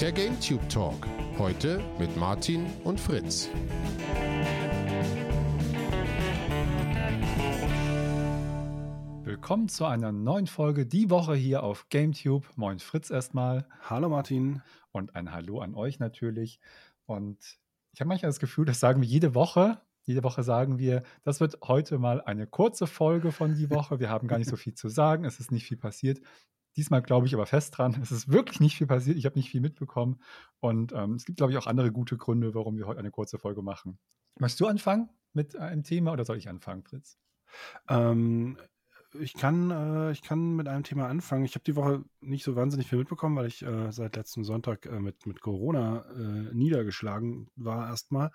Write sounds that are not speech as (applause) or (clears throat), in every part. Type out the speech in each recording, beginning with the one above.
Der GameTube Talk. Heute mit Martin und Fritz. Willkommen zu einer neuen Folge die Woche hier auf GameTube. Moin Fritz erstmal. Hallo Martin. Und ein Hallo an euch natürlich. Und ich habe manchmal das Gefühl, das sagen wir jede Woche. Jede Woche sagen wir, das wird heute mal eine kurze Folge von die Woche. Wir haben gar nicht so viel zu sagen. Es ist nicht viel passiert. Diesmal glaube ich aber fest dran. Es ist wirklich nicht viel passiert. Ich habe nicht viel mitbekommen. Und ähm, es gibt, glaube ich, auch andere gute Gründe, warum wir heute eine kurze Folge machen. Möchtest du anfangen mit einem Thema oder soll ich anfangen, Fritz? Ähm, ich kann, äh, ich kann mit einem Thema anfangen. Ich habe die Woche nicht so wahnsinnig viel mitbekommen, weil ich äh, seit letztem Sonntag äh, mit, mit Corona äh, niedergeschlagen war erstmal.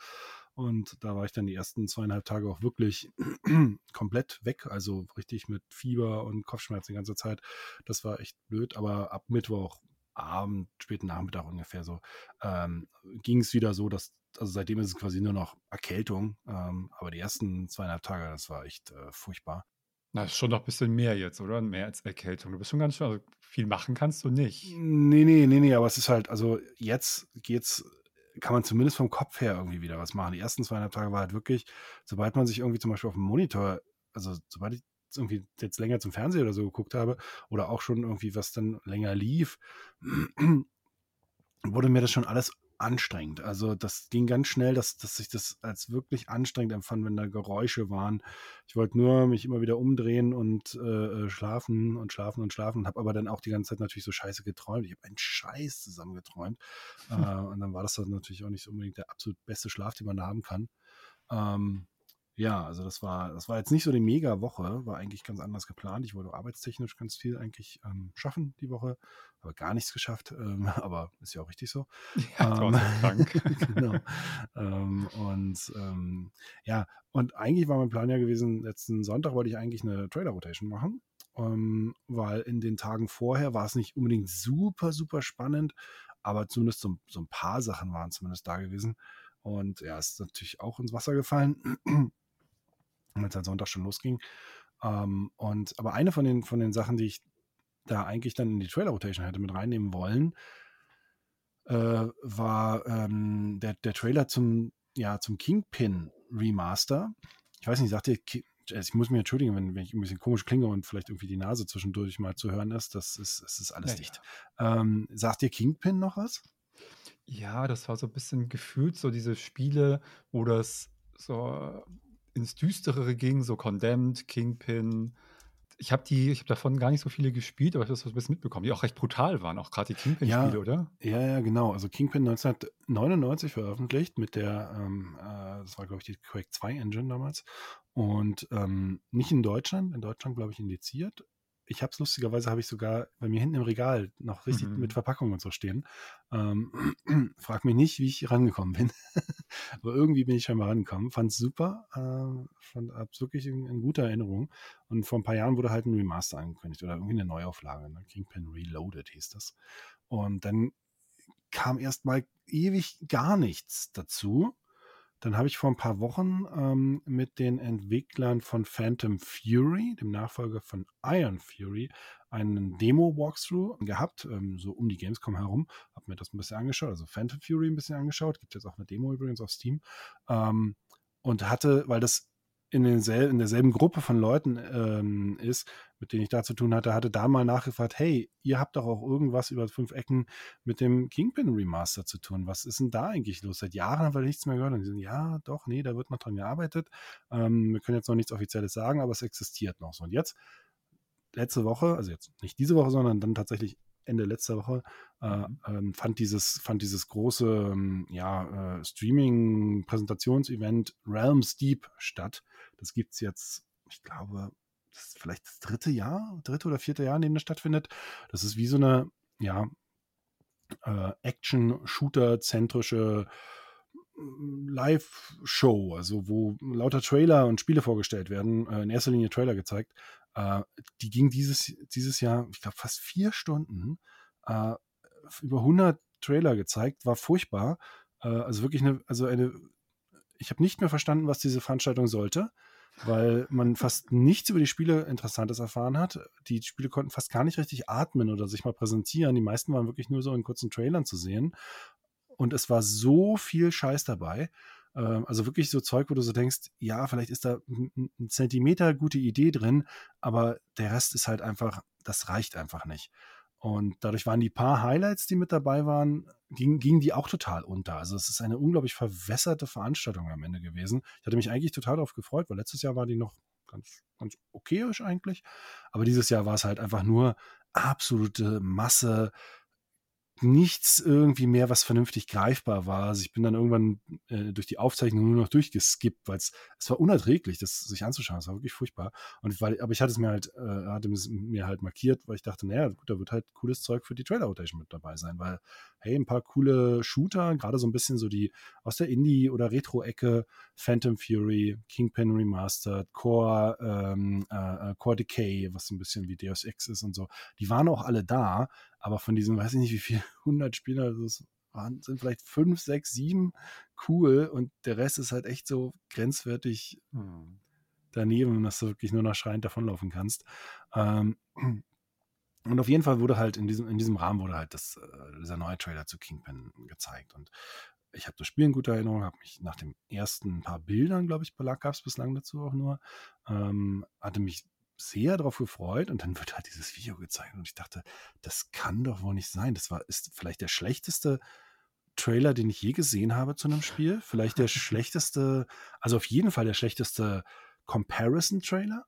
Und da war ich dann die ersten zweieinhalb Tage auch wirklich (clears throat) komplett weg. Also richtig mit Fieber und Kopfschmerzen die ganze Zeit. Das war echt blöd. Aber ab Mittwoch, Abend, späten Nachmittag ungefähr so, ähm, ging es wieder so, dass, also seitdem ist es quasi nur noch Erkältung. Ähm, aber die ersten zweieinhalb Tage, das war echt äh, furchtbar. Na, ist schon noch ein bisschen mehr jetzt, oder? Mehr als Erkältung. Du bist schon ganz schön, also viel machen kannst du nicht. Nee, nee, nee, nee, aber es ist halt, also jetzt geht's kann man zumindest vom Kopf her irgendwie wieder was machen. Die ersten zweieinhalb Tage war halt wirklich, sobald man sich irgendwie zum Beispiel auf dem Monitor, also sobald ich irgendwie jetzt länger zum Fernseher oder so geguckt habe oder auch schon irgendwie was dann länger lief, (clears throat) wurde mir das schon alles anstrengend. Also das ging ganz schnell, dass, dass ich das als wirklich anstrengend empfand, wenn da Geräusche waren. Ich wollte nur mich immer wieder umdrehen und äh, äh schlafen und schlafen und schlafen und habe aber dann auch die ganze Zeit natürlich so scheiße geträumt. Ich habe einen Scheiß zusammengeträumt. Hm. Äh, und dann war das dann natürlich auch nicht unbedingt der absolut beste Schlaf, den man da haben kann. Ähm, ja, also das war, das war jetzt nicht so eine mega Woche, war eigentlich ganz anders geplant. Ich wollte arbeitstechnisch ganz viel eigentlich ähm, schaffen die Woche, aber gar nichts geschafft, ähm, (laughs) aber ist ja auch richtig so. (laughs) Ja, ähm, krank. (laughs) genau. Ähm, und ähm, ja, und eigentlich war mein Plan ja gewesen, letzten Sonntag wollte ich eigentlich eine Trailer-Rotation machen, ähm, weil in den Tagen vorher war es nicht unbedingt super, super spannend, aber zumindest so, so ein paar Sachen waren zumindest da gewesen. Und ja, ist natürlich auch ins Wasser gefallen als es halt Sonntag schon losging. Ähm, und aber eine von den, von den Sachen, die ich da eigentlich dann in die Trailer-Rotation hätte mit reinnehmen wollen, äh, war ähm, der, der Trailer zum, ja, zum Kingpin Remaster. Ich weiß nicht, sagt ihr, ich muss mich entschuldigen, wenn, wenn, ich ein bisschen komisch klinge und vielleicht irgendwie die Nase zwischendurch mal zu hören ist. Das ist, es ist alles ja, dicht. Ja. Ähm, sagt ihr Kingpin noch was? Ja, das war so ein bisschen gefühlt so diese Spiele, wo das so ins Düsterere ging, so Condemned, Kingpin. Ich habe die, ich habe davon gar nicht so viele gespielt, aber ich habe das ein bisschen mitbekommen, die auch recht brutal waren, auch gerade die Kingpin-Spiele, ja, oder? Ja, ja, genau. Also Kingpin 1999 veröffentlicht mit der, ähm, äh, das war glaube ich die Quake 2 Engine damals und ähm, nicht in Deutschland, in Deutschland glaube ich indiziert, ich habe es lustigerweise, habe ich sogar bei mir hinten im Regal noch richtig mhm. mit Verpackung und so stehen. Ähm, (clears throat) frag mich nicht, wie ich rangekommen bin. (laughs) Aber irgendwie bin ich scheinbar rangekommen. Fand es super. Äh, fand es wirklich in, in, guter Erinnerung. Und vor ein paar Jahren wurde halt ein Remaster angekündigt oder irgendwie eine Neuauflage. Ne? Kingpin Reloaded hieß das. Und dann kam erstmal ewig gar nichts dazu. Dann habe ich vor ein paar Wochen ähm, mit den Entwicklern von Phantom Fury, dem Nachfolger von Iron Fury, einen Demo-Walkthrough gehabt, ähm, so um die Gamescom herum. Habe mir das ein bisschen angeschaut, also Phantom Fury ein bisschen angeschaut. Gibt jetzt auch eine Demo übrigens auf Steam. Ähm, und hatte, weil das in, densel in derselben Gruppe von Leuten ähm, ist, mit denen ich da zu tun hatte, hatte da mal nachgefragt, hey, ihr habt doch auch irgendwas über fünf Ecken mit dem Kingpin Remaster zu tun. Was ist denn da eigentlich los? Seit Jahren haben wir nichts mehr gehört. Und die sind, ja, doch, nee, da wird noch dran gearbeitet. Ähm, wir können jetzt noch nichts Offizielles sagen, aber es existiert noch so. Und jetzt, letzte Woche, also jetzt nicht diese Woche, sondern dann tatsächlich Ende letzter Woche äh, mhm. ähm, fand dieses fand dieses große ähm, ja, äh, Streaming-Präsentationsevent Realms Deep statt. Das gibt es jetzt, ich glaube, das ist vielleicht das dritte Jahr, dritte oder vierte Jahr, in dem das stattfindet. Das ist wie so eine ja, äh, Action-Shooter-zentrische mm, Live-Show, also wo lauter Trailer und Spiele vorgestellt werden, äh, in erster Linie Trailer gezeigt. Äh, die ging dieses, dieses Jahr, ich glaube, fast vier Stunden, äh, über 100 Trailer gezeigt, war furchtbar. Äh, also wirklich eine, also eine, ich habe nicht mehr verstanden, was diese Veranstaltung sollte. weil man (laughs) fast nichts über die Spiele Interessantes erfahren hat. Die Spiele konnten fast gar nicht richtig atmen oder sich mal präsentieren. Die meisten waren wirklich nur so in kurzen Trailern zu sehen. Und es war so viel Scheiß dabei. Ähm, also wirklich so Zeug, wo du so denkst, ja, vielleicht ist da ein Zentimeter gute Idee drin, aber der Rest ist halt einfach, das reicht einfach nicht. Und dadurch waren die paar Highlights, die mit dabei waren, gingen, gingen die auch total unter. Also es ist eine unglaublich verwässerte Veranstaltung am Ende gewesen. Ich hatte mich eigentlich total darauf gefreut, weil letztes Jahr war die noch ganz, ganz okayisch eigentlich. Aber dieses Jahr war es halt einfach nur absolute Masse, nichts irgendwie mehr, was vernünftig greifbar war. Also ich bin dann irgendwann äh, durch die Aufzeichnung nur noch durchgeskippt, weil es war unerträglich, das sich anzuschauen. Es war wirklich furchtbar. Und weil, aber ich hatte es mir halt, äh, hatte es mir halt markiert, weil ich dachte, naja, gut, da wird halt cooles Zeug für die Trailer Rotation mit dabei sein, weil, hey, ein paar coole Shooter, gerade so ein bisschen so die aus der Indie- oder Retro-Ecke, Phantom Fury, Kingpin Remastered, Core, ähm, äh, äh Core Decay, was so ein bisschen wie Deus Ex ist und so, die waren auch alle da, aber von diesen, weiß ich nicht, wie viel, 100 Spieler, das waren, sind vielleicht 5, 6, 7 cool und der Rest ist halt echt so grenzwertig hm. daneben, dass du wirklich nur noch schreiend davonlaufen kannst. Ähm, (clears throat) und auf jeden Fall wurde halt in diesem, in diesem Rahmen wurde halt das, äh, dieser neue Trailer zu Kingpin gezeigt. Und ich habe das Spiel in guter Erinnerung, habe mich nach den ersten paar Bildern, glaube ich, gab es bislang dazu auch nur, ähm, hatte mich sehr darauf gefreut und dann wird halt dieses Video gezeigt und ich dachte, das kann doch wohl nicht sein. Das war ist vielleicht der schlechteste Trailer, den ich je gesehen habe zu einem Spiel. Vielleicht der (laughs) schlechteste, also auf jeden Fall der schlechteste Comparison-Trailer.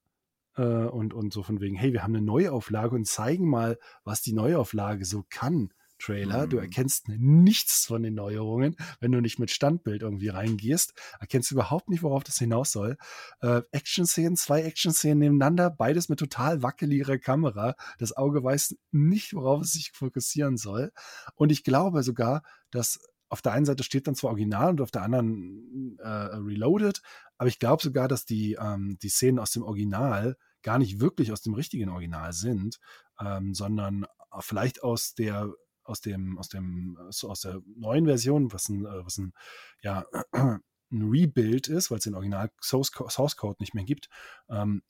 Äh, und, und so von wegen, hey, wir haben eine Neuauflage und zeigen mal, was die Neuauflage so kann. Trailer. Mhm. Du erkennst nichts von den Neuerungen, wenn du nicht mit Standbild irgendwie reingehst. Erkennst überhaupt nicht, worauf das hinaus soll. Äh, Action-Szenen, zwei Action-Szenen nebeneinander, beides mit total wackeliger Kamera. Das Auge weiß nicht, worauf es sich fokussieren soll. Und ich glaube sogar, dass auf der einen Seite steht dann zwar Original und auf der anderen äh, Reloaded, aber ich glaube sogar, dass die, ähm, die Szenen aus dem Original gar nicht wirklich aus dem richtigen Original sind, ähm, sondern vielleicht aus der aus dem, aus dem, so aus der neuen Version, was ein, äh, was ein, ja, (clears throat) ein Rebuild ist, weil es den Original Source, Source Code nicht mehr gibt. Ähm,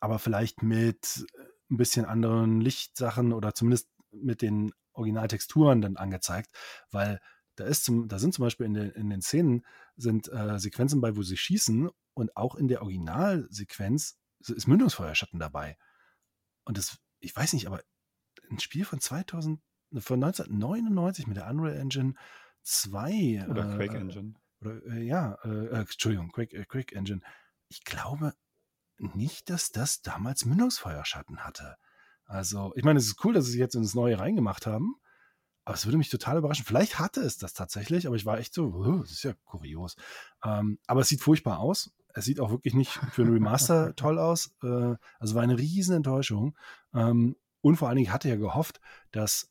aber vielleicht mit ein bisschen anderen Lichtsachen oder zumindest mit den Originaltexturen dann angezeigt, weil da ist zum, da sind zum Beispiel in den, in den Szenen sind äh, Sequenzen bei, wo sie schießen und auch in der Originalsequenz ist Mündungsfeuerschatten dabei. Und das, ich weiß nicht, aber ein Spiel von 2000, von 1999 mit der Unreal Engine 2. Oder äh, Quake Engine. Oder, äh, ja, äh, äh Entschuldigung, Quake, äh, Quake Engine. Ich glaube nicht, dass das damals Mündungsfeuerschatten hatte. Also, ich meine, es ist cool, dass sie es jetzt ins Neue reingemacht haben. Aber es würde mich total überraschen. Vielleicht hatte es das tatsächlich, aber ich war echt so, oh, das ist ja kurios. Ähm, aber es sieht furchtbar aus. Es sieht auch wirklich nicht für ein Remaster (laughs) toll aus. Äh, also war eine riesen Enttäuschung. Ähm, und vor allen Dingen hatte er gehofft, dass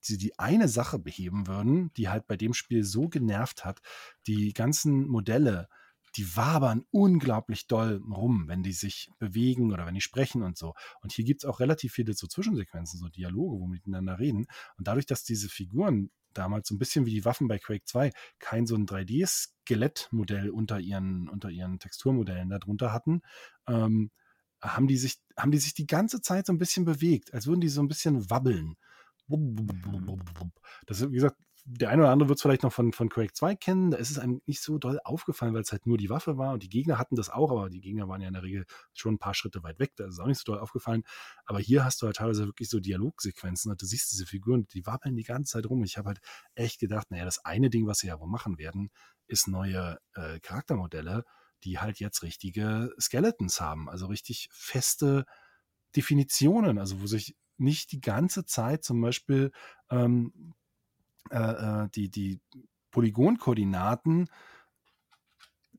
sie die eine Sache beheben würden, die halt bei dem Spiel so genervt hat. Die ganzen Modelle, die wabern unglaublich doll rum, wenn die sich bewegen oder wenn die sprechen und so. Und hier gibt es auch relativ viele so Zwischensequenzen, so Dialoge, wo miteinander reden. Und dadurch, dass diese Figuren damals so ein bisschen wie die Waffen bei Quake 2 kein so ein 3D-Skelettmodell unter ihren, unter ihren Texturmodellen darunter hatten, ähm, haben die sich, haben die sich die ganze Zeit so ein bisschen bewegt, als würden die so ein bisschen wabbeln. Das ist, wie gesagt, der eine oder andere wird es vielleicht noch von, von Quake 2 kennen. Da ist es einem nicht so doll aufgefallen, weil es halt nur die Waffe war und die Gegner hatten das auch, aber die Gegner waren ja in der Regel schon ein paar Schritte weit weg. Da ist es auch nicht so doll aufgefallen. Aber hier hast du halt teilweise wirklich so Dialogsequenzen und du siehst diese Figuren, die wabbeln die ganze Zeit rum. Und ich habe halt echt gedacht, naja, das eine Ding, was sie ja wohl machen werden, ist neue äh, Charaktermodelle, die halt jetzt richtige Skeletons haben, also richtig feste Definitionen, also wo sich nicht die ganze Zeit zum Beispiel ähm, äh, äh, die, die Polygonkoordinaten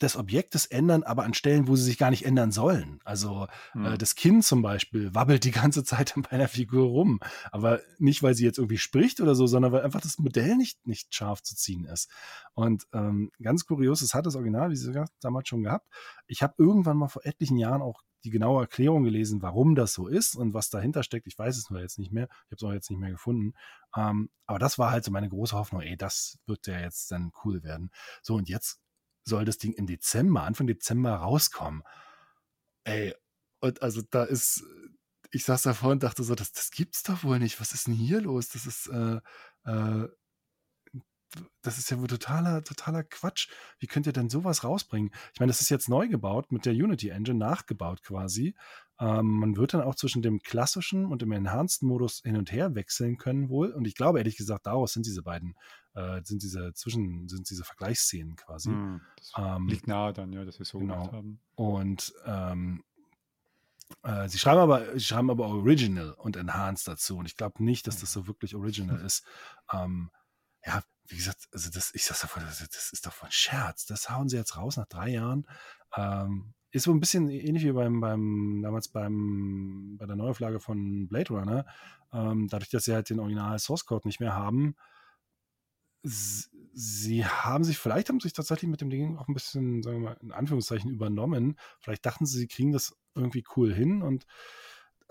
des Objektes ändern, aber an Stellen, wo sie sich gar nicht ändern sollen. Also hm. äh, das Kinn zum Beispiel wabbelt die ganze Zeit bei einer Figur rum. Aber nicht, weil sie jetzt irgendwie spricht oder so, sondern weil einfach das Modell nicht, nicht scharf zu ziehen ist. Und ähm, ganz kurios, es hat das Original, wie Sie gesagt, damals schon gehabt. Ich habe irgendwann mal vor etlichen Jahren auch die genaue Erklärung gelesen, warum das so ist und was dahinter steckt. Ich weiß es nur jetzt nicht mehr. Ich habe es auch jetzt nicht mehr gefunden. Ähm, aber das war halt so meine große Hoffnung, ey, das wird ja jetzt dann cool werden. So, und jetzt soll das Ding im Dezember, Anfang Dezember rauskommen. Ey, und also da ist, ich saß davor und dachte so, das, das gibt's doch wohl nicht. Was ist denn hier los? Das ist, äh, äh, das ist ja wohl totaler, totaler Quatsch. Wie könnt ihr denn sowas rausbringen? Ich meine, das ist jetzt neu gebaut mit der Unity Engine, nachgebaut quasi. Ähm, man wird dann auch zwischen dem klassischen und dem Enhanced-Modus hin und her wechseln können wohl. Und ich glaube ehrlich gesagt, daraus sind diese beiden, äh, sind diese Zwischen, sind diese Vergleichsszenen quasi. Hm, Ähm, liegt nahe dann, ja, dass wir es so genau. gemacht haben. und ähm, äh, sie schreiben aber, sie schreiben aber Original und Enhanced dazu. Und ich glaube nicht, dass das so wirklich Original (laughs) ist. Ähm, ja, wie gesagt, also das, ich sag's davon, das, das ist doch von Scherz. Das hauen sie jetzt raus nach drei Jahren. Ähm, ist so ein bisschen ähnlich wie beim, beim damals beim, bei der Neuauflage von Blade Runner. Ähm, dadurch, dass sie halt den Original Source Code nicht mehr haben, sie haben sich, vielleicht haben sie sich tatsächlich mit dem Ding auch ein bisschen, sagen wir mal, in Anführungszeichen übernommen. Vielleicht dachten sie, sie kriegen das irgendwie cool hin und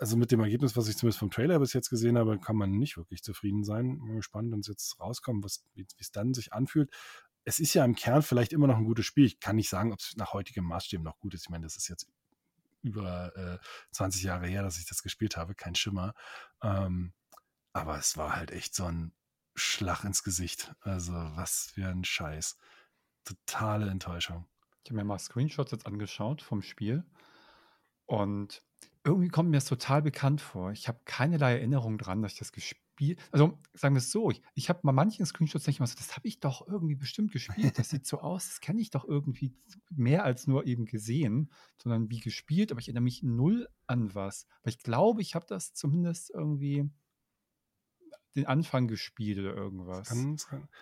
also mit dem Ergebnis, was ich zumindest vom Trailer bis jetzt gesehen habe, kann man nicht wirklich zufrieden sein. Bin gespannt, wenn es jetzt rauskommt, wie es dann sich anfühlt. Es ist ja im Kern vielleicht immer noch ein gutes Spiel. Ich kann nicht sagen, ob es nach heutigem Maßstäben noch gut ist. Ich meine, das ist jetzt über äh, 20 Jahre her, dass ich das gespielt habe, kein Schimmer. Ähm, aber es war halt echt so ein Schlag ins Gesicht. Also was für ein Scheiß. Totale Enttäuschung. Ich habe mir mal Screenshots jetzt angeschaut vom Spiel und irgendwie kommt mir das total bekannt vor. Ich habe keinerlei Erinnerung dran, dass ich das gespielt Also sagen wir es so, ich, ich habe mal manchen Screenshots ich mal so, das habe ich doch irgendwie bestimmt gespielt. Das sieht so (laughs) aus, das kenne ich doch irgendwie mehr als nur eben gesehen, sondern wie gespielt, aber ich erinnere mich null an was. Aber ich glaube, ich habe das zumindest irgendwie den Anfang gespielt oder irgendwas.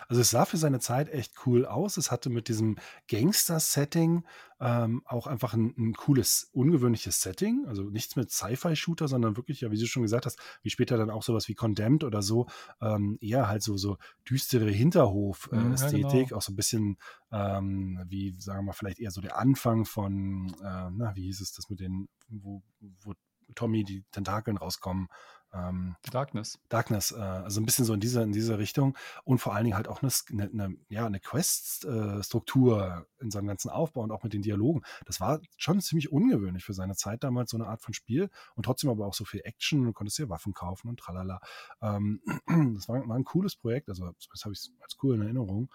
Also es sah für seine Zeit echt cool aus. Es hatte mit diesem Gangster-Setting ähm, auch einfach ein, ein, cooles, ungewöhnliches Setting. Also nichts mit Sci-Fi-Shooter, sondern wirklich, ja, wie du schon gesagt hast, wie später dann auch sowas wie Condemned oder so, ähm, eher halt so, so düstere Hinterhof-Ästhetik, ja, genau. auch so ein bisschen ähm, wie, sagen wir mal, vielleicht eher so der Anfang von, äh, na, wie hieß es das mit den, wo, wo Tommy die Tentakeln rauskommen. Ähm, Darkness. Darkness, äh, also ein bisschen so in dieser, in dieser Richtung und vor allen Dingen halt auch eine, eine, ja, eine Quest-Struktur in seinem ganzen Aufbau und auch mit den Dialogen. Das war schon ziemlich ungewöhnlich für seine Zeit damals, so eine Art von Spiel und trotzdem aber auch so viel Action und konntest dir Waffen kaufen und tralala. Ähm, (clears throat) das war, war, ein cooles Projekt, also das habe ich als cool in Erinnerung.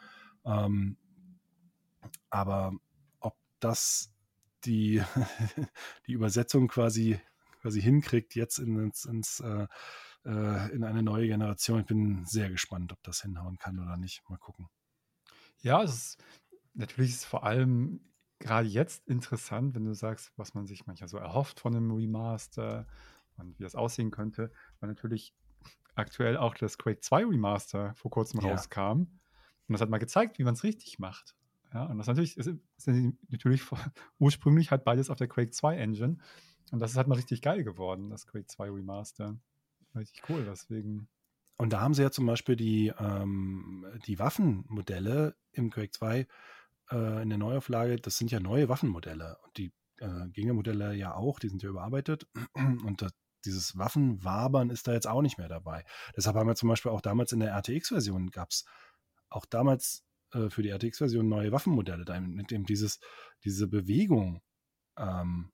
Ähm, aber ob das die, (laughs) die Übersetzung quasi quasi hinkriegt jetzt in, ins, ins äh, in eine neue Generation. Ich bin sehr gespannt, ob das hinhauen kann oder nicht. Mal gucken. Ja, es ist natürlich ist es vor allem gerade jetzt interessant, wenn du sagst, was man sich manchmal so erhofft von einem Remaster und wie das aussehen könnte, weil natürlich aktuell auch das Quake 2 Remaster vor kurzem ja. rauskam. Und das hat mal gezeigt, wie man es richtig macht. Ja, und das natürlich ist, ist natürlich (laughs) ursprünglich halt beides auf der Quake 2 Engine. Und das ist halt mal richtig geil geworden, das Quake 2 Remaster. Richtig cool, deswegen. Und da haben sie ja zum Beispiel die, ähm, die Waffenmodelle im Quake 2 äh, in der Neuauflage, das sind ja neue Waffenmodelle. Und die äh, Gegnermodelle ja auch, die sind ja überarbeitet. (clears throat) Und das, dieses Waffenwabern ist da jetzt auch nicht mehr dabei. Deshalb haben wir zum Beispiel auch damals in der RTX-Version gab es auch damals äh, für die RTX-Version neue Waffenmodelle, mit dem dieses, diese Bewegung ähm,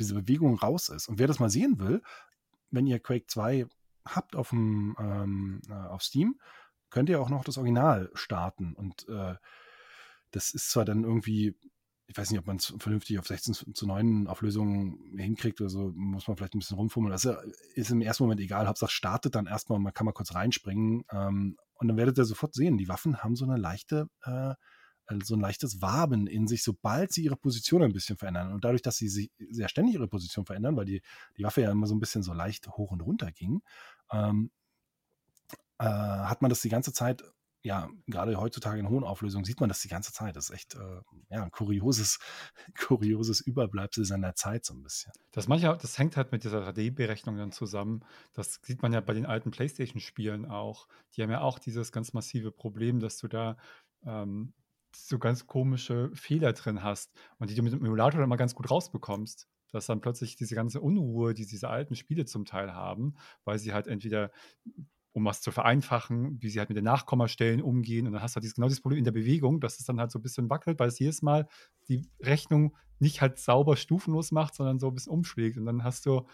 diese Bewegung raus ist. Und wer das mal sehen will, wenn ihr Quake 2 habt auf, dem, ähm, äh, auf Steam, könnt ihr auch noch das Original starten. Und äh, das ist zwar dann irgendwie, ich weiß nicht, ob man es vernünftig auf 16 zu 9 Auflösungen hinkriegt oder so, muss man vielleicht ein bisschen rumfummeln. Das ist im ersten Moment egal. Hauptsache startet dann erstmal, man kann mal kurz reinspringen. Ähm, und dann werdet ihr sofort sehen, die Waffen haben so eine leichte äh, so ein leichtes Waben in sich, sobald sie ihre Position ein bisschen verändern. Und dadurch, dass sie sich sehr ständig ihre Position verändern, weil die, die Waffe ja immer so ein bisschen so leicht hoch und runter ging, ähm, äh, hat man das die ganze Zeit, ja, gerade heutzutage in hohen Auflösungen sieht man das die ganze Zeit. Das ist echt äh, ja, ein kurioses, (laughs) kurioses Überbleibsel seiner Zeit so ein bisschen. Das, manchmal, das hängt halt mit dieser 3D-Berechnung dann zusammen. Das sieht man ja bei den alten Playstation-Spielen auch. Die haben ja auch dieses ganz massive Problem, dass du da ähm, so ganz komische Fehler drin hast und die du mit dem Emulator dann mal ganz gut rausbekommst. Dass dann plötzlich diese ganze Unruhe, die diese alten Spiele zum Teil haben, weil sie halt entweder um was zu vereinfachen, wie sie halt mit den Nachkommastellen umgehen. Und dann hast du halt dieses, genau dieses Problem in der Bewegung, dass es dann halt so ein bisschen wackelt, weil es jedes Mal die Rechnung nicht halt sauber stufenlos macht, sondern so ein bisschen umschlägt. Und dann hast du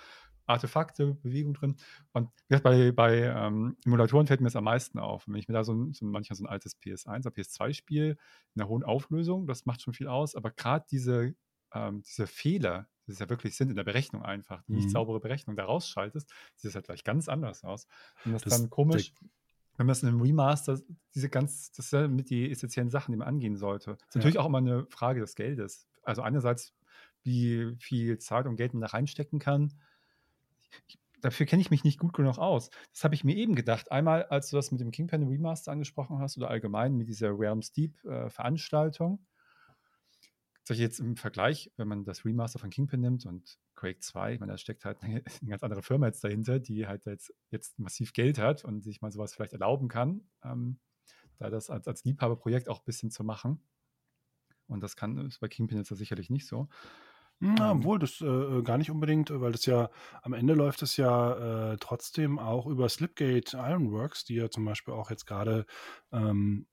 Artefakte, Bewegung drin. Und bei, bei ähm, Emulatoren fällt mir das am meisten auf. Wenn ich mir da so, ein, so manchmal so ein altes PS1 oder PS2-Spiel in einer hohen Auflösung, das macht schon viel aus. Aber gerade diese, ähm, diese Fehler, die es ja wirklich sind in der Berechnung einfach, die nicht Mhm. saubere Berechnung da rausschaltest, sieht es halt gleich ganz anders aus. Und das, Das- ist dann komisch. Wenn man es in einem Remaster, diese ganz, das sind ja mit die essentiellen Sachen, die man angehen sollte. Das ist Ja. natürlich auch immer eine Frage des Geldes. Also einerseits, wie viel Zeit und Geld man da reinstecken kann. Dafür kenne ich mich nicht gut genug aus. Das habe ich mir eben gedacht. Einmal, als du das mit dem Kingpin Remaster angesprochen hast oder allgemein mit dieser Realms Deep äh, Veranstaltung. Sag ich jetzt im Vergleich, wenn man das Remaster von Kingpin nimmt und Quake 2, ich meine, da steckt halt eine, (laughs) eine ganz andere Firma jetzt dahinter, die halt jetzt, jetzt massiv Geld hat und sich mal sowas vielleicht erlauben kann, ähm, da das als, als Liebhaberprojekt auch ein bisschen zu machen. Und das kann ist bei Kingpin jetzt sicherlich nicht so. Na, Ähm. obwohl das äh, gar nicht unbedingt, äh, weil das ja am Ende läuft es ja äh, trotzdem auch über Slipgate Ironworks, die ja zum Beispiel auch jetzt gerade ähm,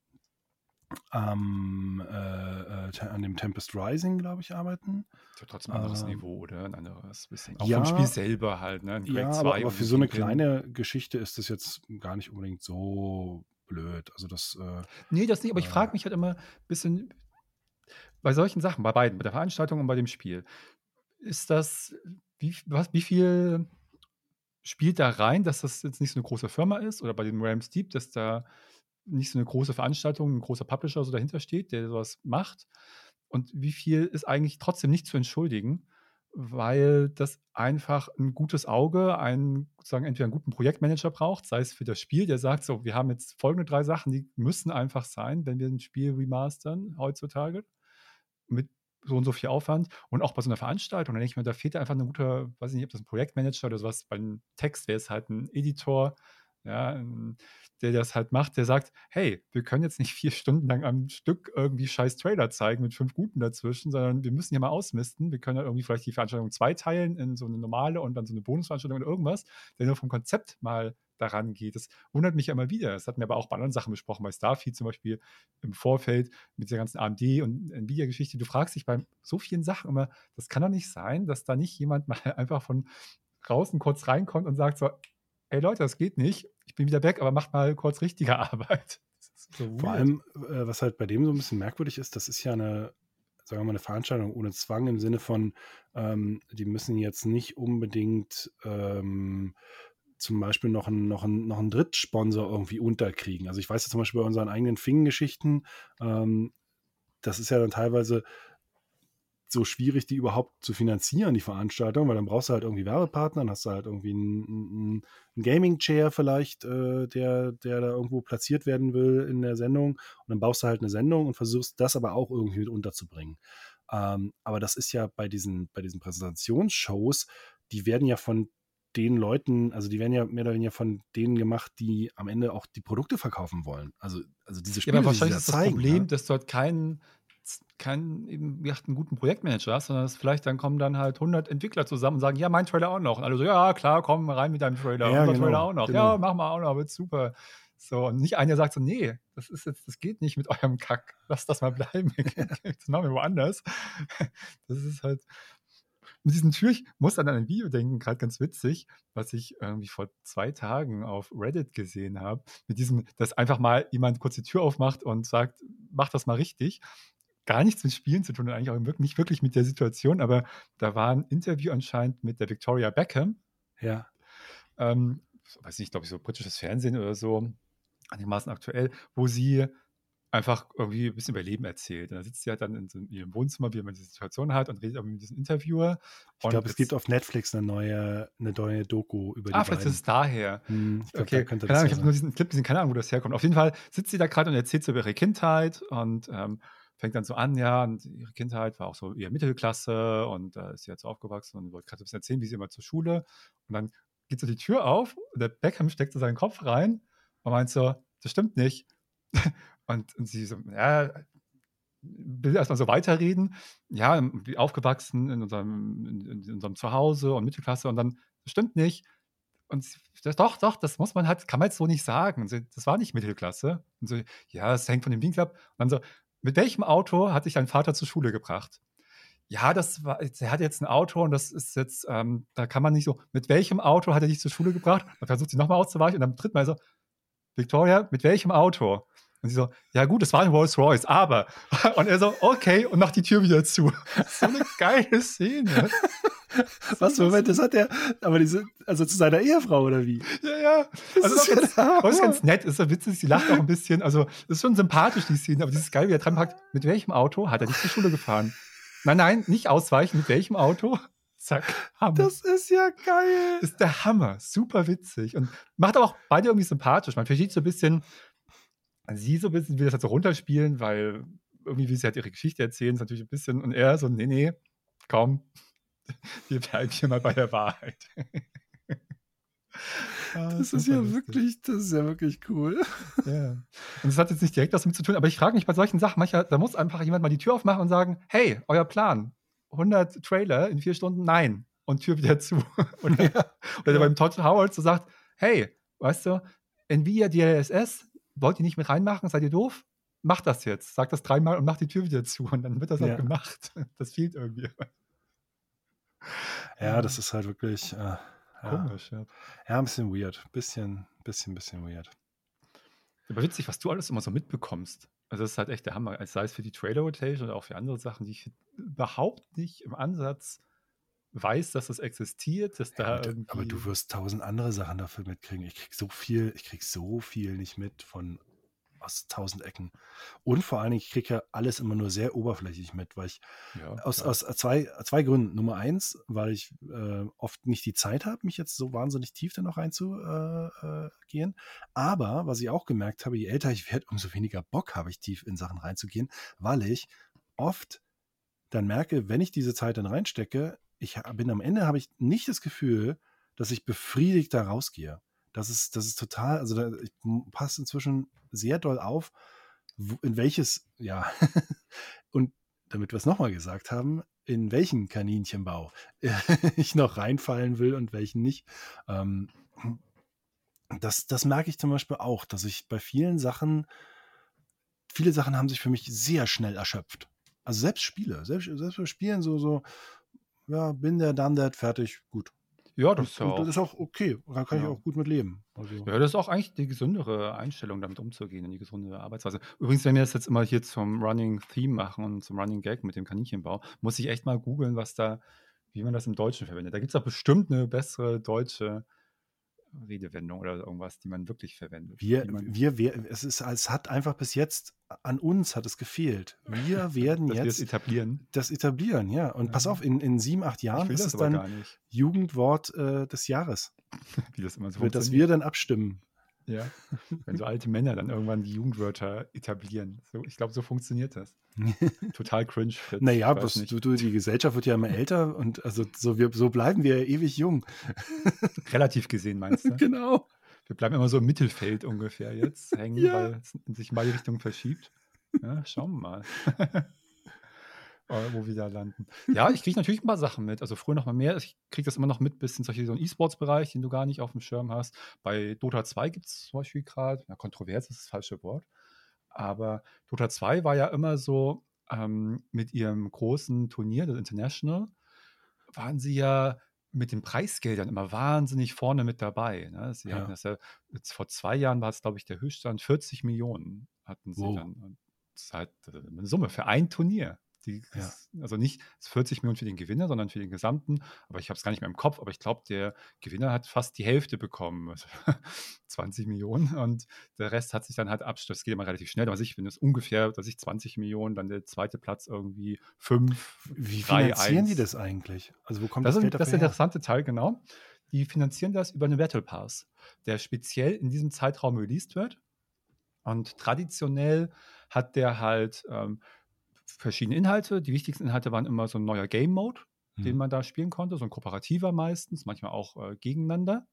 am, äh, äh, an dem Tempest Rising, glaube ich, arbeiten. Ist ja trotzdem ein anderes Ähm, Niveau, oder? Ein anderes bisschen. Auch ja. vom Spiel selber halt, ne? Ja, 2 aber, aber für so eine kleine Geschichte ist das jetzt gar nicht unbedingt so blöd. Also das, äh, Nee, das nicht, aber ich Äh. frage mich halt immer ein bisschen bei solchen Sachen, bei beiden, bei der Veranstaltung und bei dem Spiel. Ist das, wie, was, wie viel spielt da rein, dass das jetzt nicht so eine große Firma ist oder bei dem Rams Deep, dass da nicht so eine große Veranstaltung, ein großer Publisher so dahinter steht, der sowas macht? Und wie viel ist eigentlich trotzdem nicht zu entschuldigen, weil das einfach ein gutes Auge, einen, sozusagen entweder einen guten Projektmanager braucht, sei es für das Spiel, der sagt so, wir haben jetzt folgende drei Sachen, die müssen einfach sein, wenn wir ein Spiel remastern heutzutage mit so und so viel Aufwand und auch bei so einer Veranstaltung, dann denke ich mir, da fehlt einfach ein guter, weiß ich nicht, ob das ein Projektmanager oder sowas, beim Text wäre es halt ein Editor, ja, ein- der das halt macht, der sagt, hey, wir können jetzt nicht vier Stunden lang am Stück irgendwie scheiß Trailer zeigen mit fünf guten dazwischen, sondern wir müssen hier mal ausmisten. Wir können ja irgendwie vielleicht die Veranstaltung zweiteilen in so eine normale und dann so eine Bonusveranstaltung oder irgendwas, der nur vom Konzept mal daran geht. Das wundert mich ja immer wieder. Das hatten wir aber auch bei anderen Sachen besprochen, bei Starfield zum Beispiel im Vorfeld mit dieser ganzen AMD und Nvidia-Geschichte. Du fragst dich bei so vielen Sachen immer, das kann doch nicht sein, dass da nicht jemand (laughs) mal einfach von draußen kurz reinkommt und sagt so, ey Leute, das geht nicht. Ich bin wieder weg, aber macht mal kurz richtige (laughs) Arbeit. So vor allem, äh, was halt bei dem so ein bisschen merkwürdig ist, das ist ja eine, sagen wir mal, eine Veranstaltung ohne Zwang im Sinne von, ähm, die müssen jetzt nicht unbedingt ähm, zum Beispiel noch einen, noch, einen, noch einen Drittsponsor irgendwie unterkriegen. Also ich weiß ja zum Beispiel bei unseren eigenen Fing-Geschichten, ähm, das ist ja dann teilweise so schwierig, die überhaupt zu finanzieren, die Veranstaltung, weil dann brauchst du halt irgendwie Werbepartner, dann hast du halt irgendwie einen, einen, einen Gaming-Chair vielleicht, äh, der, der da irgendwo platziert werden will in der Sendung und dann baust du halt eine Sendung und versuchst das aber auch irgendwie mit unterzubringen. Ähm, aber das ist ja bei diesen, bei diesen Präsentationsshows, die werden ja von den Leuten, also die werden ja mehr oder weniger von denen gemacht, die am Ende auch die Produkte verkaufen wollen. Also, also diese Ja, Spiele, aber die sie wahrscheinlich da ist das zeigen, Problem, ne? dass dort keinen keinen eben wie gesagt, einen guten Projektmanager hast, sondern dass vielleicht dann kommen dann halt 100 Entwickler zusammen und sagen, ja, mein Trailer auch noch. Und alle so, ja, klar, komm rein mit deinem Trailer. Ja, unser genau, Trailer auch noch. genau. Ja, mach mal auch noch, wird super. So, und nicht einer sagt so, nee, das ist jetzt, das geht nicht mit eurem Kack. Lass das mal bleiben. (laughs) (laughs) das machen wir woanders. Das ist halt. Mit diesen Tür, ich muss an ein Video denken, gerade ganz witzig, was ich irgendwie vor zwei Tagen auf Reddit gesehen habe. Mit diesem, dass einfach mal jemand kurz die Tür aufmacht und sagt, mach das mal richtig. Gar nichts mit Spielen zu tun, und eigentlich auch wirklich- nicht wirklich mit der Situation, aber da war ein Interview anscheinend mit der Victoria Beckham, Ja. ähm, weiß nicht, glaube ich, so britisches Fernsehen oder so, einigermaßen aktuell, wo sie einfach irgendwie ein bisschen über Leben erzählt. Und da sitzt sie halt dann in, so in ihrem Wohnzimmer, wie man die Situation hat, und redet mit diesem Interviewer. Ich glaube, es gibt auf Netflix eine neue, eine neue Doku über die Ah, vielleicht beiden. ist es daher. Hm, ich glaub, Okay, da könnte keine das Ahnung, ich habe nur diesen Clip gesehen, keine Ahnung, wo das herkommt. Auf jeden Fall sitzt sie da gerade und erzählt so über ihre Kindheit und ähm, fängt dann so an, ja, und ihre Kindheit war auch so eher Mittelklasse und da ist sie jetzt so aufgewachsen und wollte gerade so ein bisschen erzählen, wie sie immer zur Schule. Und dann geht so die Tür auf und der Beckham steckt so seinen Kopf rein und meint so, das stimmt nicht. Und, und sie so, ja, will erstmal so weiterreden. Ja, aufgewachsen in unserem, in, in unserem Zuhause und Mittelklasse und dann, das stimmt nicht. und das, doch, doch, das muss man halt, kann man jetzt so nicht sagen. So, das war nicht Mittelklasse. Und so, ja, es hängt von dem Winkel ab. Und dann so, mit welchem Auto hat dich dein Vater zur Schule gebracht? Ja, das war, er hat jetzt ein Auto und das ist jetzt, ähm, da kann man nicht so, mit welchem Auto hat er dich zur Schule gebracht? Man versucht sie nochmal auszuweichen und dann tritt man so, Victoria, mit welchem Auto? Und sie so, ja gut, das war ein Rolls Royce, aber. (laughs) Und er so, okay, und macht die Tür wieder zu. (laughs) So eine geile Szene. (laughs) Was, Moment, das hat er, aber diese, also zu seiner Ehefrau oder wie? Ja, ja. Das also ist, ja ganz, das ist ganz nett, ist so witzig, sie lacht auch ein bisschen, also ist schon sympathisch, die Szene, aber dieses geil, wie er dran packt, mit welchem Auto hat er dich zur Schule gefahren? Nein, nein, nicht ausweichen, mit welchem Auto? Zack, Hammer. Das ist ja geil. ist der Hammer, super witzig und macht auch beide irgendwie sympathisch. Man versteht so ein bisschen, sie so ein bisschen will das halt so runterspielen, weil irgendwie wie sie halt ihre Geschichte erzählen, ist natürlich ein bisschen, und er so, nee, nee, komm, (laughs) wir bleiben hier mal bei der Wahrheit. (laughs) Ah, das, das ist ja lustig. wirklich, das ist ja wirklich cool. Ja. Und das hat jetzt nicht direkt was damit zu tun, aber ich frage mich bei solchen Sachen, manchmal, da muss einfach jemand mal die Tür aufmachen und sagen, hey, euer Plan, 100 Trailer in vier Stunden, nein. Und Tür wieder zu. (laughs) oder, ja. oder ja. beim Todd Howard so sagt, hey, weißt du, Nvidia DLSS, wollt ihr nicht mit reinmachen? Seid ihr doof? Macht das jetzt. Sagt das dreimal und macht die Tür wieder zu. Und dann wird das ja. auch gemacht. (laughs) Das fehlt irgendwie. Ja, das ist halt wirklich äh, komisch. Ja. ja, ein bisschen weird. Bisschen, bisschen, bisschen weird. Aber witzig, was du alles immer so mitbekommst. Also, das ist halt echt der Hammer. Sei es für die Trailer Rotation oder auch für andere Sachen, die ich überhaupt nicht im Ansatz weiß, dass das existiert, dass da ja, aber, aber du wirst tausend andere Sachen dafür mitkriegen. Ich krieg so viel, ich krieg so viel nicht mit von aus tausend Ecken. Und vor allen Dingen, ich kriege ja alles immer nur sehr oberflächlich mit, weil ich ja, aus, aus zwei, zwei Gründen. Nummer eins, weil ich äh, oft nicht die Zeit habe, mich jetzt so wahnsinnig tief da noch reinzugehen. Äh, äh, Aber was ich auch gemerkt habe, je älter ich werde, umso weniger Bock habe ich tief in Sachen reinzugehen, weil ich oft dann merke, wenn ich diese Zeit dann reinstecke, ich bin am Ende, habe ich nicht das Gefühl, dass ich befriedigt da rausgehe. Das ist, das ist total, also da, ich passe inzwischen sehr doll auf, in welches, ja, (laughs) und damit wir es nochmal gesagt haben, in welchen Kaninchenbau (laughs) ich noch reinfallen will und welchen nicht. Ähm, das, das merke ich zum Beispiel auch, dass ich bei vielen Sachen, viele Sachen haben sich für mich sehr schnell erschöpft. Also selbst Spiele, selbst, selbst bei Spielen so, so, ja, bin der, dann der, fertig, gut. Ja, das ist ja auch. Das ist auch okay. Da kann ja. ich auch gut mit leben. Also. Ja, das ist auch eigentlich die gesündere Einstellung, damit umzugehen, die gesunde Arbeitsweise. Übrigens, wenn wir das jetzt immer hier zum Running Theme machen und zum Running Gag mit dem Kaninchenbau, muss ich echt mal googeln, was da, wie man das im Deutschen verwendet. Da gibt es auch bestimmt eine bessere deutsche Redewendung oder irgendwas, die man wirklich verwendet. Wir, wir, wir es, ist, es hat einfach bis jetzt, an uns hat es gefehlt. Wir (laughs) werden Dass jetzt. Wir etablieren. Das etablieren, ja. Und ja. pass auf, in, in sieben, acht Jahren ist es dann Jugendwort äh, des Jahres. (laughs) Wie das immer so Für das wir dann abstimmen. Ja, (laughs) wenn so alte Männer dann irgendwann die Jugendwörter etablieren. So, ich glaube, so funktioniert das. (laughs) Total cringe. Fit. Naja, was, du, du, die Gesellschaft wird ja immer älter und also so, wir, so bleiben wir ja ewig jung. (laughs) Relativ gesehen, meinst du? genau. Wir bleiben immer so im Mittelfeld ungefähr jetzt hängen, ja. weil es sich mal die Richtung verschiebt. Ja, schauen wir mal. Wo wir da landen. Ja, ich kriege natürlich ein paar Sachen mit. Also früher noch mal mehr. Ich kriege das immer noch mit bis in solche, so einen E-Sports-Bereich, den du gar nicht auf dem Schirm hast. Bei Dota 2 gibt es zum Beispiel gerade, ja, kontrovers ist das falsche Wort, aber Dota 2 war ja immer so ähm, mit ihrem großen Turnier, das International, waren sie ja mit den Preisgeldern immer wahnsinnig vorne mit dabei. Ne? Sie ja. hatten das ja, jetzt vor zwei Jahren war es, glaube ich, der Höchststand, 40 Millionen hatten sie wow. dann. Das ist halt äh, eine Summe für ein Turnier. Die, ja. Also nicht 40 Millionen für den Gewinner, sondern für den gesamten. Aber ich habe es gar nicht mehr im Kopf. Aber ich glaube, der Gewinner hat fast die Hälfte bekommen. Also (laughs) 20 Millionen. Und der Rest hat sich dann halt abschluss. Das geht immer relativ schnell. Aber ich finde es ungefähr, dass ich 20 Millionen, dann der zweite Platz irgendwie 5. Wie finanzieren 1. die das eigentlich? Also wo kommt das, das Geld Das ist der interessante Teil, genau. Die finanzieren das über einen Battle Pass, der speziell in diesem Zeitraum released wird. Und traditionell hat der halt ähm, verschiedene Inhalte. Die wichtigsten Inhalte waren immer so ein neuer Game Mode, mhm. den man da spielen konnte, so ein kooperativer meistens, manchmal auch äh, gegeneinander.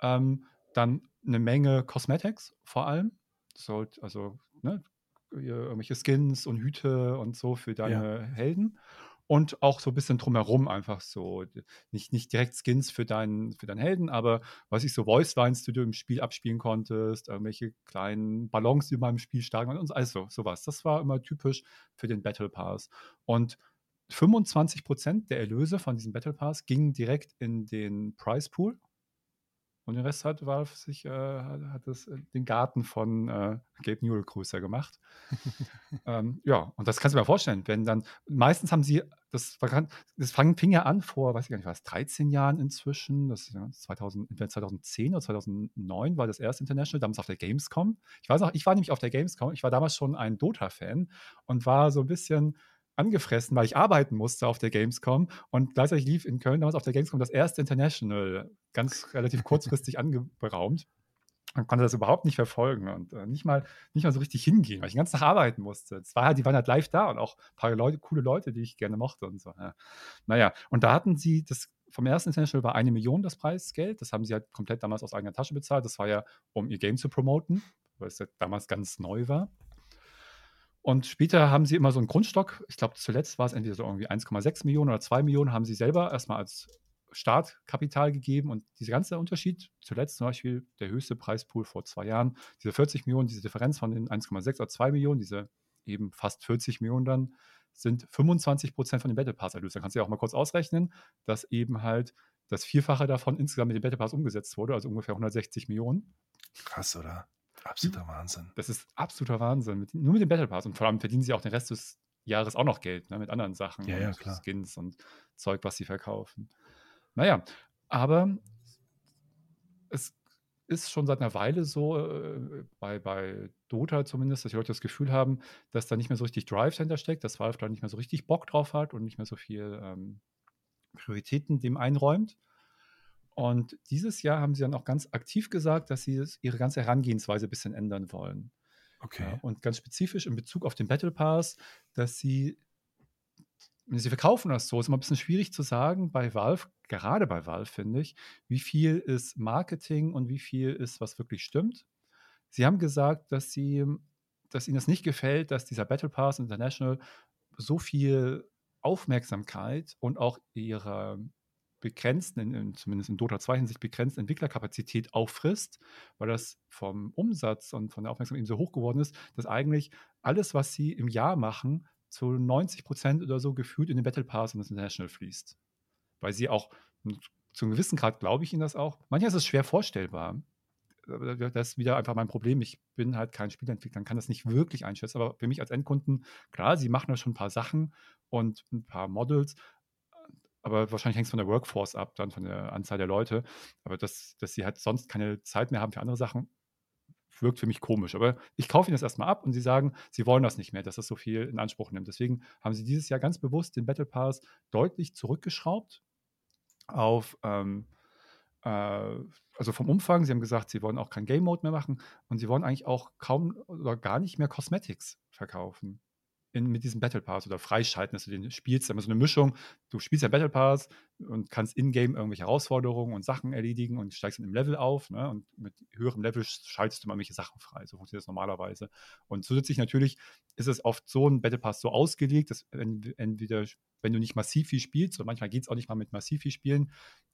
Ähm, dann eine Menge Cosmetics vor allem. Sollt, also ne, irgendwelche Skins und Hüte und so für deine ja. Helden. Und auch so ein bisschen drumherum einfach so. Nicht, nicht direkt Skins für deinen, für deinen Helden, aber was ich so Voice-Lines, die du im Spiel abspielen konntest, irgendwelche kleinen Ballons, die man im Spiel starten und so, sowas. Das war immer typisch für den Battle Pass. Und 25 Prozent der Erlöse von diesem Battle Pass gingen direkt in den Prize Pool. Und den Rest hat Valve sich, äh, hat das, äh, den Garten von äh, Gabe Newell größer gemacht. ähm, ja, und das kannst du mir vorstellen, wenn dann, meistens haben sie, das, das fing ja an vor, weiß ich gar nicht was, 13 Jahren inzwischen, das ja 2000, 2010 oder 2009 war das erste International, damals auf der Gamescom. Ich weiß noch, ich war nämlich auf der Gamescom, ich war damals schon ein Dota-Fan und war so ein bisschen, angefressen, weil ich arbeiten musste auf der Gamescom und gleichzeitig lief in Köln damals auf der Gamescom das erste International ganz relativ kurzfristig (laughs) anberaumt. Man konnte das überhaupt nicht verfolgen und äh, nicht, mal, nicht mal so richtig hingehen, weil ich den ganzen Tag arbeiten musste. Es war halt, die waren halt live da und auch ein paar Leute, coole Leute, die ich gerne mochte und so. Ja. Naja, und da hatten sie das vom ersten International war eine Million das Preisgeld. Das haben sie halt komplett damals aus eigener Tasche bezahlt. Das war ja, um ihr Game zu promoten, weil es ja damals ganz neu war. Und später haben sie immer so einen Grundstock. Ich glaube, zuletzt war es entweder so irgendwie 1,6 Millionen oder 2 Millionen, haben sie selber erstmal als Startkapital gegeben. Und dieser ganze Unterschied, zuletzt zum Beispiel der höchste Preispool vor zwei Jahren, diese 40 Millionen, diese Differenz von den 1,6 oder 2 Millionen, diese eben fast 40 Millionen dann, sind 25 Prozent von dem Battle Pass erlöst. Da kannst du ja auch mal kurz ausrechnen, dass eben halt das Vierfache davon insgesamt mit dem Battle Pass umgesetzt wurde, also ungefähr 160 Millionen. Krass, oder? Absoluter Wahnsinn. Das ist absoluter Wahnsinn. Mit, nur mit dem Battle Pass. Und vor allem verdienen sie auch den Rest des Jahres auch noch Geld, ne, mit anderen Sachen. Ja, ja, klar. Skins und Zeug, was sie verkaufen. Naja, aber es ist schon seit einer Weile so, äh, bei, bei Dota zumindest, dass die Leute das Gefühl haben, dass da nicht mehr so richtig Drive dahinter steckt, dass Valve da nicht mehr so richtig Bock drauf hat und nicht mehr so viel ähm, Prioritäten dem einräumt. Und dieses Jahr haben sie dann auch ganz aktiv gesagt, dass sie ihre ganze Herangehensweise ein bisschen ändern wollen. Okay. Ja, und ganz spezifisch in Bezug auf den Battle Pass, dass sie, sie verkaufen das so, ist immer ein bisschen schwierig zu sagen bei Valve, gerade bei Valve finde ich, wie viel ist Marketing und wie viel ist, was wirklich stimmt. Sie haben gesagt, dass sie, dass ihnen das nicht gefällt, dass dieser Battle Pass International so viel Aufmerksamkeit und auch ihre begrenzten, in, in, zumindest in Dota 2 Hinsicht begrenzten Entwicklerkapazität auffrisst, weil das vom Umsatz und von der Aufmerksamkeit eben so hoch geworden ist, dass eigentlich alles, was sie im Jahr machen, zu 90 Prozent oder so gefühlt in den Battle Pass und das International fließt. Weil sie auch, zu einem gewissen Grad glaube ich ihnen das auch, manchmal ist es schwer vorstellbar. Das ist wieder einfach mein Problem. Ich bin halt kein Spielentwickler, kann das nicht wirklich einschätzen. Aber für mich als Endkunden, klar, sie machen da schon ein paar Sachen und ein paar Models, aber wahrscheinlich hängt es von der Workforce ab, dann von der Anzahl der Leute. Aber dass, dass sie halt sonst keine Zeit mehr haben für andere Sachen, wirkt für mich komisch. Aber ich kaufe ihnen das erstmal ab und sie sagen, sie wollen das nicht mehr, dass das so viel in Anspruch nimmt. Deswegen haben sie dieses Jahr ganz bewusst den Battle Pass deutlich zurückgeschraubt auf, ähm, äh, also vom Umfang. Sie haben gesagt, sie wollen auch kein Game Mode mehr machen und sie wollen eigentlich auch kaum oder gar nicht mehr Cosmetics verkaufen in, mit diesem Battle Pass oder freischalten, dass du den spielst. Immer so eine Mischung. Du spielst ja Battle Pass und kannst in-game irgendwelche Herausforderungen und Sachen erledigen und steigst dann im Level auf. Ne? Und mit höherem Level schaltest du mal welche Sachen frei. So funktioniert das normalerweise. Und zusätzlich natürlich ist es oft so ein Battle Pass so ausgelegt, dass entweder, wenn du nicht massiv viel spielst, und manchmal geht es auch nicht mal mit massiv viel Spielen,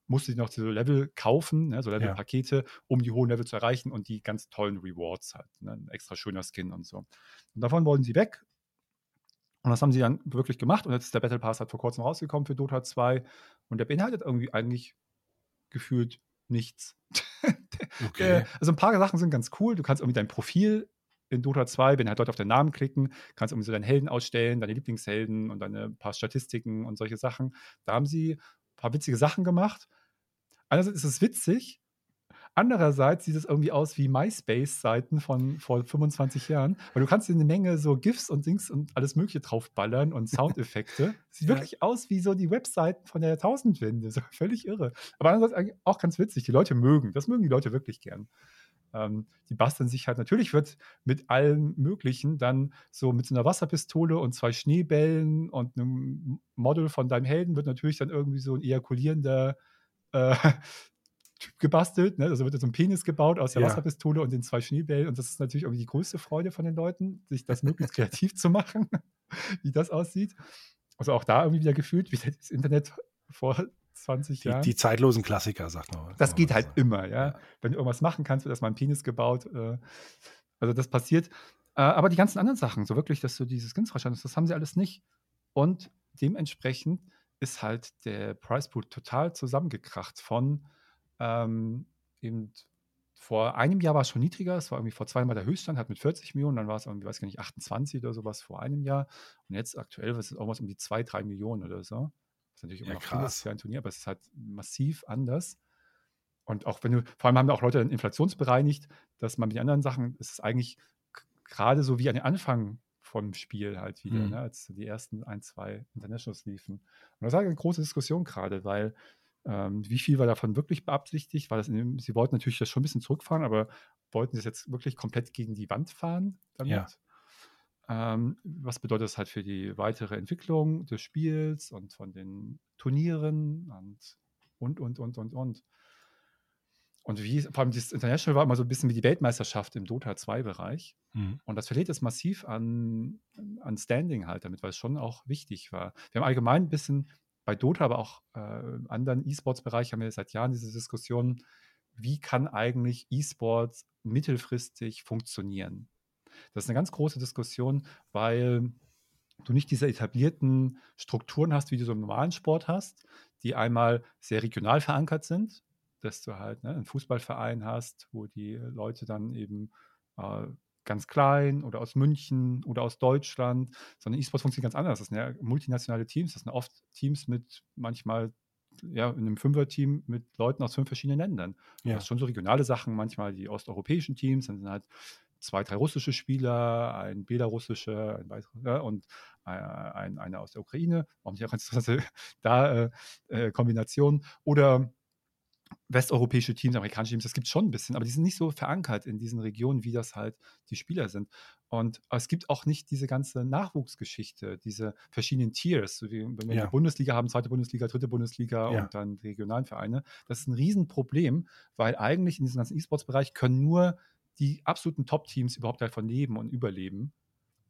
musst du dir noch diese Level kaufen, ne? so Level-Pakete, ja. um die hohen Level zu erreichen und die ganz tollen Rewards halt. Ne? Ein extra schöner Skin und so. Und davon wollen sie weg und das haben sie dann wirklich gemacht. Und jetzt ist der Battle Pass halt vor kurzem rausgekommen für Dota 2. Und der beinhaltet irgendwie eigentlich gefühlt nichts. (laughs) Okay. also ein paar Sachen sind ganz cool. Du kannst irgendwie dein Profil in Dota 2, wenn halt Leute auf den Namen klicken, kannst irgendwie so deinen Helden ausstellen, deine Lieblingshelden und deine paar Statistiken und solche Sachen. Da haben sie ein paar witzige Sachen gemacht. Einerseits ist es witzig, Andererseits sieht es irgendwie aus wie MySpace-Seiten von vor 25 Jahren, weil du kannst eine Menge so GIFs und Dings und alles Mögliche draufballern und Soundeffekte. (laughs) Sieht ja. wirklich aus wie so die Webseiten von der Jahrtausendwende. So (laughs) völlig irre. Aber andererseits auch ganz witzig. Die Leute mögen, das mögen die Leute wirklich gern. Ähm, die basteln sich halt, natürlich wird mit allem Möglichen dann so mit so einer Wasserpistole und zwei Schneebällen und einem Model von deinem Helden wird natürlich dann irgendwie so ein ejakulierender äh, Typ gebastelt. Ne? Also wird so ein Penis gebaut aus der ja. Wasserpistole und den zwei Schneebällen. Und das ist natürlich irgendwie die größte Freude von den Leuten, sich das möglichst (laughs) kreativ zu machen, (laughs) wie das aussieht. Also auch da irgendwie wieder gefühlt, wie das Internet vor 20 Die, Jahren. die zeitlosen Klassiker, sagt man. Das geht halt sagen. immer, ja. Ja. Wenn du irgendwas machen kannst, wird erstmal ein Penis gebaut. Äh, also das passiert. Äh, aber die ganzen anderen Sachen, so wirklich, dass du dieses Skins verstanden hast, das haben sie alles nicht. Und dementsprechend ist halt der Price Pool total zusammengekracht von ähm, eben vor einem Jahr war es schon niedriger, es war irgendwie vor zweimal der Höchststand, hat mit 40 Millionen, dann war es irgendwie, weiß gar nicht, 28 oder sowas vor einem Jahr. Und jetzt aktuell ist es irgendwas um die 2, 3 Millionen oder so. Was natürlich immer Ja, noch ist krass. für ein Turnier, aber es ist halt massiv anders. Und auch wenn du, vor allem haben da auch Leute dann inflationsbereinigt, dass man mit den anderen Sachen, es ist eigentlich gerade so wie an den Anfang vom Spiel halt wieder, Mhm. ne, als die ersten ein, zwei Internationals liefen. Und das war eine große Diskussion gerade, weil ähm, wie viel war davon wirklich beabsichtigt? War das dem, sie wollten natürlich das schon ein bisschen zurückfahren, aber wollten sie es jetzt wirklich komplett gegen die Wand fahren damit? Ja. Ähm, was bedeutet das halt für die weitere Entwicklung des Spiels und von den Turnieren und und und und und und. Und wie, vor allem dieses International war immer so ein bisschen wie die Weltmeisterschaft im Dota 2-Bereich. Mhm. Und das verliert es massiv an, an Standing halt damit, weil es schon auch wichtig war. Wir haben allgemein ein bisschen bei Dota, aber auch äh, im anderen E-Sports-Bereich haben wir seit Jahren diese Diskussion, wie kann eigentlich E-Sports mittelfristig funktionieren? Das ist eine ganz große Diskussion, weil du nicht diese etablierten Strukturen hast, wie du so im normalen Sport hast, die einmal sehr regional verankert sind, dass du halt ne, einen Fußballverein hast, wo die Leute dann eben äh, ganz klein oder aus München oder aus Deutschland, sondern E-Sports funktioniert ganz anders. Das sind ja multinationale Teams, das sind oft Teams mit manchmal ja, in einem Fünfer-Team mit Leuten aus fünf verschiedenen Ländern. Ja. hast schon so regionale Sachen, manchmal die osteuropäischen Teams, dann sind halt zwei, drei russische Spieler, ein belarussischer, ein weiterer und äh, ein, einer aus der Ukraine. Warum nicht auch ganz interessante (laughs) da äh, äh, Kombination. Oder westeuropäische Teams, amerikanische Teams, das gibt es schon ein bisschen, aber die sind nicht so verankert in diesen Regionen, wie das halt die Spieler sind. Und es gibt auch nicht diese ganze Nachwuchsgeschichte, diese verschiedenen Tiers, so wie wenn wir Ja. die Bundesliga haben, zweite Bundesliga, dritte Bundesliga Ja. und dann die regionalen Vereine. Das ist ein Riesenproblem, weil eigentlich in diesem ganzen E-Sports-Bereich können nur die absoluten Top-Teams überhaupt davon leben und überleben.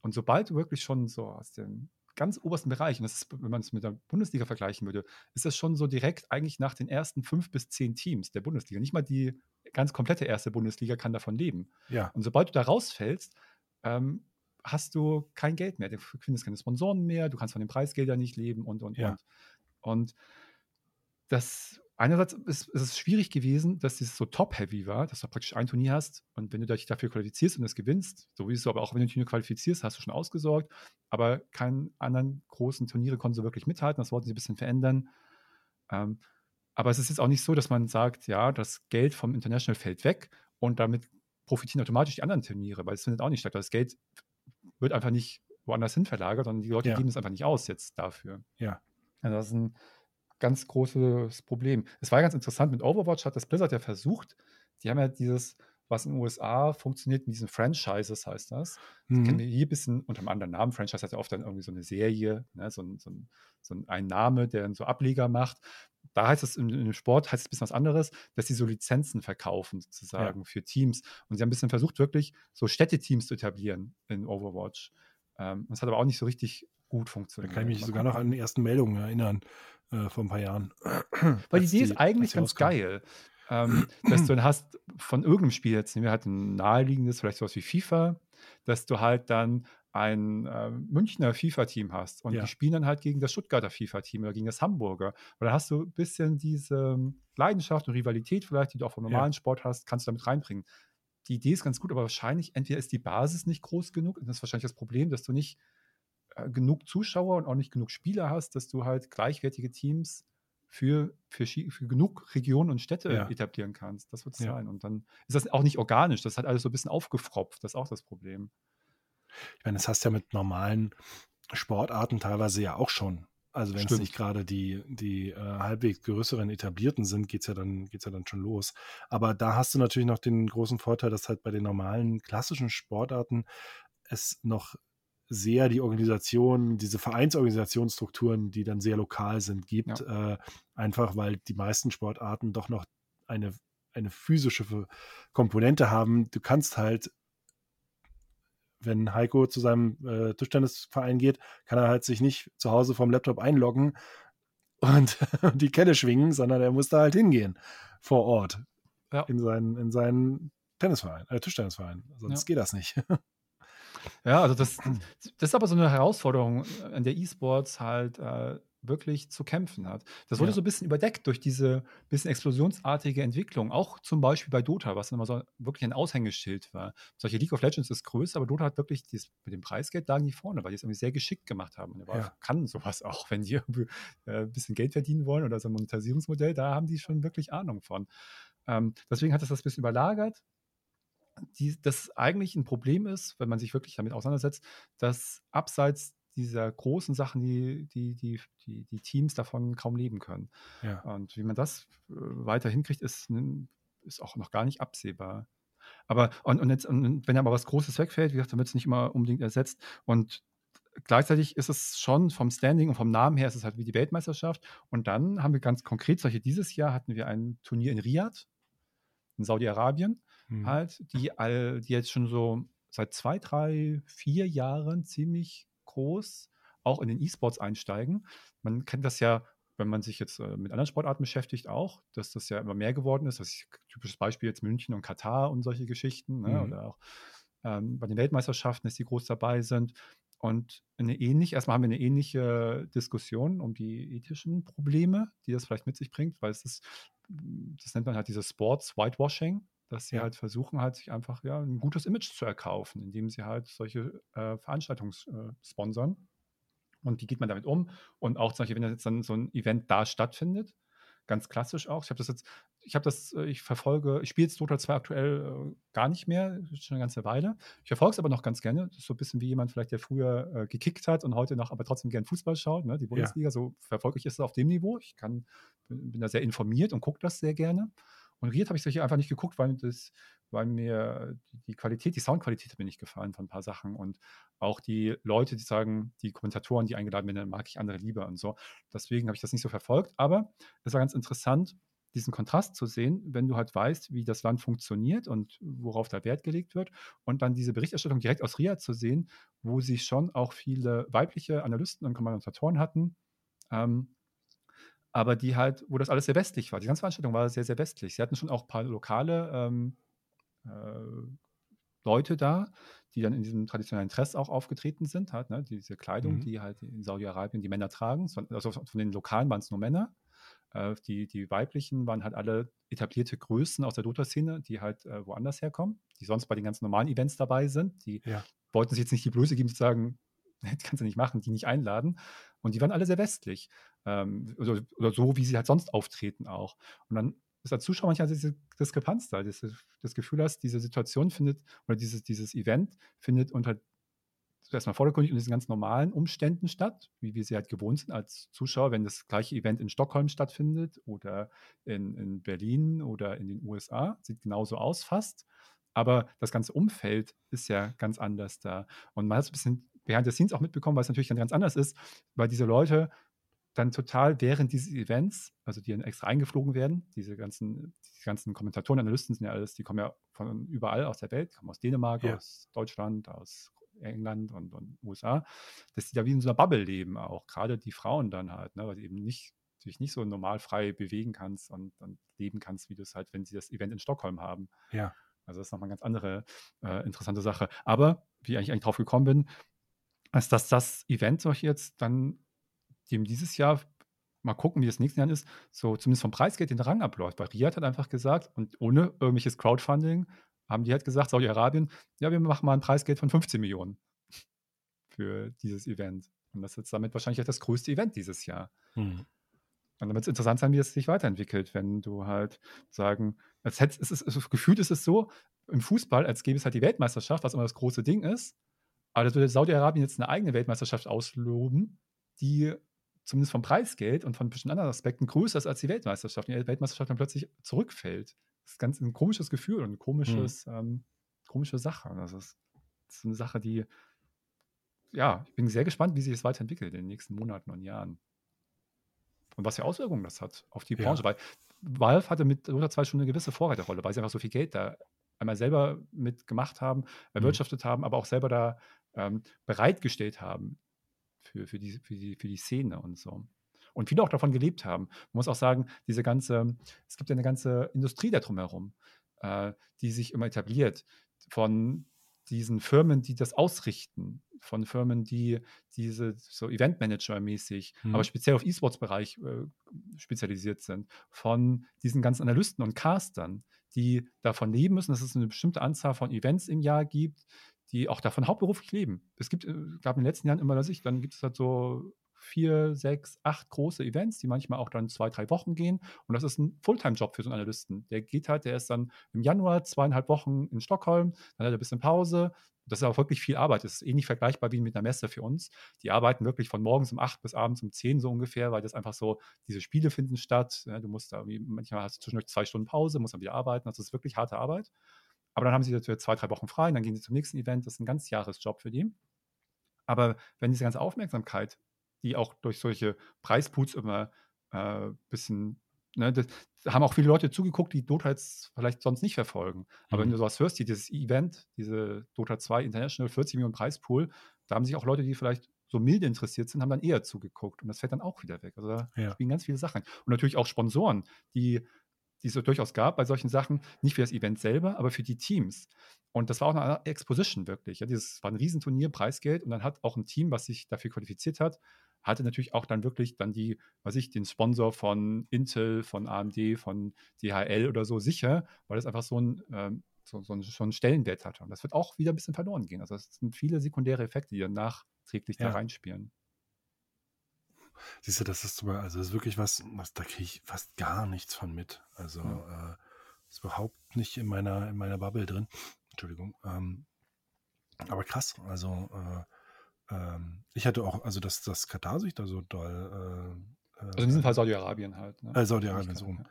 Und sobald du wirklich schon so aus dem ganz obersten Bereich, und das ist, wenn man es mit der Bundesliga vergleichen würde, ist das schon so direkt eigentlich nach den ersten fünf bis zehn Teams der Bundesliga. Nicht mal die ganz komplette erste Bundesliga kann davon leben. Ja. Und sobald du da rausfällst, ähm, hast du kein Geld mehr. Du findest keine Sponsoren mehr, du kannst von den Preisgeldern nicht leben und, und, Ja. und. Und das einerseits ist, ist es schwierig gewesen, dass dieses so top-heavy war, dass du praktisch ein Turnier hast und wenn du dich dafür qualifizierst und es gewinnst, so wie es aber auch wenn du ein Turnier qualifizierst, hast du schon ausgesorgt, aber keinen anderen großen Turniere konnten sie wirklich mithalten. Das wollten sie ein bisschen verändern. Ähm, aber es ist jetzt auch nicht so, dass man sagt, ja, das Geld vom International fällt weg und damit profitieren automatisch die anderen Turniere, weil es findet auch nicht statt. Das Geld wird einfach nicht woanders hin verlagert, sondern die Leute Ja. geben es einfach nicht aus jetzt dafür. Ja. Also das ist ein ganz großes Problem. Es war ganz interessant, mit Overwatch hat das Blizzard ja versucht, die haben ja dieses, was in den USA funktioniert, mit diesen Franchises heißt das. Das kennen Mhm. wir hier ein bisschen unter einem anderen Namen. Franchise hat ja oft dann irgendwie so eine Serie, ne, so, ein, so, ein, so ein, Name, der dann so Ableger macht. Da heißt es im, im Sport heißt es ein bisschen was anderes, dass sie so Lizenzen verkaufen sozusagen für Teams. Und sie haben ein bisschen versucht, wirklich so Städteteams zu etablieren in Overwatch. Ähm, das hat aber auch nicht so richtig gut Da funktioniert. kann ich mich sogar noch an die ersten Meldungen erinnern äh, vor ein paar Jahren. Weil die Idee ist eigentlich ganz rauskam. geil. Ähm, dass du dann hast von irgendeinem Spiel, jetzt nehmen wir halt ein naheliegendes, vielleicht sowas wie FIFA, dass du halt dann ein äh, Münchner FIFA-Team hast und Ja. die spielen dann halt gegen das Stuttgarter FIFA-Team oder gegen das Hamburger. Und dann hast du ein bisschen diese Leidenschaft und Rivalität vielleicht, die du auch vom Ja. normalen Sport hast, kannst du damit reinbringen. Die Idee ist ganz gut, aber wahrscheinlich, entweder ist die Basis nicht groß genug, und das ist wahrscheinlich das Problem, dass du nicht genug Zuschauer und auch nicht genug Spieler hast, dass du halt gleichwertige Teams für, für, für genug Regionen und Städte Ja. etablieren kannst. Das wird es Ja. sein. Und dann ist das auch nicht organisch. Das hat alles so ein bisschen aufgefropft. Das ist auch das Problem. Ich meine, das hast du ja mit normalen Sportarten teilweise ja auch schon. Also wenn es nicht gerade die, die äh, halbwegs größeren etablierten sind, geht es ja, dann- geht's ja dann schon los. Aber da hast du natürlich noch den großen Vorteil, dass halt bei den normalen klassischen Sportarten es noch sehr die Organisation, diese Vereinsorganisationsstrukturen, die dann sehr lokal sind, gibt. Äh, einfach weil die meisten Sportarten doch noch eine, eine physische Komponente haben. Du kannst halt wenn Heiko zu seinem äh, Tischtennisverein geht, kann er halt sich nicht zu Hause vom Laptop einloggen (laughs) und die Kelle schwingen, sondern er muss da halt hingehen vor Ort ja. in seinen, in seinen Tennisverein, äh, Tischtennisverein. Sonst ja. geht das nicht. (laughs) Ja, also das, das ist aber so eine Herausforderung, an der E-Sports halt äh, wirklich zu kämpfen hat. Das wurde ja. so ein bisschen überdeckt durch diese bisschen explosionsartige Entwicklung, auch zum Beispiel bei Dota, was immer so wirklich ein Aushängeschild war. Solche League of Legends ist größer, aber Dota hat wirklich dieses, mit dem Preisgeld lagen die vorne, weil die es irgendwie sehr geschickt gemacht haben. Und ja. kann sowas auch, wenn die irgendwie äh, ein bisschen Geld verdienen wollen oder so ein Monetarisierungsmodell, da haben die schon wirklich Ahnung von. Ähm, deswegen hat es das ein bisschen überlagert. Die, das eigentlich ein Problem ist, wenn man sich wirklich damit auseinandersetzt, dass abseits dieser großen Sachen, die, die, die, die, die Teams davon kaum leben können. Ja. Und wie man das äh, weiter hinkriegt, ist, ist auch noch gar nicht absehbar. Aber und, und jetzt, und wenn aber was Großes wegfällt, wie gesagt, dann wird es nicht immer unbedingt ersetzt. Und gleichzeitig ist es schon vom Standing und vom Namen her ist es halt wie die Weltmeisterschaft. Und dann haben wir ganz konkret solche, dieses Jahr hatten wir ein Turnier in Riyadh, in Saudi-Arabien, hm. halt, die all, die jetzt schon so seit zwei, drei, vier Jahren ziemlich groß auch in den E-Sports einsteigen. Man kennt das ja, wenn man sich jetzt äh, mit anderen Sportarten beschäftigt, auch, dass das ja immer mehr geworden ist. Das ist ein typisches Beispiel jetzt München und Katar und solche Geschichten. Ne? Mhm. Oder auch ähm, bei den Weltmeisterschaften, dass die groß dabei sind. Und eine ähnlich, erstmal haben wir eine ähnliche Diskussion um die ethischen Probleme, die das vielleicht mit sich bringt, weil es ist, das nennt man halt dieses Sports Whitewashing, dass sie halt versuchen, halt sich einfach ja, ein gutes Image zu erkaufen, indem sie halt solche äh, Veranstaltungen äh, sponsern. Und wie geht man damit um? Und auch zum Beispiel, wenn jetzt dann so ein Event da stattfindet, ganz klassisch auch. Ich habe das jetzt, ich habe das, äh, ich verfolge, ich spiele jetzt Dota 2 aktuell äh, gar nicht mehr, schon eine ganze Weile. Ich verfolge es aber noch ganz gerne. Das ist so ein bisschen wie jemand vielleicht, der früher äh, gekickt hat und heute noch aber trotzdem gern Fußball schaut, ne? die Bundesliga. Ja. So verfolge ich es auf dem Niveau. Ich kann, bin, bin da sehr informiert und gucke das sehr gerne. Und Riet habe ich solche einfach nicht geguckt, weil, das, weil mir die Qualität, die Soundqualität hat mir nicht gefallen von ein paar Sachen. Und auch die Leute, die sagen, die Kommentatoren, die eingeladen werden, mag ich andere lieber und so. Deswegen habe ich das nicht so verfolgt. Aber es war ganz interessant, diesen Kontrast zu sehen, wenn du halt weißt, wie das Land funktioniert und worauf da Wert gelegt wird. Und dann diese Berichterstattung direkt aus Riyadh zu sehen, wo sie schon auch viele weibliche Analysten und Kommentatoren hatten. Ähm, aber die halt, wo das alles sehr westlich war. Die ganze Veranstaltung war sehr, sehr westlich. Sie hatten schon auch ein paar lokale ähm, äh, Leute da, die dann in diesem traditionellen Dress auch aufgetreten sind, halt, ne? diese Kleidung, mhm. die halt in Saudi-Arabien die Männer tragen. Also von den Lokalen waren es nur Männer. Äh, die, die weiblichen waren halt alle etablierte Größen aus der Dota-Szene, die halt äh, woanders herkommen, die sonst bei den ganzen normalen Events dabei sind. Die ja. wollten sich jetzt nicht die Blöße geben, zu sagen, (laughs) das kannst du nicht machen, die nicht einladen. Und die waren alle sehr westlich. Ähm, oder, oder, so, wie sie halt sonst auftreten auch. Und dann ist als Zuschauer manchmal diese Diskrepanz da, dass du das Gefühl hast, diese Situation findet, oder dieses, dieses Event findet unter erstmal vordergründig unter diesen ganz normalen Umständen statt, wie wir sie halt gewohnt sind als Zuschauer, wenn das gleiche Event in Stockholm stattfindet oder in, in Berlin oder in den USA. Sieht genauso aus fast. Aber das ganze Umfeld ist ja ganz anders da. Und man hat es ein bisschen behind the scenes auch mitbekommen, weil es natürlich dann ganz anders ist, weil diese Leute dann total während dieses Events, also die dann extra eingeflogen werden, diese ganzen, die ganzen Kommentatoren, Analysten sind ja alles, die kommen ja von überall aus der Welt, kommen aus Dänemark, ja. aus Deutschland, aus England und, und, USA, dass die da wie in so einer Bubble leben auch, gerade die Frauen dann halt, ne, weil sie eben nicht dich nicht so normal frei bewegen kannst und, und leben kannst, wie du es halt, wenn sie das Event in Stockholm haben. Ja. Also das ist nochmal eine ganz andere äh, interessante Sache. Aber wie ich eigentlich drauf gekommen bin, als dass das Event so jetzt dann dem dieses Jahr mal gucken, wie das nächste Jahr ist, so zumindest vom Preisgeld den Rang abläuft. Weil Riyadh hat einfach gesagt, und ohne irgendwelches Crowdfunding, haben die halt gesagt, Saudi-Arabien, ja, wir machen mal ein Preisgeld von 15 Millionen für dieses Event. Und das ist jetzt damit wahrscheinlich das größte Event dieses Jahr. Mhm. Und dann wird es interessant sein, wie es sich weiterentwickelt, wenn du halt sagen, als hätte, es ist, es, gefühlt ist es so, im Fußball, als gäbe es halt die Weltmeisterschaft, was immer das große Ding ist, aber das würde Saudi-Arabien jetzt eine eigene Weltmeisterschaft ausloben, die zumindest vom Preisgeld und von bestimmten anderen Aspekten größer ist als die Weltmeisterschaft. Und die Weltmeisterschaft dann plötzlich zurückfällt. Das ist ganz ein komisches Gefühl und ein komisches, mhm. ähm, komische Sache. Das ist, das ist eine Sache, die, ja, ich bin sehr gespannt, wie sich das weiterentwickelt in den nächsten Monaten und Jahren. Und was für Auswirkungen das hat auf die Branche. Ja. Weil Valve hatte mit Dota 2 schon eine gewisse Vorreiterrolle, weil sie einfach so viel Geld da einmal selber mitgemacht haben, erwirtschaftet haben, aber auch selber da ähm, bereitgestellt haben für, für, die, für, die, für die Szene und so. Und viele auch davon gelebt haben. Man muss auch sagen, diese ganze, es gibt ja eine ganze Industrie da drumherum, äh, die sich immer etabliert. Von diesen Firmen, die das ausrichten, von Firmen, die diese so Eventmanager-mäßig, mhm. aber speziell auf E-Sports-Bereich äh, spezialisiert sind, von diesen ganzen Analysten und Castern, die davon leben müssen, dass es eine bestimmte Anzahl von Events im Jahr gibt, die auch davon hauptberuflich leben. Es gibt, äh, gab in den letzten Jahren immer, dass ich, dann gibt es halt so vier, sechs, acht große Events, die manchmal auch dann zwei, drei Wochen gehen. Und das ist ein Fulltime-Job für so einen Analysten. Der geht halt, der ist dann im Januar zweieinhalb Wochen in Stockholm, dann hat er ein bisschen Pause. Das ist auch wirklich viel Arbeit. Das ist ähnlich vergleichbar wie mit einer Messe für uns. Die arbeiten wirklich von morgens um acht bis abends um zehn so ungefähr, weil das einfach so, diese Spiele finden statt. Du musst da manchmal hast du zwischendurch zwei Stunden Pause, musst dann wieder arbeiten. Das ist wirklich harte Arbeit. Aber dann haben sie dafür zwei, drei Wochen frei, dann gehen sie zum nächsten Event. Das ist ein ganz Jahresjob für die. Aber wenn diese ganze Aufmerksamkeit die auch durch solche Preispools immer ein äh, bisschen Ne, das, da haben auch viele Leute zugeguckt, die Dota jetzt vielleicht sonst nicht verfolgen. Aber mhm. wenn du sowas hörst, dieses Event, diese Dota 2 International 40 Millionen Preispool, da haben sich auch Leute, die vielleicht so milde interessiert sind, haben dann eher zugeguckt. Und das fällt dann auch wieder weg. Also da ja. spielen ganz viele Sachen. Und natürlich auch Sponsoren, die, die es durchaus gab bei solchen Sachen, nicht für das Event selber, aber für die Teams. Und das war auch eine Exposition wirklich. Ja, dieses war ein Riesenturnier, Preisgeld. Und dann hat auch ein Team, was sich dafür qualifiziert hat, hatte natürlich auch dann wirklich dann die, was ich, den Sponsor von Intel, von AMD, von DHL oder so sicher, weil das einfach so ein, ähm, so, so, ein, so einen Stellenwert hatte. Und das wird auch wieder ein bisschen verloren gehen. Also es sind viele sekundäre Effekte, die dann nachträglich ja. da reinspielen. Siehst du, das ist zum Beispiel, also das ist wirklich was, was da kriege ich fast gar nichts von mit. Also ja. äh, ist überhaupt nicht in meiner, in meiner Bubble drin. Entschuldigung. Ähm, aber krass, also äh, ähm, ich hatte auch, also dass das Katar sich da so doll. Äh, also in diesem Fall Saudi-Arabien halt. Ne? Äh, Saudi-Arabien, so. Ja.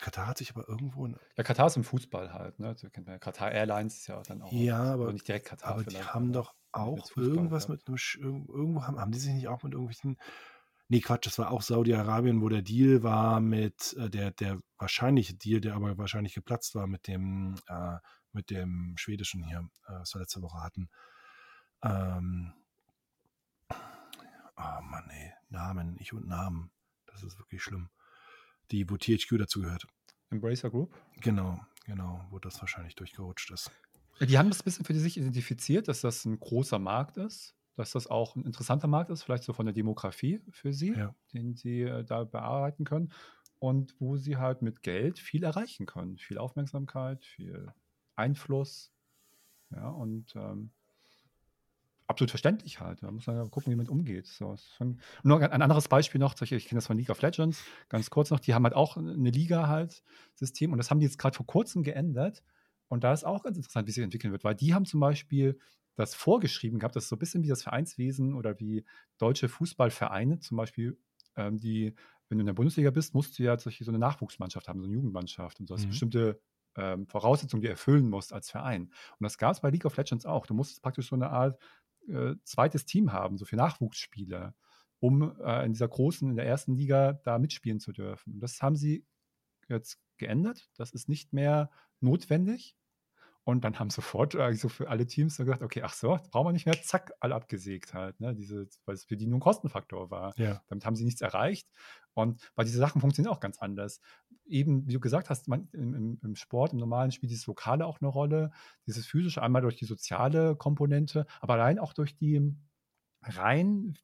Katar hat sich aber irgendwo. Ja, Katar ist im Fußball halt. Ne? Also, Katar Airlines ist ja dann auch. Ja, aber, nicht direkt Katar. Aber die haben doch auch irgendwas gehabt. mit einem. Irgendwo haben, haben die sich nicht auch mit irgendwelchen. Nee, Quatsch, das war auch Saudi-Arabien, wo der Deal war mit, äh, der, der wahrscheinliche Deal, der aber wahrscheinlich geplatzt war mit dem, äh, mit dem schwedischen hier, äh, was wir letzte Woche hatten. Ähm, oh Mann, ey, Namen, ich und Namen. Das ist wirklich schlimm. Die, wo THQ dazu gehört. Embracer Group? Genau, genau, wo das wahrscheinlich durchgerutscht ist. Die haben das ein bisschen für sich identifiziert, dass das ein großer Markt ist, dass das auch ein interessanter Markt ist, vielleicht so von der Demografie für sie, ja. den sie äh, da bearbeiten können und wo sie halt mit Geld viel erreichen können. Viel Aufmerksamkeit, viel Einfluss. Ja, und ähm, absolut verständlich halt. Da muss man ja gucken, wie man umgeht. So, schon, nur ein anderes Beispiel noch, ich kenne das von League of Legends, ganz kurz noch, die haben halt auch eine Liga halt, System und das haben die jetzt gerade vor kurzem geändert und da ist auch ganz interessant, wie sich entwickeln wird, weil die haben zum Beispiel das vorgeschrieben gehabt, das ist so ein bisschen wie das Vereinswesen oder wie deutsche Fußballvereine zum Beispiel, ähm, die, wenn du in der Bundesliga bist, musst du ja so eine Nachwuchsmannschaft haben, so eine Jugendmannschaft und du hast mhm. bestimmte ähm, Voraussetzungen, die du erfüllen musst als Verein. Und das gab es bei League of Legends auch. Du musst praktisch so eine Art äh, zweites Team haben, so für Nachwuchsspieler, um äh, in dieser großen, in der ersten Liga da mitspielen zu dürfen. Und das haben sie jetzt geändert. Das ist nicht mehr notwendig. Und dann haben sofort so für alle Teams so gesagt, okay, ach so, brauchen wir nicht mehr, zack, alle abgesägt halt, ne? Diese, weil es für die nur ein Kostenfaktor war. Ja. Damit haben sie nichts erreicht. Und weil diese Sachen funktionieren auch ganz anders. Eben, wie du gesagt hast, man, im, im, Sport, im normalen Spiel dieses Lokale auch eine Rolle, dieses physische einmal durch die soziale Komponente, aber allein auch durch die rein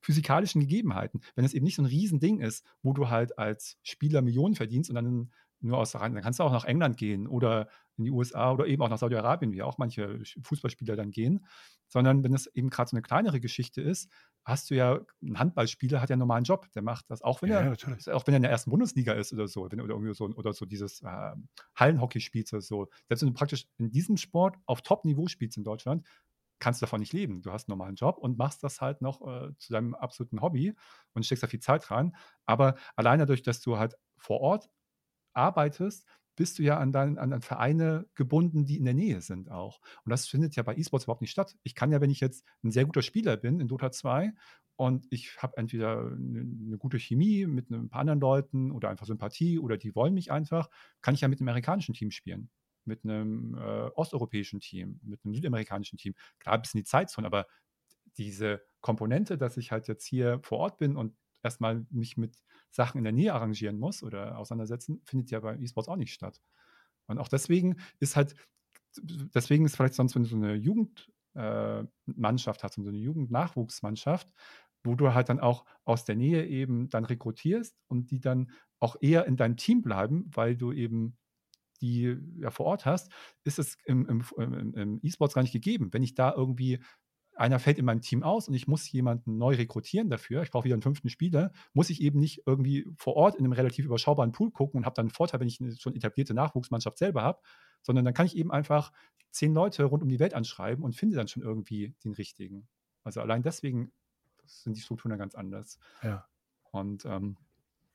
physikalischen Gegebenheiten. Wenn es eben nicht so ein Riesending ist, wo du halt als Spieler Millionen verdienst und dann nur aus rein, dann kannst du auch nach England gehen oder in die USA oder eben auch nach Saudi-Arabien, wie auch manche Fußballspieler dann gehen, sondern wenn es eben gerade so eine kleinere Geschichte ist, hast du ja, ein Handballspieler hat ja einen normalen Job, der macht das, auch wenn ja, er, natürlich. auch wenn er in der ersten Bundesliga ist oder so, wenn, oder irgendwie so, oder so dieses äh, Hallenhockey spielst oder so. Selbst wenn du praktisch in diesem Sport auf Top-Niveau spielst in Deutschland, kannst du davon nicht leben. Du hast einen normalen Job und machst das halt noch äh, zu deinem absoluten Hobby und steckst da viel Zeit rein. Aber allein dadurch, dass du halt vor Ort arbeitest, bist du ja an, dein, an, Vereine gebunden, die in der Nähe sind auch. Und das findet ja bei E-Sports überhaupt nicht statt. Ich kann ja, wenn ich jetzt ein sehr guter Spieler bin in Dota 2 und ich habe entweder eine, eine, gute Chemie mit ein paar anderen Leuten oder einfach Sympathie oder die wollen mich einfach, kann ich ja mit dem amerikanischen Team spielen. mit einem äh, osteuropäischen Team, mit einem südamerikanischen Team. Klar, ein bisschen die Zeitzone, aber diese Komponente, dass ich halt jetzt hier vor Ort bin und erstmal mich mit Sachen in der Nähe arrangieren muss oder auseinandersetzen, findet ja bei E-Sports auch nicht statt. Und auch deswegen ist halt, deswegen ist vielleicht sonst, wenn du so eine Jugendmannschaft äh, hast, so eine Jugendnachwuchsmannschaft, wo du halt dann auch aus der Nähe eben dann rekrutierst und die dann auch eher in deinem Team bleiben, weil du eben die ja vor Ort hast, ist es im, im, im E-Sports gar nicht gegeben. Wenn ich da irgendwie einer fällt in meinem Team aus und ich muss jemanden neu rekrutieren dafür, ich brauche wieder einen fünften Spieler, muss ich eben nicht irgendwie vor Ort in einem relativ überschaubaren Pool gucken und habe dann einen Vorteil, wenn ich eine schon etablierte Nachwuchsmannschaft selber habe, sondern dann kann ich eben einfach zehn Leute rund um die Welt anschreiben und finde dann schon irgendwie den richtigen. Also allein deswegen sind die Strukturen dann ganz anders. Ja. Und ähm,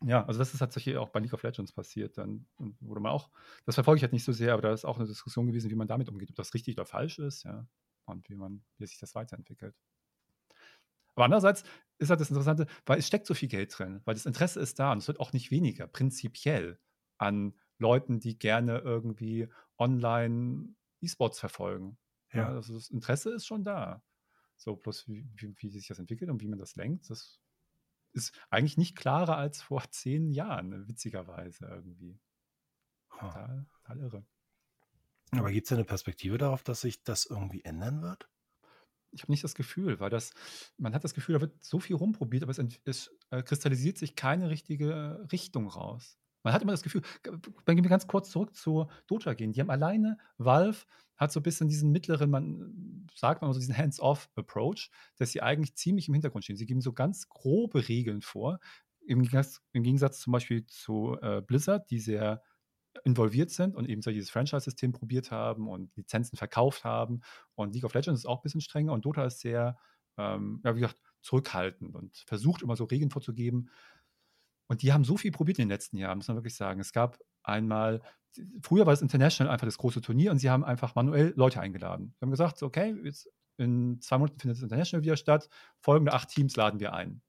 ja, also das ist tatsächlich auch bei League of Legends passiert. Dann wurde man auch, das verfolge ich halt nicht so sehr, aber da ist auch eine Diskussion gewesen, wie man damit umgeht, ob das richtig oder falsch ist, ja, und wie man, wie sich das weiterentwickelt. Aber andererseits ist halt das Interessante, weil es steckt so viel Geld drin, weil das Interesse ist da und es wird auch nicht weniger, prinzipiell, an Leuten, die gerne irgendwie online E-Sports verfolgen. Ja. ja. also das Interesse ist schon da. So, plus wie, wie, wie, sich das entwickelt und wie man das lenkt, das ist eigentlich nicht klarer als vor zehn Jahren, witzigerweise irgendwie. Total, total irre. Aber gibt es eine Perspektive darauf, dass sich das irgendwie ändern wird? Ich habe nicht das Gefühl, weil das, man hat das Gefühl, da wird so viel rumprobiert, aber es, es äh, kristallisiert sich keine richtige Richtung raus. Man hat immer das Gefühl, wenn wir ganz kurz zurück zu Dota gehen, die haben alleine, Valve hat so ein bisschen diesen mittleren, man sagt man so diesen Hands-off-Approach, dass sie eigentlich ziemlich im Hintergrund stehen. Sie geben so ganz grobe Regeln vor, im Gegensatz, im Gegensatz zum Beispiel zu äh, Blizzard, die sehr involviert sind und eben so dieses Franchise-System probiert haben und Lizenzen verkauft haben. Und League of Legends ist auch ein bisschen strenger und Dota ist sehr, ähm, ja, wie gesagt, zurückhaltend und versucht immer so Regeln vorzugeben. Und die haben so viel probiert in den letzten Jahren, muss man wirklich sagen. Es gab einmal, früher war das International einfach das große Turnier und sie haben einfach manuell Leute eingeladen. Sie haben gesagt, okay, jetzt in zwei Monaten findet das International wieder statt, folgende acht Teams laden wir ein.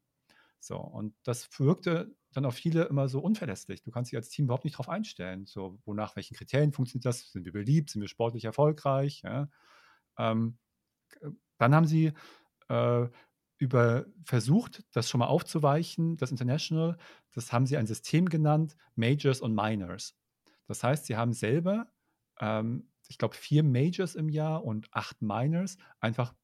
So, und das wirkte dann auf viele immer so unverlässlich. Du kannst dich als Team überhaupt nicht darauf einstellen. So, wonach, welchen Kriterien funktioniert das? Sind wir beliebt? Sind wir sportlich erfolgreich? Ja? Ähm, dann haben sie äh, über versucht, das schon mal aufzuweichen, das International. Das haben sie ein System genannt, Majors und Minors. Das heißt, sie haben selber, ähm, ich glaube, vier Majors im Jahr und acht Minors, einfach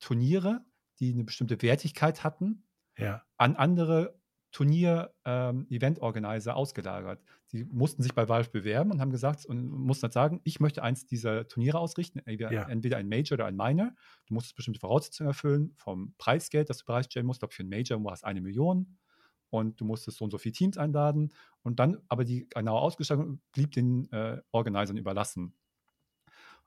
Turniere, die eine bestimmte Wertigkeit hatten, ja. an andere Turnier-Event-Organizer ähm, ausgelagert. Die mussten sich bei Valve bewerben und haben gesagt und mussten halt sagen, ich möchte eins dieser Turniere ausrichten, entweder, ja. entweder ein Major oder ein Minor. Du musst bestimmte Voraussetzungen erfüllen vom Preisgeld, das du bereitstellen musst. Ich glaube, für ein Major war es eine Million und du musstest so und so viele Teams einladen und dann aber die genaue Ausgestaltung blieb den äh, Organisern überlassen.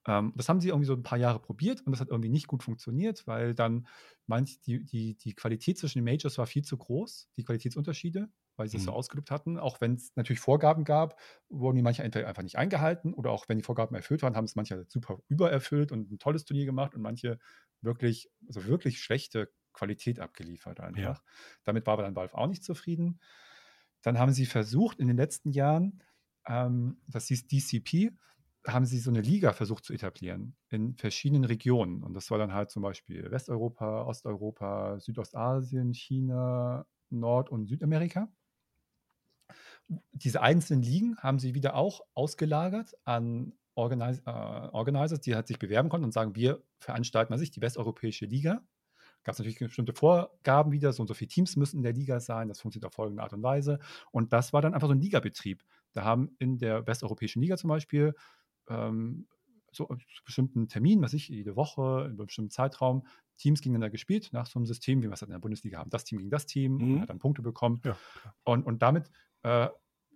Ähm, das haben sie irgendwie so ein paar Jahre probiert und das hat irgendwie nicht gut funktioniert, weil dann manch die, die, die Qualität zwischen den Majors war viel zu groß, die Qualitätsunterschiede, weil sie es so mhm. ausgelobt hatten. Auch wenn es natürlich Vorgaben gab, wurden die manche entweder einfach nicht eingehalten oder auch wenn die Vorgaben erfüllt waren, haben es manche super übererfüllt und ein tolles Turnier gemacht und manche wirklich, also wirklich schlechte Qualität abgeliefert einfach. Ja. Damit war aber dann Valve auch nicht zufrieden. Dann haben sie versucht in den letzten Jahren, ähm, das hieß DCP, haben sie so eine Liga versucht zu etablieren in verschiedenen Regionen. Und das war dann halt zum Beispiel Westeuropa, Osteuropa, Südostasien, China, Nord- und Südamerika. Diese einzelnen Ligen haben sie wieder auch ausgelagert an Organis äh, Organizers, die halt sich bewerben konnten und sagen, wir veranstalten sich die westeuropäische Liga. Gab es natürlich bestimmte Vorgaben wieder, so und so viele Teams müssen in der Liga sein, das funktioniert auf folgende Art und Weise. Und das war dann einfach so ein Ligabetrieb. Da haben in der westeuropäischen Liga zum Beispiel ähm, so zu bestimmten Terminen, was ich, jede Woche, in einem bestimmten Zeitraum, Teams gegeneinander gespielt, nach so einem System, wie wir es halt in der Bundesliga haben. Das Team gegen das Team, mhm. hat dann Punkte bekommen. Ja, und, und damit, äh,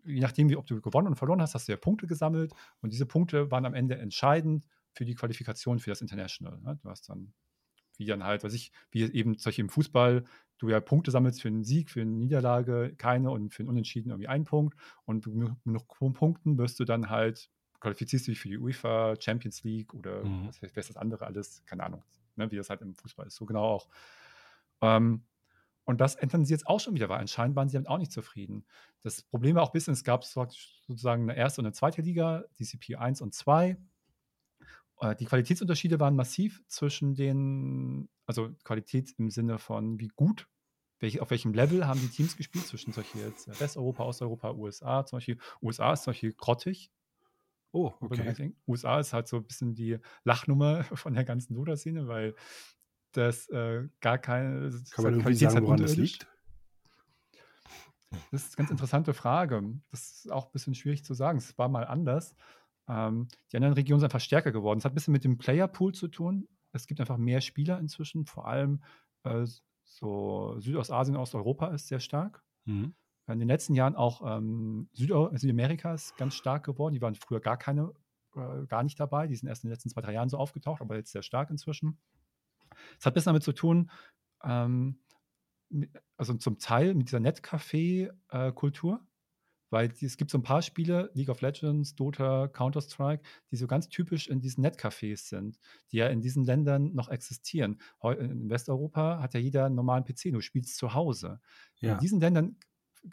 je nachdem, wie, ob du gewonnen und verloren hast, hast du ja Punkte gesammelt. Und diese Punkte waren am Ende entscheidend für die Qualifikation für das International. Ne? Du hast dann, wie dann halt, was ich, wie eben solche im Fußball, du ja Punkte sammelst für einen Sieg, für eine Niederlage keine und für einen Unentschieden irgendwie einen Punkt. Und mit noch Punkten wirst du dann halt qualifizierst du dich für die UEFA Champions League oder mhm. was ist das andere alles, keine Ahnung, ne, wie das halt im Fußball ist, so genau auch. Ähm, Und das ändern sie jetzt auch schon wieder, weil anscheinend waren sie damit auch nicht zufrieden. Das Problem war auch ein bisschen, es gab sozusagen eine erste und eine zweite Liga, DCP 1 und 2. Äh, die Qualitätsunterschiede waren massiv zwischen den, also Qualität im Sinne von wie gut, welche, auf welchem Level haben die Teams gespielt, zwischen solche jetzt Westeuropa, Osteuropa, USA zum Beispiel. USA ist zum Beispiel grottig. Oh, okay. USA ist halt so ein bisschen die Lachnummer (laughs) von der ganzen Dota-Szene, weil das äh, gar keine. Kann man irgendwie sagen, woran das liegt? Das ist eine ganz interessante Frage. Das ist auch ein bisschen schwierig zu sagen. Es war mal anders. Ähm, die anderen Regionen sind einfach stärker geworden. Es hat ein bisschen mit dem Playerpool zu tun. Es gibt einfach mehr Spieler inzwischen. Vor allem äh, so Südostasien, Osteuropa ist sehr stark. Mhm. In den letzten Jahren auch ähm, Süd Südamerika ist ganz stark geworden. Die waren früher gar keine, äh, gar nicht dabei. Die sind erst in den letzten zwei, drei Jahren so aufgetaucht, aber jetzt sehr stark inzwischen. Es hat ein bisschen damit zu tun, ähm, also zum Teil mit dieser Netcafé-Kultur, weil es gibt so ein paar Spiele, League of Legends, Dota, Counter-Strike, die so ganz typisch in diesen Netcafés sind, die ja in diesen Ländern noch existieren. In Westeuropa hat ja jeder einen normalen PC, du spielst zu Hause. Ja. In diesen Ländern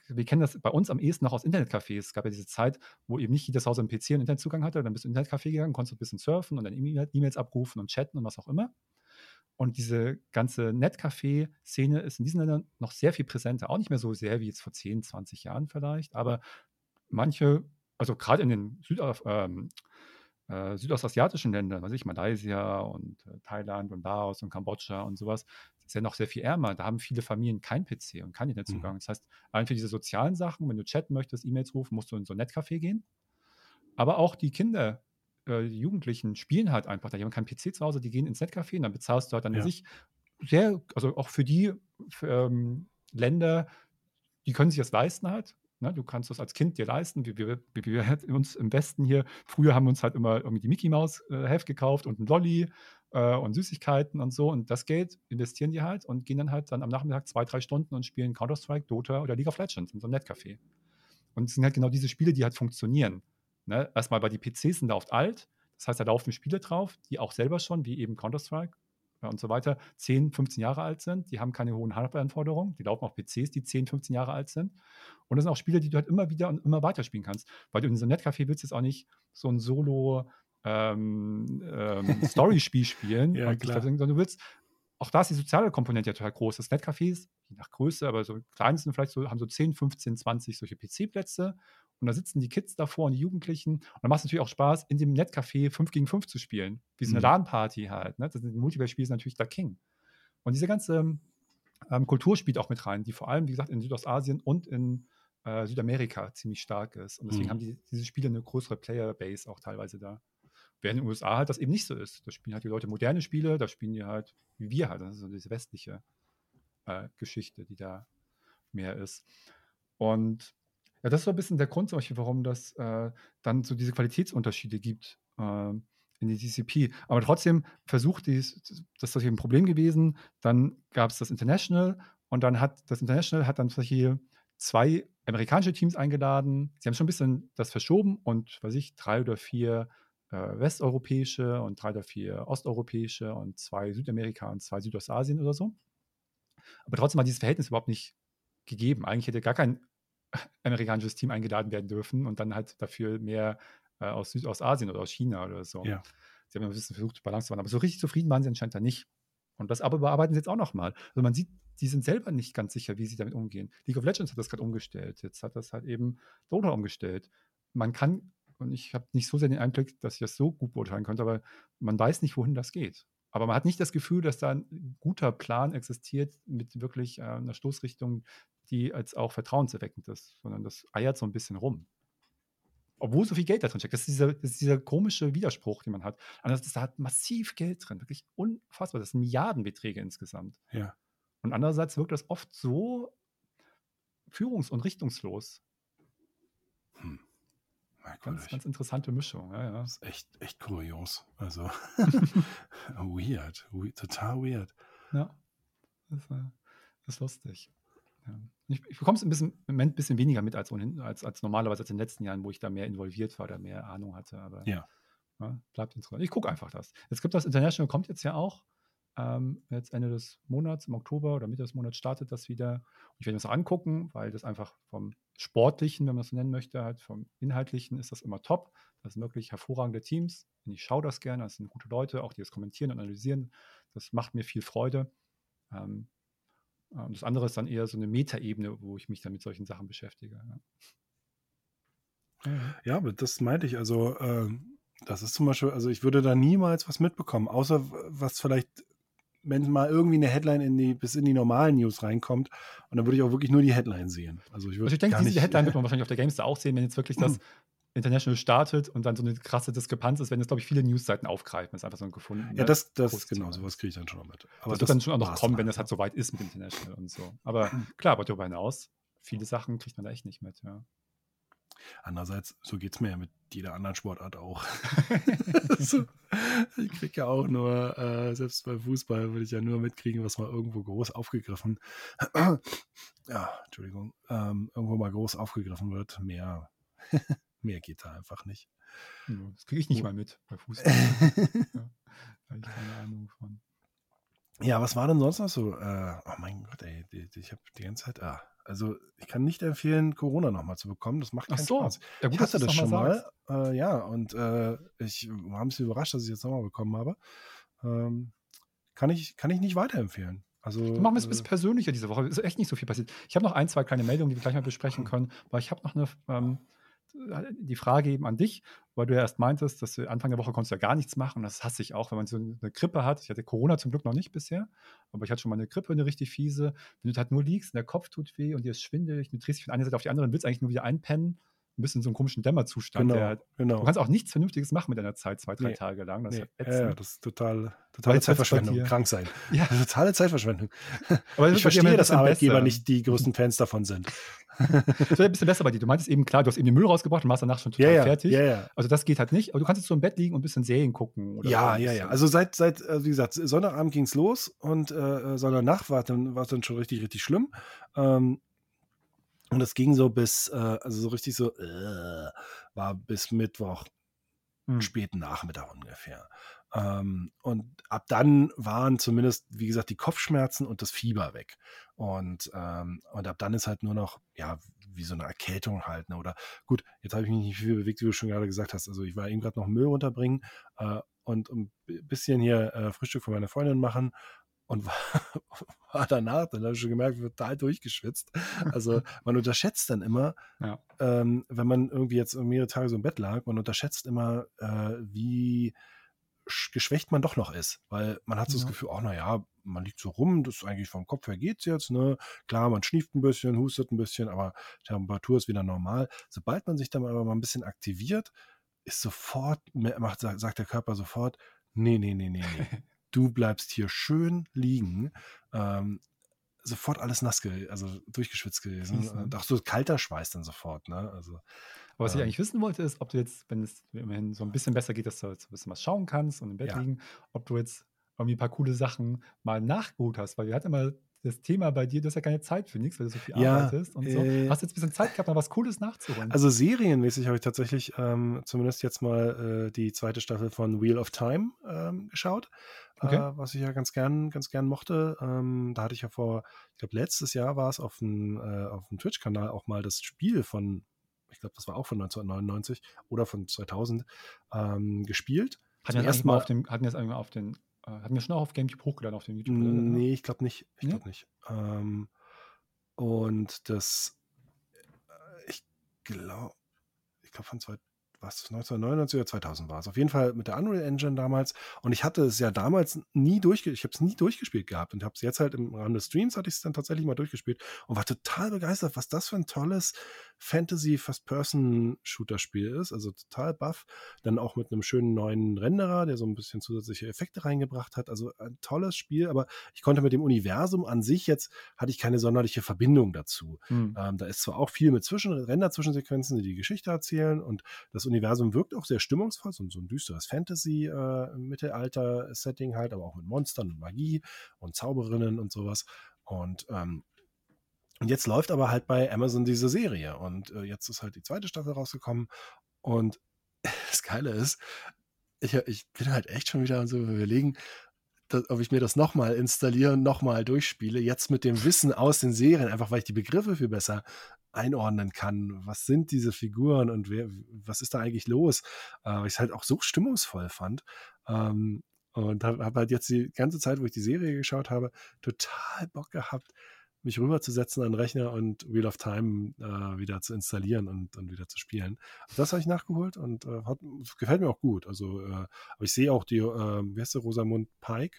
wir kennen das bei uns am ehesten noch aus Internetcafés. Es gab ja diese Zeit, wo eben nicht jedes Haus einen PC und Internetzugang hatte. Dann bist du in Internetcafé gegangen, konntest ein bisschen surfen und dann E-Mails abrufen und chatten und was auch immer. Und diese ganze Netcafé-Szene ist in diesen Ländern noch sehr viel präsenter. Auch nicht mehr so sehr wie jetzt vor 10, 20 Jahren vielleicht, aber manche, also gerade in den Süd, ähm, äh, südostasiatischen Ländern, weiß ich, Malaysia und äh, Thailand und Laos und Kambodscha und sowas, ist ja noch sehr viel ärmer. Da haben viele Familien kein PC und keinen Internetzugang. Mhm. Das heißt, allein für diese sozialen Sachen, wenn du chatten möchtest, E-Mails rufen, musst du in so ein Netcafé gehen. Aber auch die Kinder, äh, die Jugendlichen spielen halt einfach da. Die haben keinen PC zu Hause, die gehen ins Netcafé und dann bezahlst du halt an ja. sich sehr, also auch für die für, ähm, Länder, die können sich das leisten halt. Ne? Du kannst das als Kind dir leisten, wir, wie wir uns im Westen hier, früher haben wir uns halt immer irgendwie die Mickey Maus äh, Heft gekauft und ein Lolli äh, und Süßigkeiten und so und das Geld investieren die halt und gehen dann halt dann am Nachmittag zwei, drei Stunden und spielen Counter-Strike, Dota oder League of Legends in so einem Netcafé. Und es sind halt genau diese Spiele, die halt funktionieren. Ne? Erstmal, weil die PCs sind da oft alt. Das heißt, da laufen Spiele drauf, die auch selber schon, wie eben Counter-Strike und so weiter, 10, 15 Jahre alt sind. Die haben keine hohen Hardware-Anforderungen. Die laufen auf PCs, die 10, 15 Jahre alt sind. Und das sind auch Spiele, die du halt immer wieder und immer weiter spielen kannst. Weil du in so einem Netcafé willst jetzt auch nicht so ein Solo- ähm, ähm, (laughs) Story-Spiel spielen. ja. Sondern du willst auch da ist die soziale Komponente ja total groß. Das Netcafés, je nach Größe, aber so klein sind vielleicht so, haben so 10, 15, 20 solche PC-Plätze und da sitzen die Kids davor und die Jugendlichen. Und dann macht es natürlich auch Spaß, in dem Netcafé 5 gegen 5 zu spielen. Wie so eine mhm. LAN-Party halt. Ne? Das Multiplayer-Spiel ist natürlich der King. Und diese ganze ähm, Kultur spielt auch mit rein, die vor allem, wie gesagt, in Südostasien und in äh, Südamerika ziemlich stark ist. Und deswegen mhm. haben die, diese Spiele eine größere Player-Base auch teilweise da. Während in den USA halt das eben nicht so ist. Da spielen halt die Leute moderne Spiele, da spielen die halt, wie wir halt. Das ist so diese westliche äh, Geschichte, die da mehr ist. Und ja, das ist so ein bisschen der Grund zum Beispiel, warum das äh, dann so diese Qualitätsunterschiede gibt äh, in die DCP. Aber trotzdem versucht dies, das ist ein Problem gewesen. Dann gab es das International und dann hat das International hat dann solche zwei amerikanische Teams eingeladen. Sie haben schon ein bisschen das verschoben und, weiß ich, drei oder vier westeuropäische und drei oder vier osteuropäische und zwei Südamerika und zwei Südostasien oder so. Aber trotzdem war dieses Verhältnis überhaupt nicht gegeben. Eigentlich hätte gar kein (laughs) amerikanisches Team eingeladen werden dürfen und dann halt dafür mehr äh, aus Südostasien oder aus China oder so. Ja. Sie haben ein bisschen versucht, Balance zu machen, aber so richtig zufrieden waren sie anscheinend da nicht. Und das aber bearbeiten sie jetzt auch nochmal. Also man sieht, die sind selber nicht ganz sicher, wie sie damit umgehen. League of Legends hat das gerade umgestellt. Jetzt hat das halt eben Dota umgestellt. Man kann, und ich habe nicht so sehr den Einblick, dass ich das so gut beurteilen könnte, aber man weiß nicht, wohin das geht. Aber man hat nicht das Gefühl, dass da ein guter Plan existiert mit wirklich äh, einer Stoßrichtung, die als auch vertrauenserweckend ist, sondern das eiert so ein bisschen rum. Obwohl so viel Geld da drin steckt. Das ist dieser, das ist dieser komische Widerspruch, den man hat. Andererseits ist da halt massiv Geld drin, wirklich unfassbar. Das sind Milliardenbeträge insgesamt. Ja. Und andererseits wirkt das oft so führungs- und richtungslos. Hm. Ganz, ganz interessante Mischung. Ja, ja. Das ist echt, echt kurios. Also (laughs) (laughs) weird. Total weird. Ja. Das, äh, das ist lustig. Ja. Ich, ich bekomme es ein bisschen, im Moment ein bisschen weniger mit als, ohnehin, als, als normalerweise als in den letzten Jahren, wo ich da mehr involviert war oder mehr Ahnung hatte. Aber ja. ja bleibt interessant. Ich gucke einfach das. Jetzt gibt das International, kommt jetzt ja auch. Ähm, jetzt Ende des Monats, im Oktober oder Mitte des Monats startet das wieder. Und ich werde mir das angucken, weil das einfach vom Sportlichen, wenn man das so nennen möchte, halt vom Inhaltlichen ist das immer top. Das sind wirklich hervorragende Teams. Und ich schaue das gerne. Das sind gute Leute, auch die das kommentieren und analysieren. Das macht mir viel Freude. Ähm, und das andere ist dann eher so eine Metaebene, wo ich mich dann mit solchen Sachen beschäftige. Ja, ja aber das meinte ich. Also, äh, das ist zum Beispiel, also ich würde da niemals was mitbekommen, außer was vielleicht wenn mal irgendwie eine Headline in die, bis in die normalen News reinkommt. Und dann würde ich auch wirklich nur die Headline sehen. Also ich, also ich denke, diese Headline wird man wahrscheinlich auf der Gamester auch sehen, wenn jetzt wirklich das (clears throat) International startet und dann so eine krasse Diskrepanz ist, wenn jetzt, glaube ich, viele Newsseiten aufgreifen. Das ist einfach so ein gefunden. Ja, das, das genau, sowas kriege ich dann schon noch mit. Aber das, das wird dann schon auch noch kommen, wenn das halt so weit ist mit International und so. Aber (clears throat) klar, aber darüber hinaus, viele Sachen kriegt man da echt nicht mit, ja. Andererseits, so geht es mir ja mit jeder anderen Sportart auch. (laughs) so, ich kriege ja auch nur, äh, selbst beim Fußball würde ich ja nur mitkriegen, was mal irgendwo groß aufgegriffen, (clears throat) ja, Entschuldigung, ähm, irgendwo mal groß aufgegriffen wird. Mehr, (laughs) mehr geht da einfach nicht. Das kriege ich nicht mal mit bei Fußball. (laughs) ja, habe ich keine Ahnung von. Ja, was war denn sonst noch so? Äh, oh mein Gott, ey, ich habe die ganze Zeit, ah, also ich kann nicht empfehlen, Corona nochmal zu bekommen. Das macht keinen Ach so. Spaß. Ja, gut, ich hatte das schon mal. Äh, ja, und äh, ich war ein bisschen überrascht, dass ich jetzt nochmal bekommen habe. Ähm, kann, ich, kann ich nicht weiterempfehlen. Also, machen wir es ein bisschen äh, persönlicher diese Woche. Es ist echt nicht so viel passiert. Ich habe noch ein, zwei kleine Meldungen, die wir gleich mal besprechen können, weil ich habe noch eine, ähm, die Frage eben an dich, weil du ja erst meintest, dass du Anfang der Woche konntest du ja gar nichts machen. Das hasse ich auch, wenn man so eine Grippe hat. Ich hatte Corona zum Glück noch nicht bisher, aber ich hatte schon mal eine Grippe, eine richtig fiese. Wenn du halt nur liegst und der Kopf tut weh und dir ist schwindelig, du drehst dich von einer Seite auf die andere und willst eigentlich nur wieder einpennen, ein bisschen so einen komischen Dämmerzustand. Genau, der, genau. Du kannst auch nichts Vernünftiges machen mit deiner Zeit, zwei, drei nee, Tage lang. Das nee, ist ja, das ist total, totale Zeitverschwendung. Krank sein. (laughs) Ja. Totale Zeitverschwendung. (laughs) Aber ich verstehe, dass Arbeitgeber besser. nicht die größten Fans davon sind. (laughs) das wäre ein bisschen besser bei dir. Du meintest eben, klar, du hast eben den Müll rausgebracht und warst danach schon total ja, ja, fertig. Ja, also das geht halt nicht. Aber du kannst jetzt so im Bett liegen und ein bisschen Serien gucken. ja, ja, ja. Also seit, seit äh, wie gesagt, Sonntagabend ging es los und äh, Sonntagnacht war dann, war dann schon richtig, richtig schlimm. Ähm, und das ging so bis, äh, also so richtig so, äh, war bis Mittwoch, hm. späten Nachmittag ungefähr. Ähm, und ab dann waren zumindest, wie gesagt, die Kopfschmerzen und das Fieber weg. Und, ähm, und ab dann ist halt nur noch, ja, wie so eine Erkältung halt. Ne? Oder gut, jetzt habe ich mich nicht viel bewegt, wie du schon gerade gesagt hast. Also ich war eben gerade noch Müll runterbringen äh, und ein bisschen hier äh, Frühstück für meine Freundin machen und war, (laughs) war danach, dann habe ich schon gemerkt, total durchgeschwitzt. Also (laughs) man unterschätzt dann immer, ja. ähm, wenn man irgendwie jetzt mehrere Tage so im Bett lag, man unterschätzt immer, äh, wie geschwächt man doch noch ist, weil man hat so ja. das Gefühl, oh naja, man liegt so rum, das ist eigentlich vom Kopf her geht's jetzt, ne? Klar, man schnieft ein bisschen, hustet ein bisschen, aber Temperatur ist wieder normal. Sobald man sich dann aber mal ein bisschen aktiviert, ist sofort, macht, sagt der Körper sofort, nee, nee, nee, nee, nee. (laughs) du bleibst hier schön liegen. Ähm, sofort alles nass, also durchgeschwitzt gewesen. Und auch so kalter Schweiß dann sofort, ne? Also, aber was ähm, ich eigentlich wissen wollte, ist, ob du jetzt, wenn es immerhin so ein bisschen besser geht, dass du jetzt ein bisschen was schauen kannst und im Bett ja. liegen, ob du jetzt irgendwie ein paar coole Sachen mal nachgeholt hast, weil wir hatten immer das Thema bei dir, du hast ja keine Zeit für nichts, weil du so viel ja, arbeitest und so. Äh, hast jetzt ein bisschen Zeit gehabt, mal was Cooles nachzuholen? Also serienmäßig habe ich tatsächlich ähm, zumindest jetzt mal äh, die zweite Staffel von Wheel of Time ähm, geschaut, okay. äh, was ich ja ganz gern, ganz gern mochte. Ähm, da hatte ich ja vor, ich glaube letztes Jahr war es auf dem, äh, auf dem Twitch-Kanal auch mal das Spiel von, ich glaube, das war auch von 1999 oder von 2000 ähm, gespielt. Hatten wir jetzt auf dem, hatten jetzt auf den äh, hatten wir schon auch auf GameCube hochgeladen auf dem YouTube? -Kanal, nee, ich glaube nicht. Ich glaube nicht. Ähm, und das, äh, ich glaube, ich glaube von 2000 was 1999 oder 2000 war es. Auf jeden Fall mit der Unreal Engine damals. Und ich hatte es ja damals nie durchgespielt. Ich habe es nie durchgespielt gehabt und habe es jetzt halt im Rahmen des Streams hatte ich es dann tatsächlich mal durchgespielt und war total begeistert, was das für ein tolles Fantasy First-Person-Shooter-Spiel ist. Also total buff. Dann auch mit einem schönen neuen Renderer, der so ein bisschen zusätzliche Effekte reingebracht hat. Also ein tolles Spiel, aber ich konnte mit dem Universum an sich jetzt hatte ich keine sonderliche Verbindung dazu. Hm. Ähm, da ist zwar auch viel mit Zwischen Render-Zwischensequenzen, die die Geschichte erzählen und das Universum wirkt auch sehr stimmungsvoll, so, so ein düsteres Fantasy-Mittelalter-Setting äh, halt, aber auch mit Monstern und Magie und Zauberinnen und sowas. Und ähm, und jetzt läuft aber halt bei Amazon diese Serie und äh, jetzt ist halt die zweite Staffel rausgekommen und (laughs) das Geile ist, ich, ich bin halt echt schon wieder so überlegen, das, ob ich mir das nochmal installiere nochmal durchspiele. Jetzt mit dem Wissen aus den Serien, einfach weil ich die Begriffe viel besser einordnen kann. Was sind diese Figuren und wer, was ist da eigentlich los? Äh, weil ich es halt auch so stimmungsvoll fand. Ähm, und habe hab halt jetzt die ganze Zeit, wo ich die Serie geschaut habe, total Bock gehabt, mich rüberzusetzen an den Rechner und Wheel of Time äh, wieder zu installieren und, und wieder zu spielen. Das habe ich nachgeholt und äh, hat, gefällt mir auch gut. Also, äh, aber ich sehe auch die, äh, wie heißt der, Rosamund Pike,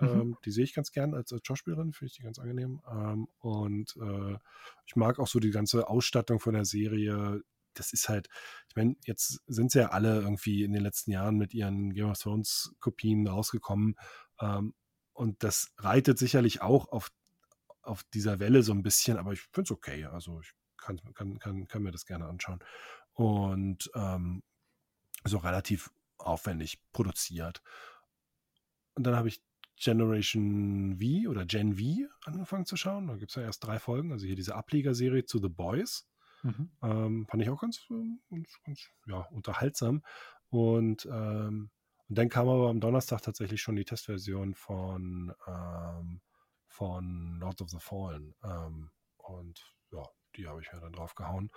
mhm. ähm, die sehe ich ganz gern als, als Schauspielerin, finde ich die ganz angenehm. Ähm, und äh, ich mag auch so die ganze Ausstattung von der Serie. Das ist halt, ich meine, jetzt sind sie ja alle irgendwie in den letzten Jahren mit ihren Game of Thrones Kopien rausgekommen. Ähm, und das reitet sicherlich auch auf auf dieser Welle so ein bisschen, aber ich finde es okay. Also ich kann, kann, kann, kann mir das gerne anschauen. Und ähm, so relativ aufwendig produziert. Und dann habe ich Generation V oder Gen V angefangen zu schauen. Da gibt es ja erst drei Folgen. Also hier diese Ablegerserie zu The Boys. Mhm. Ähm, fand ich auch ganz, ganz, ganz ja, unterhaltsam. Und, ähm, und dann kam aber am Donnerstag tatsächlich schon die Testversion von ähm, von Lords of the Fallen. Ähm, und ja, die habe ich mir dann drauf gehauen,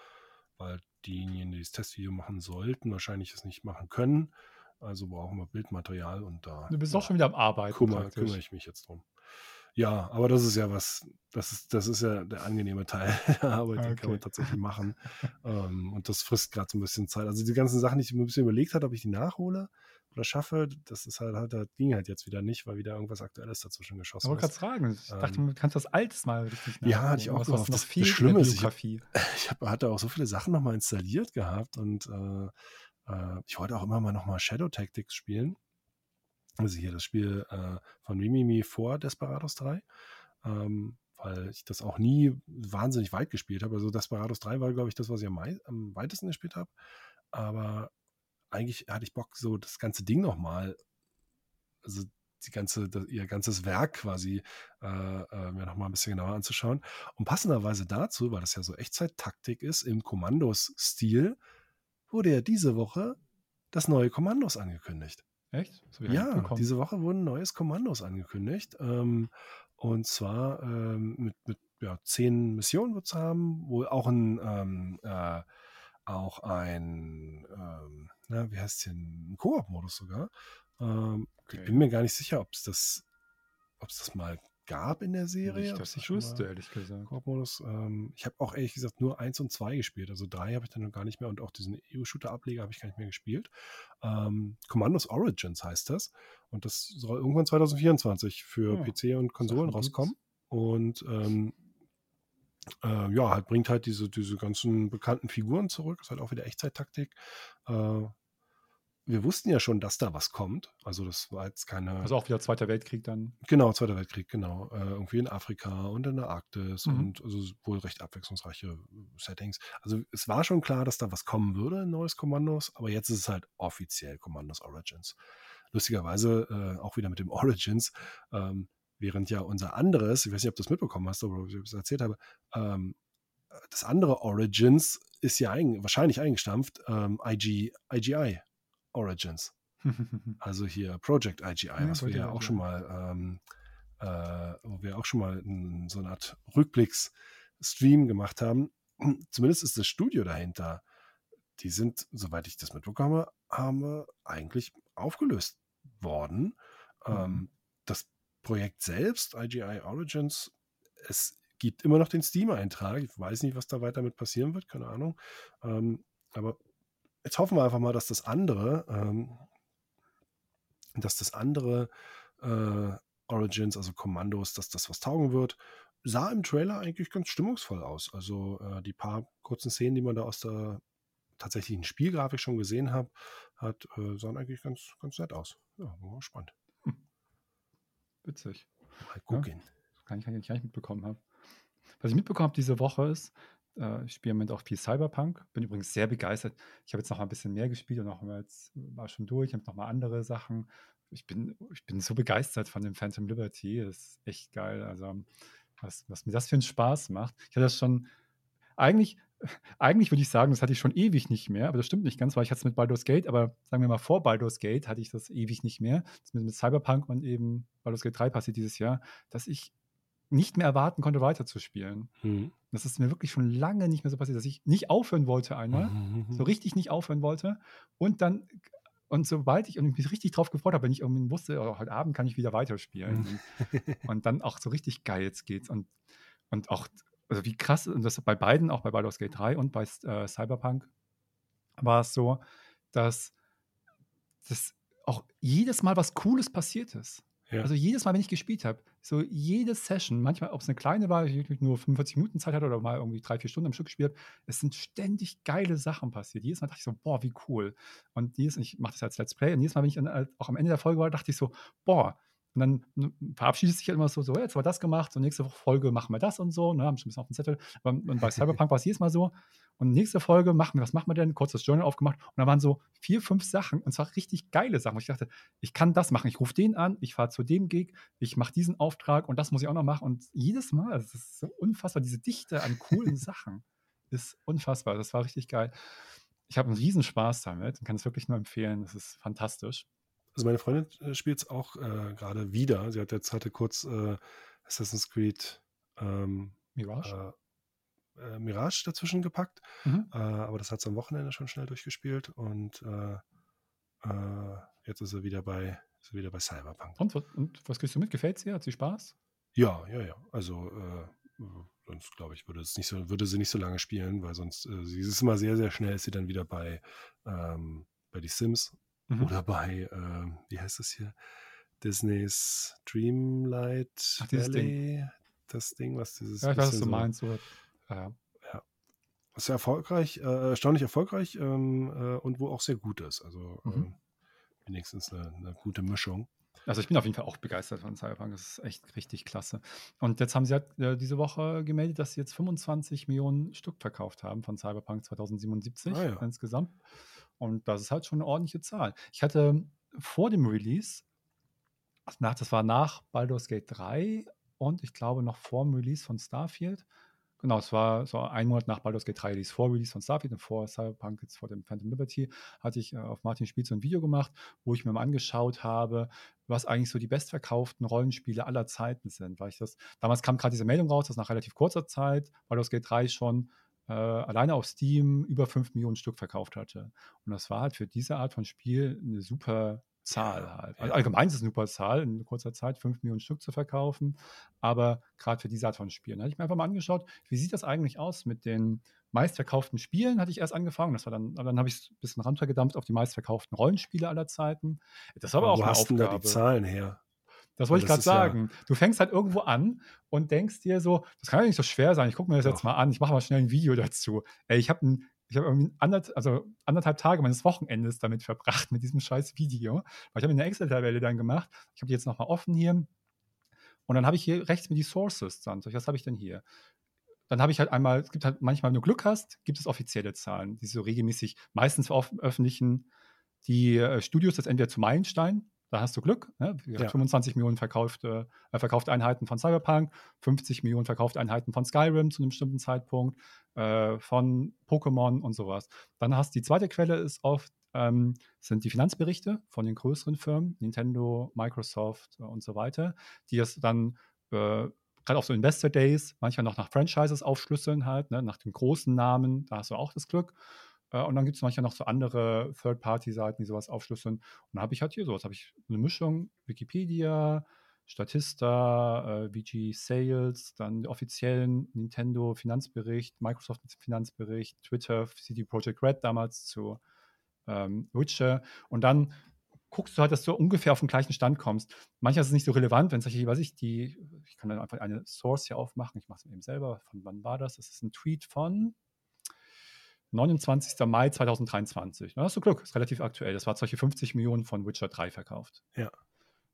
weil diejenigen, die das Testvideo machen sollten, wahrscheinlich es nicht machen können. Also brauchen wir Bildmaterial und da. Du bist ja, auch schon wieder am Arbeiten. Kümmere, kümmere ich mich jetzt drum. Ja, aber das ist ja was, das ist, das ist ja der angenehme Teil (laughs) der Arbeit, okay. den kann man tatsächlich machen. (laughs) ähm, und das frisst gerade so ein bisschen Zeit. Also die ganzen Sachen, die ich mir ein bisschen überlegt habe, ob ich die nachhole, oder schaffe, das ist halt, halt, das ging halt jetzt wieder nicht, weil wieder irgendwas Aktuelles dazwischen geschossen ist. Ich wollte gerade fragen, ich dachte, ähm, du kannst das Altes mal richtig nach. Ja, hatte ich auch was, was noch viel das Schlimme ist, ich, (laughs) ich hab, hatte auch so viele Sachen nochmal installiert gehabt und äh, äh, ich wollte auch immer mal nochmal Shadow Tactics spielen. Also hier das Spiel äh, von Mimimi vor Desperados 3. Ähm, weil ich das auch nie wahnsinnig weit gespielt habe. Also Desperados 3 war, glaube ich, das, was ich am, am weitesten gespielt habe. Aber eigentlich hatte ich Bock, so das ganze Ding nochmal, also die ganze, das, ihr ganzes Werk quasi äh, äh, mir nochmal ein bisschen genauer anzuschauen. Und passenderweise dazu, weil das ja so Echtzeit-Taktik ist, im Kommandos-Stil, wurde ja diese Woche das neue Kommandos angekündigt. Echt? Ja, diese Woche wurden neues Kommandos angekündigt. Ähm, und zwar ähm, mit, mit ja, zehn Missionen wird es haben, wohl auch ein ähm, äh, auch ein, ähm, na, wie heißt es denn, ein Koop-Modus sogar. Ähm, okay. Ich bin mir gar nicht sicher, ob es das, ob es das mal gab in der Serie. Nicht, dass ich wüsste, ehrlich gesagt. Ähm, ich habe auch ehrlich gesagt nur eins und zwei gespielt. Also drei habe ich dann noch gar nicht mehr und auch diesen EU-Shooter-Ableger habe ich gar nicht mehr gespielt. Ähm, Commandos Origins heißt das. Und das soll irgendwann 2024 für ja, PC und Konsolen rauskommen. Und ähm, äh, ja, halt bringt halt diese, diese ganzen bekannten Figuren zurück. Ist halt auch wieder Echtzeit-Taktik. Äh, wir wussten ja schon, dass da was kommt. Also das war jetzt keine. Also auch wieder Zweiter Weltkrieg dann. Genau, Zweiter Weltkrieg, genau. Äh, irgendwie in Afrika und in der Arktis mhm. und also wohl recht abwechslungsreiche Settings. Also es war schon klar, dass da was kommen würde, ein neues Kommandos, aber jetzt ist es halt offiziell Kommandos Origins. Lustigerweise äh, auch wieder mit dem (laughs) Origins. Ähm, Während ja unser anderes, ich weiß nicht, ob du das mitbekommen hast oder ob ich das erzählt habe, ähm, das andere Origins ist ja ein, wahrscheinlich eingestampft, ähm, IG, IGI Origins. (laughs) also hier Project IGI, ja, was wir ja auch schon mal, ähm, äh, wo wir auch schon mal in, so eine Art Rückblicks-Stream gemacht haben. (clears throat) Zumindest ist das Studio dahinter. Die sind, soweit ich das mitbekomme, habe eigentlich aufgelöst worden. Mhm. Ähm, das Projekt selbst, IGI Origins, es gibt immer noch den Steam-Eintrag. Ich weiß nicht, was da weiter mit passieren wird, keine Ahnung. Ähm, aber jetzt hoffen wir einfach mal, dass das andere, ähm, dass das andere äh, Origins, also Kommandos, dass das was taugen wird. Sah im Trailer eigentlich ganz stimmungsvoll aus. Also äh, die paar kurzen Szenen, die man da aus der tatsächlichen Spielgrafik schon gesehen hat, hat äh, sahen eigentlich ganz, ganz nett aus. Ja, war spannend. Witzig. Mal gucken. Ja, kann ich gar nicht mitbekommen habe. Was ich mitbekommen habe diese Woche ist, äh, ich spiele im Moment auch viel Cyberpunk. Bin übrigens sehr begeistert. Ich habe jetzt noch mal ein bisschen mehr gespielt und noch mal jetzt war schon durch. Ich habe noch mal andere Sachen. Ich bin, ich bin so begeistert von dem Phantom Liberty. Das ist echt geil. Also, was, was mir das für einen Spaß macht. Ich hatte das schon, eigentlich eigentlich würde ich sagen, das hatte ich schon ewig nicht mehr, aber das stimmt nicht ganz, weil ich hatte es mit Baldur's Gate, aber sagen wir mal vor Baldur's Gate hatte ich das ewig nicht mehr. Das mit, mit Cyberpunk und eben Baldur's Gate 3 passiert dieses Jahr, dass ich nicht mehr erwarten konnte, weiterzuspielen. Mhm. Das ist mir wirklich schon lange nicht mehr so passiert, dass ich nicht aufhören wollte einmal, so richtig nicht aufhören wollte und dann und sobald ich mich richtig drauf gefreut habe, wenn ich irgendwie wusste, oh, heute Abend kann ich wieder weiterspielen und, und dann auch so richtig geil jetzt geht's und und auch also wie krass, und das bei beiden, auch bei Baldur's Gate 3 und bei äh, Cyberpunk, war es so, dass das auch jedes Mal was Cooles passiert ist. Ja. Also jedes Mal, wenn ich gespielt habe, so jede Session, manchmal, ob es eine kleine war, ich nur 45 Minuten Zeit hatte oder mal irgendwie drei, vier Stunden am Stück gespielt es sind ständig geile Sachen passiert. Jedes Mal dachte ich so, boah, wie cool. Und jedes, ich mache das als Let's Play und jedes Mal, wenn ich auch am Ende der Folge war, dachte ich so, boah, und dann ne, verabschiedet sich halt immer so, so, jetzt war das gemacht, so nächste Folge machen wir das und so, ne, haben schon ein bisschen auf dem Zettel. Und bei (laughs) Cyberpunk war es jedes Mal so. Und nächste Folge machen wir, was machen wir denn? Kurz das Journal aufgemacht. Und da waren so vier, fünf Sachen, und zwar richtig geile Sachen. Und ich dachte, ich kann das machen. Ich rufe den an, ich fahre zu dem Gig, ich mache diesen Auftrag und das muss ich auch noch machen. Und jedes Mal, das ist so unfassbar, diese Dichte an coolen (laughs) Sachen ist unfassbar. Das war richtig geil. Ich habe einen Riesenspaß damit und kann es wirklich nur empfehlen. Das ist fantastisch. Also meine Freundin äh, spielt es auch äh, gerade wieder. Sie hat jetzt hatte kurz äh, Assassin's Creed ähm, Mirage? Äh, äh, Mirage dazwischen gepackt. Mhm. Äh, aber das hat sie am Wochenende schon schnell durchgespielt und jetzt ist sie wieder bei, ist sie wieder bei Cyberpunk. Und, und was kriegst du mit? Gefällt sie? Hat sie Spaß? Ja, ja, ja. Also sonst glaube ich, würde, es nicht so, würde sie nicht so lange spielen, weil sonst, sie ist immer sehr, sehr schnell, ist sie dann wieder bei, ähm, bei die Sims Mhm. oder bei, äh, wie heißt das hier? Disneys Dreamlight Ach, Valley. Das Ding, was dieses. Ja, ich weiß, was du so- meinst. So, ja. Sehr erfolgreich, äh, erstaunlich erfolgreich ähm, äh, und wo auch sehr gut ist. Also Mhm. ähm, wenigstens eine, eine gute Mischung. Also ich bin auf jeden Fall auch begeistert von Cyberpunk. Das ist echt richtig klasse. Und jetzt haben sie halt, äh, diese Woche gemeldet, dass sie jetzt 25 Millionen Stück verkauft haben von Cyberpunk 2077 Ah, ja. insgesamt. Und das ist halt schon eine ordentliche Zahl. Ich hatte vor dem Release, nach, das war nach Baldur's Gate 3 und ich glaube noch vor dem Release von Starfield. Genau, es war so ein Monat nach Baldur's Gate 3 Release, vor Release von Starfield und vor Cyberpunk, jetzt vor dem Phantom Liberty, hatte ich äh, auf Martin Spiel so ein Video gemacht, wo ich mir mal angeschaut habe, was eigentlich so die bestverkauften Rollenspiele aller Zeiten sind. Weil ich das, damals kam gerade diese Meldung raus, dass nach relativ kurzer Zeit Baldur's Gate 3 schon äh, alleine auf Steam über 5 Millionen Stück verkauft hatte. Und das war halt für diese Art von Spiel eine super Zahl halt. Also allgemein ist es eine super Zahl, in kurzer Zeit 5 Millionen Stück zu verkaufen. Aber gerade für diese Art von Spielen. Da hatte ich mir einfach mal angeschaut, wie sieht das eigentlich aus mit den meistverkauften Spielen, hatte ich erst angefangen. Das war dann, dann habe ich es ein bisschen runtergedampft auf die meistverkauften Rollenspiele aller Zeiten. Das war aber auch wo eine hast denn da Aufgabe. die Zahlen her? Das wollte ich Das gerade ist ja- sagen. Du fängst halt irgendwo an und denkst dir so, das kann ja nicht so schwer sein. Ich gucke mir das jetzt Doch. mal an. Ich mache mal schnell ein Video dazu. Ey, ich habe ein, ich habe irgendwie anderth, also anderthalb Tage meines Wochenendes damit verbracht, mit diesem scheiß Video. Weil ich habe eine Excel-Tabelle dann gemacht. Ich habe die jetzt nochmal offen hier. Und dann habe ich hier rechts mir die Sources. Dann sag ich, was habe ich denn hier? Dann habe ich halt einmal, es gibt halt manchmal, wenn du Glück hast, gibt es offizielle Zahlen, die so regelmäßig meistens veröffentlichen die äh, Studios jetzt entweder zu Meilenstein, da hast du Glück, ne? Ja. 25 Millionen verkaufte, äh, verkaufte Einheiten von Cyberpunk, 50 Millionen verkaufte Einheiten von Skyrim zu einem bestimmten Zeitpunkt, äh, von Pokémon und sowas. Dann hast die zweite Quelle ist oft ähm, sind die Finanzberichte von den größeren Firmen, Nintendo, Microsoft äh, und so weiter, die es dann äh, gerade auf so Investor Days manchmal noch nach Franchises aufschlüsseln halt, ne, nach den großen Namen, da hast du auch das Glück. Äh, und dann gibt es manchmal noch so andere Third-Party-Seiten, die sowas aufschlüsseln. Und dann habe ich halt hier sowas, habe ich eine Mischung, Wikipedia, Statista, äh, VG Sales, dann den offiziellen Nintendo Finanzbericht, Microsoft Finanzbericht, Twitter, CD Projekt Red damals zu ähm, Witcher. Und dann guckst du halt, dass du ungefähr auf den gleichen Stand kommst. Manchmal ist es nicht so relevant, wenn solche, weiß ich, die, ich kann dann einfach eine Source hier aufmachen, ich mache es eben selber. Von wann war das? Das ist ein Tweet von 29. Mai 2023. Da hast du Glück, ist relativ aktuell. Das war solche 50 Millionen von Witcher 3 verkauft. Ja.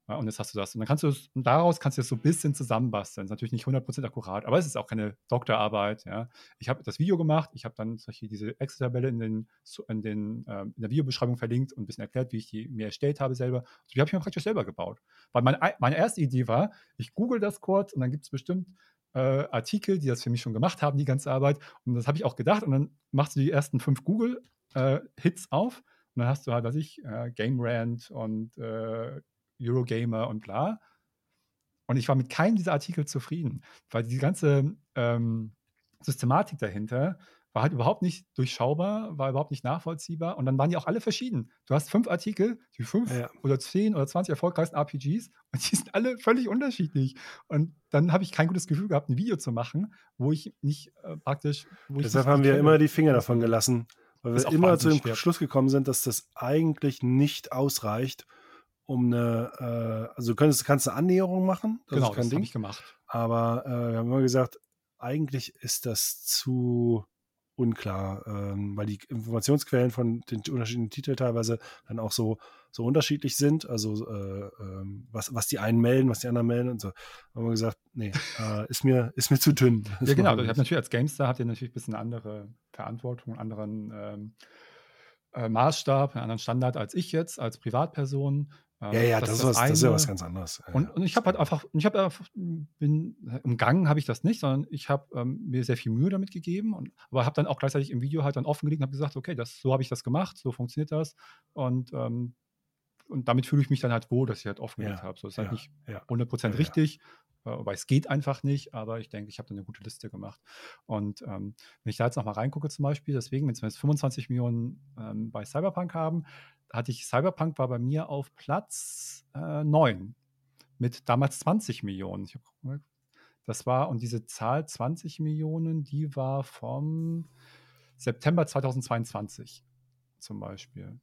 Ja, und jetzt hast du das. Und dann kannst du es, und daraus kannst du es so ein bisschen zusammenbasteln. Ist natürlich nicht 100% akkurat, aber es ist auch keine Doktorarbeit. Ja. Ich habe das Video gemacht, ich habe dann solche, diese Excel-Tabelle in, den, in, den, ähm, in der Videobeschreibung verlinkt und ein bisschen erklärt, wie ich die mir erstellt habe selber. Also die habe ich mir praktisch selber gebaut. Weil meine, meine erste Idee war, ich google das kurz und dann gibt es bestimmt äh, Artikel, die das für mich schon gemacht haben, die ganze Arbeit. Und das habe ich auch gedacht. Und dann machst du die ersten fünf Google-Hits äh, auf. Und dann hast du halt, was ich, äh, Game Rant und äh, Eurogamer und bla. Und ich war mit keinem dieser Artikel zufrieden, weil die ganze ähm, Systematik dahinter war halt überhaupt nicht durchschaubar, war überhaupt nicht nachvollziehbar und dann waren die auch alle verschieden. Du hast fünf Artikel, die fünf ja. oder zehn oder zwanzig erfolgreichsten RPGs (laughs) und die sind alle völlig unterschiedlich. Und dann habe ich kein gutes Gefühl gehabt, ein Video zu machen, wo ich nicht äh, praktisch. Deshalb haben wir immer die Finger davon gelassen, weil wir immer zu dem schwer. Schluss gekommen sind, dass das eigentlich nicht ausreicht, um eine, äh, also du kannst, kannst eine Annäherung machen. Das genau, das habe ich gemacht. Aber äh, wir haben immer gesagt, eigentlich ist das zu unklar, ähm, weil die Informationsquellen von den unterschiedlichen Titeln teilweise dann auch so, so unterschiedlich sind. Also äh, äh, was, was die einen melden, was die anderen melden und so. Da haben wir gesagt, nee, äh, ist, mir, ist mir zu dünn. Das ja, genau. Ich habe natürlich als GameStar habt ihr natürlich ein bisschen eine andere Verantwortung, einen anderen ähm, äh, Maßstab, einen anderen Standard als ich jetzt als Privatperson. Ja, ja, das, das, ist, was, das ist ja was ganz anderes. Und, und ich habe halt einfach, ich habe bin umgangen habe ich das nicht, sondern ich habe ähm, mir sehr viel Mühe damit gegeben, und, aber habe dann auch gleichzeitig im Video halt dann offengelegt und habe gesagt, okay, das, so habe ich das gemacht, so funktioniert das und ähm, und damit fühle ich mich dann halt wohl, dass ich halt offengelegt ja, habe. So ist halt ja, nicht ja, 100% richtig, äh, weil es geht einfach nicht, aber ich denke, ich habe da eine gute Liste gemacht. Und ähm, wenn ich da jetzt nochmal reingucke zum Beispiel, deswegen, wenn wir jetzt 25 Millionen ähm, bei Cyberpunk haben, hatte ich, Cyberpunk war bei mir auf Platz äh, 9 mit damals 20 Millionen. Hab, das war, und diese Zahl 20 Millionen, die war vom September 2022 zum Beispiel.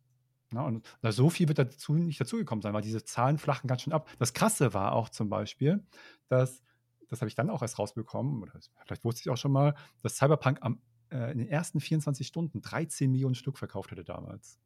Na, und na, so viel wird dazu nicht dazugekommen sein, weil diese Zahlen flachen ganz schön ab. Das Krasse war auch zum Beispiel, dass, das habe ich dann auch erst rausbekommen, oder vielleicht wusste ich auch schon mal, dass Cyberpunk am, äh, in den ersten 24 Stunden 13 Millionen Stück verkauft hatte damals.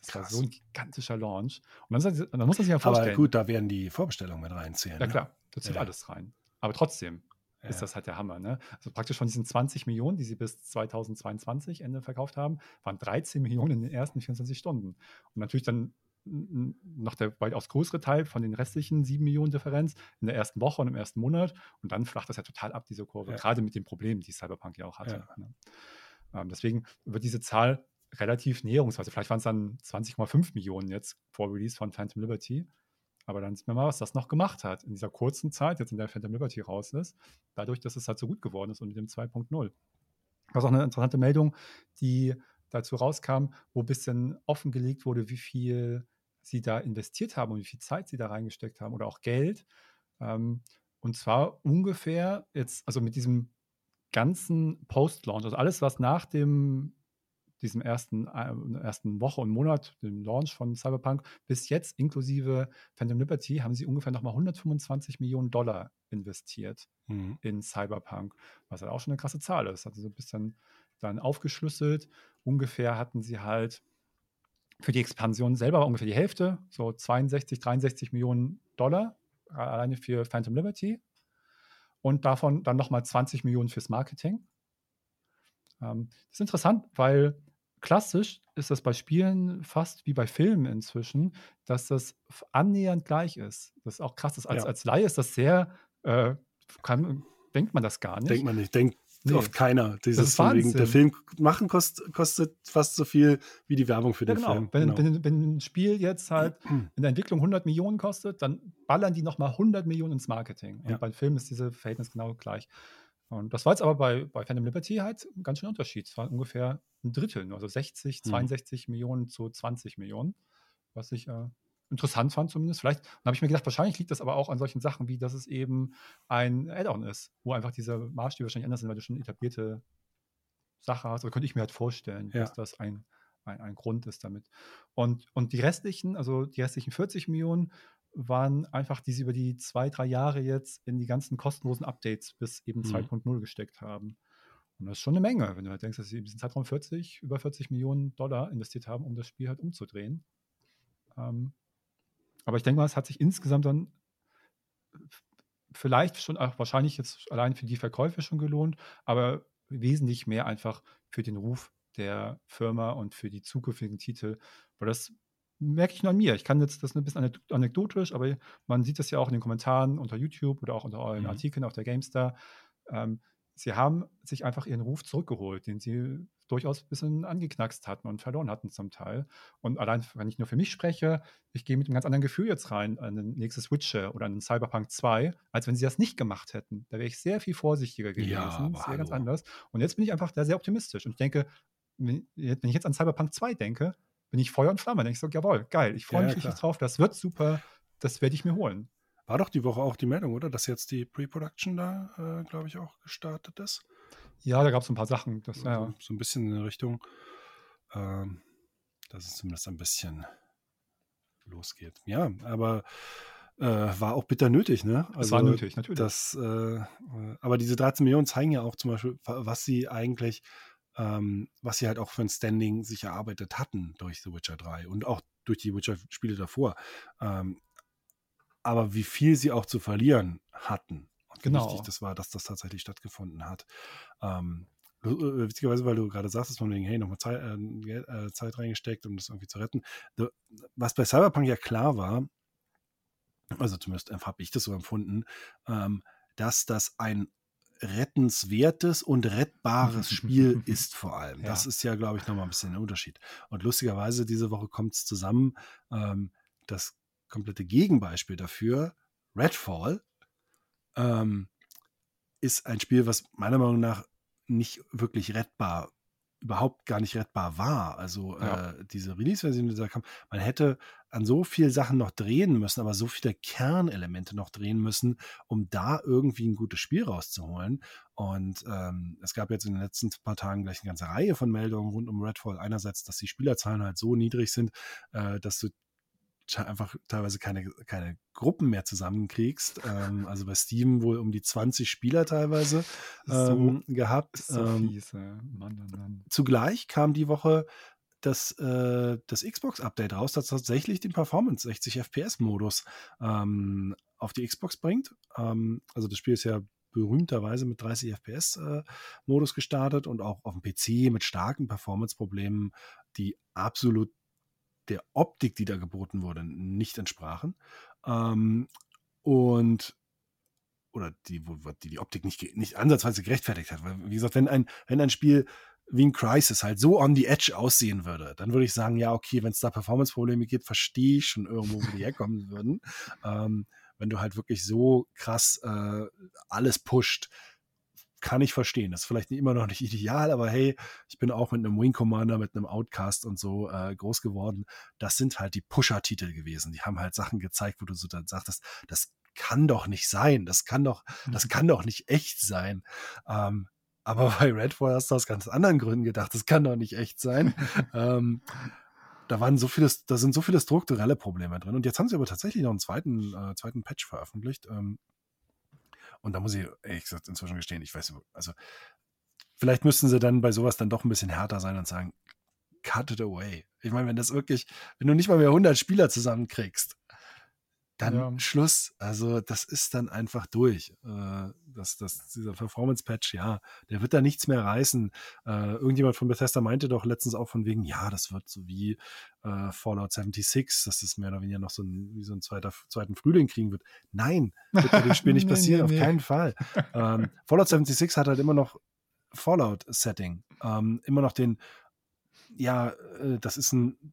Das Krass. war so ein gigantischer Launch. Und dann, dann muss man sich ja vorstellen. Aber gut, da werden die Vorbestellungen mit reinzählen. Ja, ne? klar, da zählt ja. alles rein. Aber trotzdem ja. ist das halt der Hammer. Ne? Also praktisch von diesen 20 Millionen, die sie bis 2022 Ende verkauft haben, waren 13 Millionen in den ersten 24 Stunden. Und natürlich dann noch der weitaus größere Teil von den restlichen 7 Millionen Differenz in der ersten Woche und im ersten Monat. Und dann flacht das ja total ab, diese Kurve, ja. gerade mit den Problemen, die Cyberpunk ja auch hatte. Ne? Ähm, deswegen wird diese Zahl relativ näherungsweise. Vielleicht waren es dann 20,5 Millionen jetzt vor Release von Phantom Liberty. Aber dann sieht man mal, was das noch gemacht hat in dieser kurzen Zeit, jetzt in der Phantom Liberty raus ist, dadurch, dass es halt so gut geworden ist und mit dem 2.0. Das ist auch eine interessante Meldung, die dazu rauskam, wo ein bisschen offengelegt wurde, wie viel sie da investiert haben und wie viel Zeit sie da reingesteckt haben oder auch Geld. Ähm, und zwar ungefähr jetzt, also mit diesem ganzen Post-Launch, also alles, was nach dem diesem ersten, äh, ersten Woche und Monat, dem Launch von Cyberpunk, bis jetzt inklusive Phantom Liberty, haben sie ungefähr nochmal 125 Millionen Dollar investiert mhm. in Cyberpunk, was halt auch schon eine krasse Zahl ist. Also so ein bisschen dann aufgeschlüsselt. Ungefähr hatten sie halt für die Expansion selber ungefähr die Hälfte, so 62, 63 Millionen Dollar alleine für Phantom Liberty. Und davon dann nochmal 20 Millionen fürs Marketing. Ähm, das ist interessant, weil klassisch ist das bei Spielen fast wie bei Filmen inzwischen, dass das annähernd gleich ist. Das ist auch krass. Das als, ja. als Laie ist das sehr, äh, kann, denkt man das gar nicht. Denkt man nicht, denkt nee. oft keiner. Dieses von wegen, der Film machen kost, kostet fast so viel wie die Werbung für ja, den genau. Film. Wenn, genau. Wenn, wenn, ein Spiel jetzt halt (clears throat) in der Entwicklung 100 Millionen kostet, dann ballern die nochmal 100 Millionen ins Marketing. Und ja. bei Filmen ist dieses Verhältnis genau gleich. Und das war jetzt aber bei, bei Phantom Liberty halt ein ganz schön Unterschied. Es war ungefähr ein Drittel, also 60, 62 mhm. Millionen zu 20 Millionen, was ich äh, interessant fand zumindest. Vielleicht habe ich mir gedacht, wahrscheinlich liegt das aber auch an solchen Sachen, wie dass es eben ein Add-on ist, wo einfach diese Maßstäbe wahrscheinlich anders sind, weil du schon etablierte Sache hast. Oder könnte ich mir halt vorstellen, ja. dass das ein, ein, ein Grund ist damit. Und, und die restlichen, also die restlichen 40 Millionen, waren einfach, die sie über die zwei, drei Jahre jetzt in die ganzen kostenlosen Updates bis eben mhm. 2.0 gesteckt haben. Und das ist schon eine Menge, wenn du halt denkst, dass sie in diesem Zeitraum 40, über 40 Millionen Dollar investiert haben, um das Spiel halt umzudrehen. Ähm, aber ich denke mal, es hat sich insgesamt dann vielleicht schon auch wahrscheinlich jetzt allein für die Verkäufe schon gelohnt, aber wesentlich mehr einfach für den Ruf der Firma und für die zukünftigen Titel, weil das merke ich nur an mir. Ich kann jetzt das ein bisschen anekdotisch, aber man sieht das ja auch in den Kommentaren unter YouTube oder auch unter euren mhm. Artikeln auf der GameStar. ähm, sie haben sich einfach ihren Ruf zurückgeholt, den sie durchaus ein bisschen angeknackst hatten und verloren hatten zum Teil. Und allein, wenn ich nur für mich spreche, ich gehe mit einem ganz anderen Gefühl jetzt rein an den nächsten Witcher oder an den Cyberpunk 2, als wenn sie das nicht gemacht hätten. Da wäre ich sehr viel vorsichtiger gewesen, Ja, sehr aber ganz anders. Und jetzt bin ich einfach da sehr optimistisch und ich denke, wenn ich jetzt an Cyberpunk 2 denke, bin ich Feuer und Flamme. Dann denke ich so, jawohl, geil, ich freue Ja, mich richtig klar. drauf, das wird super, das werde ich mir holen. War doch die Woche auch die Meldung, oder? Dass jetzt die Pre-Production da, äh, glaube ich, auch gestartet ist. Ja, da gab es ein paar Sachen. Das, So, ja, so ein bisschen in die Richtung, ähm, dass es zumindest ein bisschen losgeht. Ja, aber äh, war auch bitter nötig, ne? es war nötig, natürlich. Das, äh, äh, aber diese 13 Millionen zeigen ja auch zum Beispiel, wa- was sie eigentlich, ähm, was sie halt auch für ein Standing sich erarbeitet hatten durch The Witcher 3 und auch durch die Witcher-Spiele davor. Ähm, aber wie viel sie auch zu verlieren hatten. Und wie Genau. wichtig das war, dass das tatsächlich stattgefunden hat. Ähm, äh, witzigerweise, weil du gerade sagst, von wegen, hey, nochmal Zeit, äh, äh, Zeit reingesteckt, um das irgendwie zu retten. Was bei Cyberpunk ja klar war, also zumindest habe ich das so empfunden, ähm, dass das ein rettenswertes und rettbares (laughs) Spiel ist vor allem. Das Ja. ist ja, glaube ich, nochmal ein bisschen ein Unterschied. Und lustigerweise, diese Woche kommt es zusammen, ähm, das komplette Gegenbeispiel dafür, Redfall, ähm, ist ein Spiel, was meiner Meinung nach nicht wirklich rettbar, überhaupt gar nicht rettbar war. Also Ja. äh, diese Release-Version, die da kam, man hätte an so viel Sachen noch drehen müssen, aber so viele Kernelemente noch drehen müssen, um da irgendwie ein gutes Spiel rauszuholen. Und ähm, es gab jetzt in den letzten paar Tagen gleich eine ganze Reihe von Meldungen rund um Redfall. Einerseits, dass die Spielerzahlen halt so niedrig sind, äh, dass du einfach teilweise keine, keine Gruppen mehr zusammenkriegst. Ähm, also bei Steam wohl um die 20 Spieler teilweise So- ähm, gehabt. ist so ähm, fies, ey. Mann, Mann, Mann. zugleich kam die Woche das, äh, das Xbox-Update raus, das tatsächlich den Performance 60 FPS-Modus ähm, auf die Xbox bringt. Ähm, also das Spiel ist ja berühmterweise mit 30 FPS-Modus gestartet und auch auf dem PC mit starken Performance-Problemen, die absolut der Optik, die da geboten wurde, nicht entsprachen. Ähm, und oder die, wo, die, die Optik nicht, nicht ansatzweise gerechtfertigt hat. Weil, wie gesagt, wenn ein, wenn ein Spiel wie ein Crisis halt so on the edge aussehen würde, dann würde ich sagen, ja, okay, wenn es da Performance-Probleme gibt, verstehe ich schon irgendwo, wo die herkommen würden. (laughs) Ähm, wenn du halt wirklich so krass äh, alles pusht, kann ich verstehen. Das ist vielleicht immer noch nicht (laughs) ideal, aber hey, ich bin auch mit einem Wing Commander, mit einem Outcast und so äh, groß geworden. Das sind halt die Pusher-Titel gewesen. Die haben halt Sachen gezeigt, wo du so dann sagtest, das kann doch nicht sein. Das kann doch, das kann doch nicht echt sein. Ähm, aber (laughs) bei Redfall hast du aus ganz anderen Gründen gedacht, das kann doch nicht echt sein. (laughs) ähm, da waren so viele, da sind so viele strukturelle Probleme drin. Und jetzt haben sie aber tatsächlich noch einen zweiten, äh, zweiten Patch veröffentlicht. Ähm, und da muss ich ehrlich gesagt inzwischen gestehen, ich weiß, also vielleicht müssten sie dann bei sowas dann doch ein bisschen härter sein und sagen, cut it away. Ich meine, wenn das wirklich, wenn du nicht mal mehr 100 Spieler zusammenkriegst, dann Ja. Schluss. Also das ist dann einfach durch. Äh, das, das, dieser Performance-Patch, ja, der wird da nichts mehr reißen. Äh, irgendjemand von Bethesda meinte doch letztens auch von wegen, ja, das wird so wie äh, Fallout 76, dass das mehr oder weniger noch so ein, wie so ein zweiter, zweiten Frühling kriegen wird. Nein, wird bei dem Spiel (laughs) nicht Nee, passieren, nee, auf nee. keinen Fall. Ähm, Fallout 76 hat halt immer noch Fallout-Setting. Ähm, immer noch den, ja, äh, das ist ein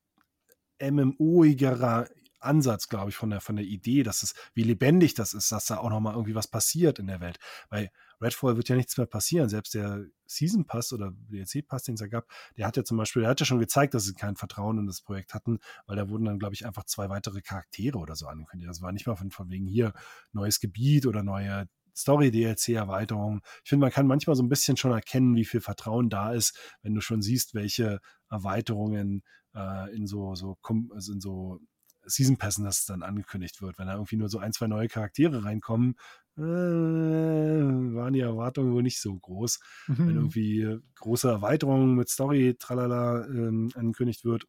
MMO-igerer Ansatz, glaube ich, von der, von der Idee, dass es, wie lebendig das ist, dass da auch nochmal irgendwie was passiert in der Welt. Bei Redfall wird ja nichts mehr passieren. Selbst der Season Pass oder DLC-Pass, den es da gab, der hat ja zum Beispiel, der hat ja schon gezeigt, dass sie kein Vertrauen in das Projekt hatten, weil da wurden dann, glaube ich, einfach zwei weitere Charaktere oder so angekündigt. Das war nicht mal von, von wegen hier neues Gebiet oder neue Story-DLC-Erweiterung. Ich finde, man kann manchmal so ein bisschen schon erkennen, wie viel Vertrauen da ist, wenn du schon siehst, welche Erweiterungen äh, in so, so, also in so Season Passen das dann angekündigt wird. Wenn da irgendwie nur so ein, zwei neue Charaktere reinkommen, äh, waren die Erwartungen wohl nicht so groß. Wenn Mhm. irgendwie große Erweiterungen mit Story, tralala, ähm, angekündigt wird,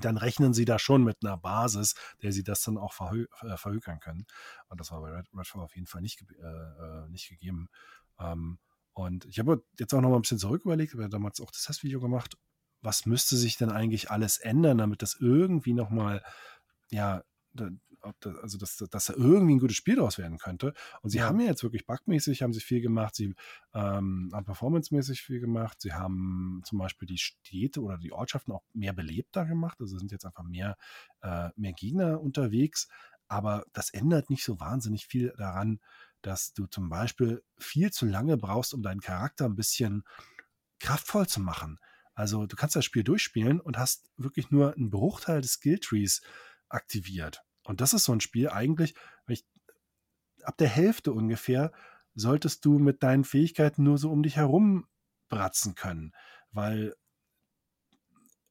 dann rechnen sie da schon mit einer Basis, der sie das dann auch verhö äh, verhökern können. Und das war bei Red, Redfall auf jeden Fall nicht, ge- äh, äh, nicht gegeben. Ähm, und ich habe jetzt auch noch mal ein bisschen zurück überlegt, wir haben damals auch das Testvideo gemacht, was müsste sich denn eigentlich alles ändern, damit das irgendwie noch mal, ja, also dass, dass da irgendwie ein gutes Spiel daraus werden könnte. Und sie Ja. haben ja jetzt wirklich bugmäßig, haben sie viel gemacht, sie ähm, haben performancemäßig viel gemacht, sie haben zum Beispiel die Städte oder die Ortschaften auch mehr belebter gemacht, also sind jetzt einfach mehr, äh, mehr Gegner unterwegs, aber das ändert nicht so wahnsinnig viel daran, dass du zum Beispiel viel zu lange brauchst, um deinen Charakter ein bisschen kraftvoll zu machen. Also du kannst das Spiel durchspielen und hast wirklich nur einen Bruchteil des Skilltrees aktiviert. Und das ist so ein Spiel eigentlich, ich, ab der Hälfte ungefähr solltest du mit deinen Fähigkeiten nur so um dich herum bratzen können, weil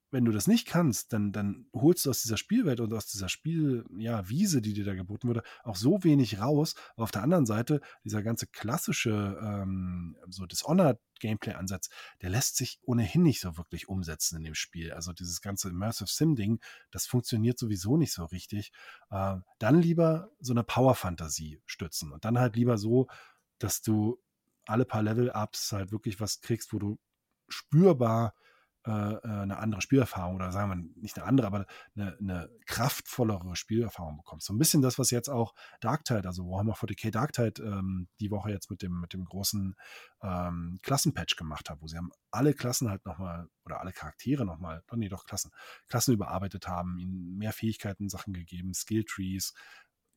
wenn du das nicht kannst, dann, dann holst du aus dieser Spielwelt und aus dieser Spiel, ja, die dir da geboten wurde, auch so wenig raus. Aber auf der anderen Seite, dieser ganze klassische, ähm, so Dishonored-Gameplay-Ansatz, der lässt sich ohnehin nicht so wirklich umsetzen in dem Spiel. Also dieses ganze Immersive Sim-Ding, das funktioniert sowieso nicht so richtig. Äh, dann lieber so eine Power-Fantasie stützen und dann halt lieber so, dass du alle paar Level-Ups halt wirklich was kriegst, wo du spürbar äh, eine andere Spielerfahrung oder sagen wir nicht eine andere, aber eine, eine kraftvollere Spielerfahrung bekommst. So ein bisschen das, was jetzt auch Darktide, also Warhammer 40k Darktide ähm, die Woche jetzt mit dem, mit dem großen ähm, Klassenpatch gemacht hat, wo sie haben alle Klassen halt nochmal oder alle Charaktere nochmal, nee, doch Klassen, Klassen überarbeitet haben, ihnen mehr Fähigkeiten, Sachen gegeben, Skilltrees,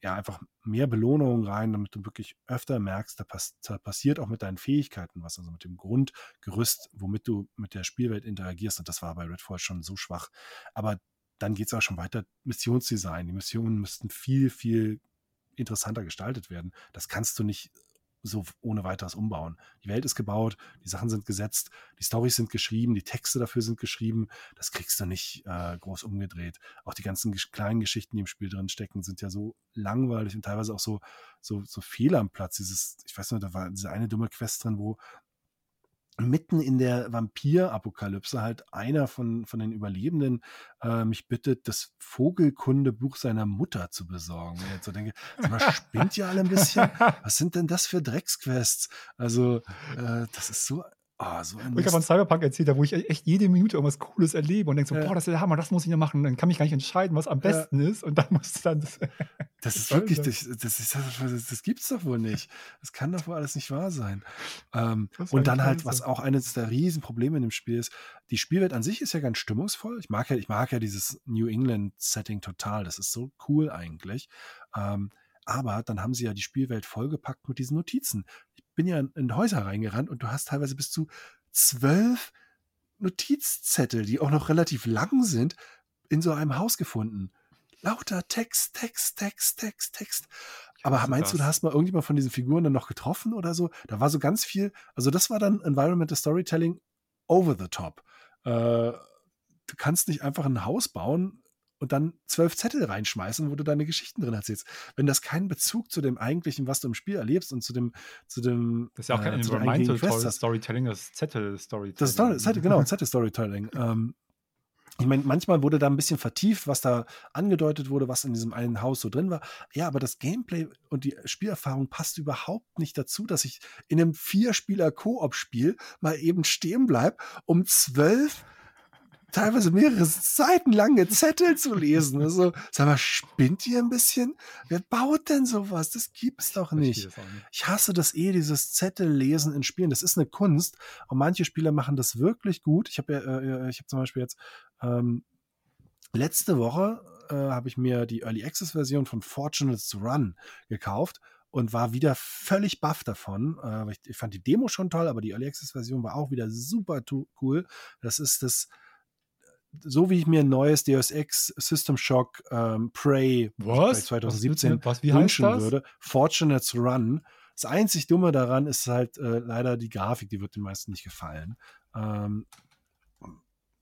ja, einfach mehr Belohnungen rein, damit du wirklich öfter merkst, da, pass da, passiert auch mit deinen Fähigkeiten was, also mit dem Grundgerüst, womit du mit der Spielwelt interagierst. Und das war bei Redfall schon so schwach. Aber dann geht es auch schon weiter. Missionsdesign. Die Missionen müssten viel, viel interessanter gestaltet werden. Das kannst du nicht so ohne weiteres umbauen. Die Welt ist gebaut, die Sachen sind gesetzt, die Storys sind geschrieben, die Texte dafür sind geschrieben. Das kriegst du nicht äh, groß umgedreht. Auch die ganzen gesch kleinen Geschichten, die im Spiel drin stecken, sind ja so langweilig und teilweise auch so, so, so Fehler am Platz. Dieses, ich weiß nicht, da war diese eine dumme Quest drin, wo mitten in der Vampir-Apokalypse halt einer von, von den Überlebenden äh, mich bittet, das Vogelkundebuch seiner Mutter zu besorgen. Und ich jetzt so denke, sag mal, spinnt ihr alle ein bisschen? Was sind denn das für Drecksquests? Also, äh, das ist so, oh, so ein ich habe von Cyberpunk erzählt wo ich echt jede Minute irgendwas Cooles erlebe und denke so, Ja. boah, das ist der Hammer, das muss ich noch machen. Dann kann ich gar nicht entscheiden, was am Ja. besten ist. Und dann musst du dann (laughs) (laughs) das, Das ist wirklich, das? das, das, ist, das, das gibt's doch wohl nicht. Das kann doch wohl alles nicht wahr sein. Ähm, und dann halt, was auch eines der Riesenprobleme in dem Spiel ist, die Spielwelt an sich ist ja ganz stimmungsvoll. Ich mag ja, ich mag ja dieses New England-Setting total. Das ist so cool eigentlich. Ähm, aber dann haben sie ja die Spielwelt vollgepackt mit diesen Notizen. Ich bin ja in, in Häuser reingerannt und du hast teilweise bis zu zwölf Notizzettel, die auch noch relativ lang sind, in so einem Haus gefunden. Lauter Text, Text, Text, Text, Text. Aber meinst du, das. da hast mal irgendjemand von diesen Figuren dann noch getroffen oder so? Da war so ganz viel, also das war dann Environmental Storytelling over the top. Äh, du kannst nicht einfach ein Haus bauen und dann zwölf Zettel reinschmeißen, wo du deine Geschichten drin erzählst. Wenn das keinen Bezug zu dem eigentlichen, was du im Spiel erlebst und zu dem, zu dem, das ist ja auch kein äh, Environmental. Storytelling, das ist Zettel-Storytelling. Das ist Zettel, genau, Zettel-Storytelling. (laughs) ähm, ich meine, manchmal wurde da ein bisschen vertieft, was da angedeutet wurde, was in diesem einen Haus so drin war. Ja, aber das Gameplay und die Spielerfahrung passt überhaupt nicht dazu, dass ich in einem Vierspieler-Koop-Spiel mal eben stehen bleibe, um zwölf, teilweise mehrere Seiten lange Zettel zu lesen. Also, sag mal, spinnt ihr ein bisschen? Wer baut denn sowas? Das gibt's doch Verstehe nicht. Ich hasse das eh, dieses Zettellesen in Spielen. Das ist eine Kunst. Und manche Spieler machen das wirklich gut. Ich habe ja, äh, ich habe zum Beispiel jetzt ähm, letzte Woche äh, habe ich mir die Early Access Version von Fortunates Run gekauft und war wieder völlig baff davon. Äh, ich, ich fand die Demo schon toll, aber die Early Access Version war auch wieder super cool. Das ist das so wie ich mir ein neues Deus Ex System Shock ähm, Prey Was? bei 2017 Was, was wie wünschen das? würde. Fortunates Run. Das einzig Dumme daran ist halt äh, leider die Grafik, die wird den meisten nicht gefallen. Ähm,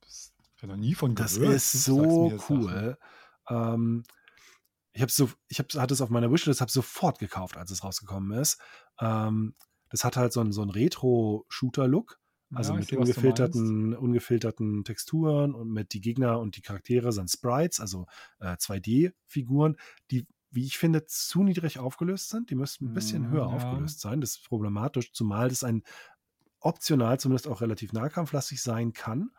Das ich habe noch nie von das gehört. ist Du so cool. Ähm, ich habe so, ich hab, hatte es auf meiner Wishlist, habe sofort gekauft, als es rausgekommen ist. Ähm, das hat halt so einen, so einen Retro-Shooter-Look. Also Ja, mit sehe, ungefilterten, ungefilterten Texturen und mit die Gegner und die Charaktere sind Sprites, also äh, 2D-Figuren, die, wie ich finde, zu niedrig aufgelöst sind. Die müssten ein bisschen Mm, höher ja. aufgelöst sein. Das ist problematisch, zumal das ein optional zumindest auch relativ nahkampflastig sein kann.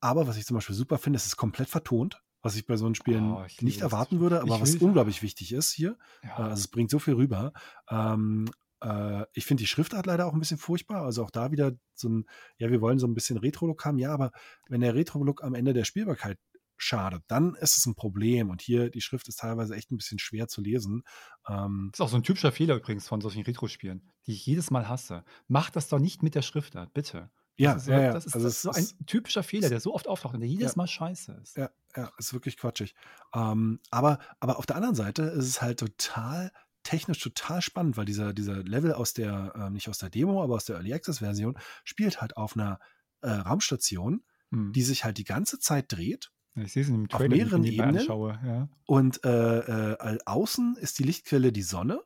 Aber was ich zum Beispiel super finde, es ist komplett vertont. was ich bei so einen Spielen Oh, ich nicht erwarten würde, aber was unglaublich wichtig ist hier. Äh, ja. Also es bringt so viel rüber. Ähm, äh, ich finde die Schriftart leider auch ein bisschen furchtbar. Also auch da wieder so ein, ja, wir wollen so ein bisschen Retro-Look haben. Ja, aber wenn der Retro-Look am Ende der Spielbarkeit schadet, dann ist es ein Problem. Und hier, die Schrift ist teilweise echt ein bisschen schwer zu lesen. Ähm, Das ist auch so ein typischer Fehler übrigens von solchen Retro-Spielen, die ich jedes Mal hasse. Mach das doch nicht mit der Schriftart, bitte. ja, Das ist, ja, ja. das ist, Also das ist so ein typischer Fehler, der so oft auftaucht und der jedes Ja. Mal scheiße ist. Ja, ja, ist wirklich quatschig. Ähm, aber, aber auf der anderen Seite ist es halt total technisch total spannend, weil dieser, dieser Level aus der, äh, nicht aus der Demo, aber aus der Early Access Version, spielt halt auf einer äh, Raumstation, Hm. die sich halt die ganze Zeit dreht. Ich sehe es in dem auf Trailer, ich mir mehreren nebenbei Ebenen? anschaue. Ja. Und äh, äh, außen ist die Lichtquelle die Sonne,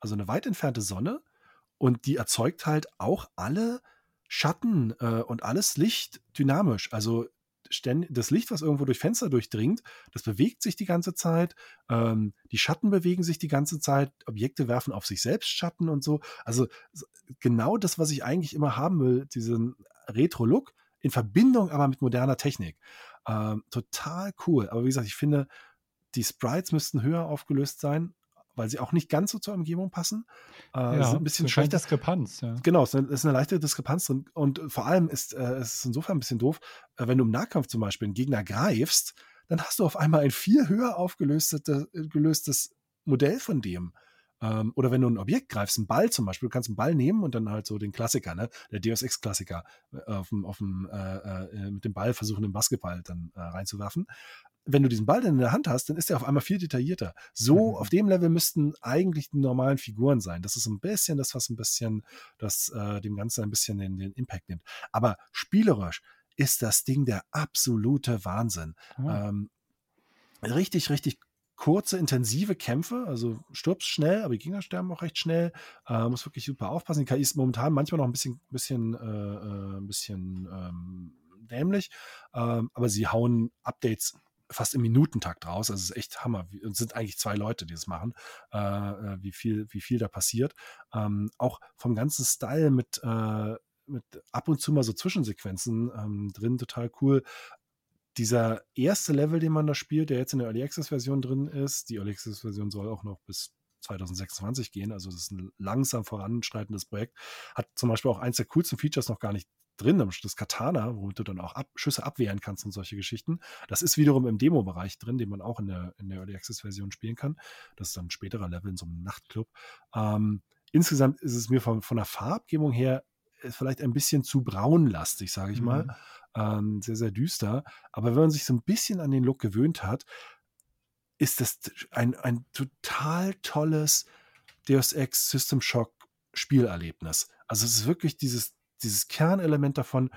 also eine weit entfernte Sonne. Und die erzeugt halt auch alle Schatten äh, und alles Licht dynamisch. Also das Licht, was irgendwo durch Fenster durchdringt, das bewegt sich die ganze Zeit. Ähm, die Schatten bewegen sich die ganze Zeit. Objekte werfen auf sich selbst Schatten und so. Also genau das, was ich eigentlich immer haben will, diesen Retro-Look in Verbindung aber mit moderner Technik. Ähm, total cool. Aber wie gesagt, ich finde, die Sprites müssten höher aufgelöst sein, weil sie auch nicht ganz so zur Umgebung passen. Äh, ja, sind ein bisschen so eine schlechter. Diskrepanz. Ja. Genau, es ist ist eine leichte Diskrepanz drin. Und vor allem ist äh, es ist insofern ein bisschen doof, äh, wenn du im Nahkampf zum Beispiel einen Gegner greifst, dann hast du auf einmal ein viel höher aufgelöstes gelöstes Modell von dem. Ähm, oder wenn du ein Objekt greifst, einen Ball zum Beispiel, du kannst einen Ball nehmen und dann halt so den Klassiker, ne, der Deus Ex-Klassiker, äh, auf dem, auf dem, äh, äh, mit dem Ball versuchen, den Basketball dann reinzuwerfen. Wenn du diesen Ball dann in der Hand hast, dann ist der auf einmal viel detaillierter. So Mhm. auf dem Level müssten eigentlich die normalen Figuren sein. Das ist ein bisschen das, was ein bisschen, das äh, dem Ganzen ein bisschen den, den Impact nimmt. Aber spielerisch ist das Ding der absolute Wahnsinn. Ah. Ähm, richtig, richtig kurze, intensive Kämpfe. Also stirbst schnell, aber die Gegner sterben auch recht schnell. Äh, muss wirklich super aufpassen. Die KI ist momentan manchmal noch ein bisschen, bisschen, äh, äh, ein bisschen ähm, dämlich, ähm, aber sie hauen Updates fast im Minutentakt raus. Also es ist echt Hammer. Es sind eigentlich zwei Leute, die das machen, äh, äh, wie, viel, wie viel da passiert. Ähm, auch vom ganzen Style mit, äh, mit ab und zu mal so Zwischensequenzen ähm, drin, total cool dieser erste Level, den man da spielt, der jetzt in der Early Access Version drin ist, die Early Access Version soll auch noch bis 2026 gehen, also das ist ein langsam voranschreitendes Projekt, hat zum Beispiel auch eins der coolsten Features noch gar nicht drin, das Katana, womit du dann auch ab, Schüsse abwehren kannst und solche Geschichten. Das ist wiederum im Demo-Bereich drin, den man auch in der, in der Early Access Version spielen kann. Das ist dann ein späterer Level in so einem Nachtclub. Ähm, insgesamt ist es mir von, von der Farbgebung her äh, vielleicht ein bisschen zu braunlastig, sage ich mal Mhm. ähm, sehr, sehr düster. Aber wenn man sich so ein bisschen an den Look gewöhnt hat, ist das ein, ein total tolles Deus Ex System Shock Spielerlebnis. Also es ist wirklich dieses, dieses Kernelement davon,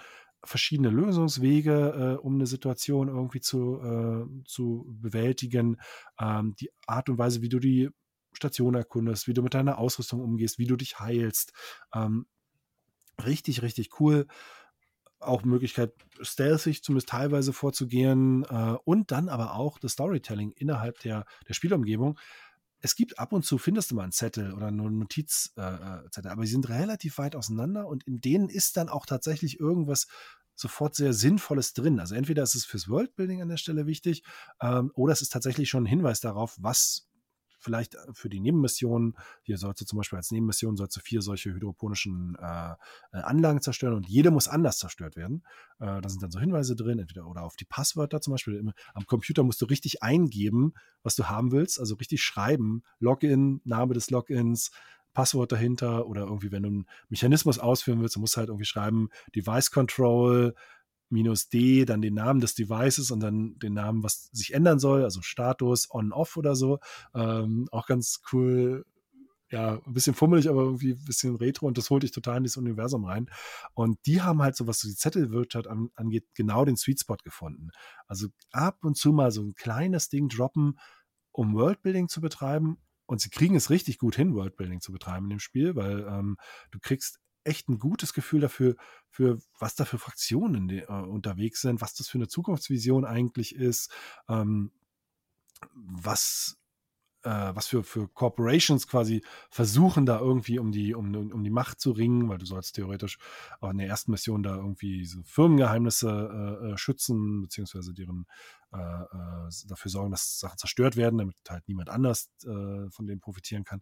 verschiedene Lösungswege, äh, um eine Situation irgendwie zu, äh, zu bewältigen. Ähm, die Art und Weise, wie du die Station erkundest, wie du mit deiner Ausrüstung umgehst, wie du dich heilst. Ähm, richtig, richtig cool auch Möglichkeit, stealthig zumindest teilweise vorzugehen äh, und dann aber auch das Storytelling innerhalb der, der Spielumgebung. Es gibt ab und zu, findest du mal einen Zettel oder eine Notizzettel, äh, Zettel, aber sie sind relativ weit auseinander und in denen ist dann auch tatsächlich irgendwas sofort sehr Sinnvolles drin. Also entweder ist es fürs Worldbuilding an der Stelle wichtig ähm, oder es ist tatsächlich schon ein Hinweis darauf, was vielleicht für die Nebenmissionen, hier sollst du zum Beispiel als Nebenmission sollst du vier solche hydroponischen äh, äh, Anlagen zerstören und jede muss anders zerstört werden. Äh, da sind dann so Hinweise drin, entweder oder auf die Passwörter zum Beispiel. Am Computer musst du richtig eingeben, was du haben willst, also richtig schreiben, Login, Name des Logins, Passwort dahinter oder irgendwie, wenn du einen Mechanismus ausführen willst, dann musst du halt irgendwie schreiben, Device Control, minus D, dann den Namen des Devices und dann den Namen, was sich ändern soll, also Status, On-Off oder so. Ähm, auch ganz cool, ja, ein bisschen fummelig, aber irgendwie ein bisschen retro und das holt dich total in dieses Universum rein. Und die haben halt so, was so die Zettelwirtschaft an, angeht, genau den Sweet Spot gefunden. Also ab und zu mal so ein kleines Ding droppen, um Worldbuilding zu betreiben. Und sie kriegen es richtig gut hin, Worldbuilding zu betreiben in dem Spiel, weil ähm, du kriegst echt ein gutes Gefühl dafür, für was da für Fraktionen äh, unterwegs sind, was das für eine Zukunftsvision eigentlich ist, ähm, was äh, was für, für Corporations quasi versuchen, da irgendwie um die, um, um die Macht zu ringen, weil du sollst theoretisch auch in der ersten Mission da irgendwie diese Firmengeheimnisse äh, äh, schützen, beziehungsweise deren äh, dafür sorgen, dass Sachen zerstört werden, damit halt niemand anders von denen profitieren kann.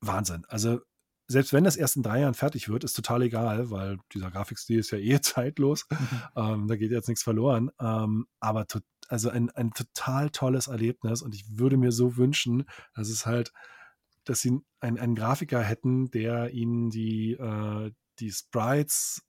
Wahnsinn. Also selbst wenn das erst in drei Jahren fertig wird, ist total egal, weil dieser Grafikstil ist ja eh (laughs) zeitlos. Mhm. Ähm, da geht jetzt nichts verloren. Ähm, aber also ein, ein total tolles Erlebnis und ich würde mir so wünschen, dass es halt, dass sie einen, einen Grafiker hätten, der ihnen die, äh, die Sprites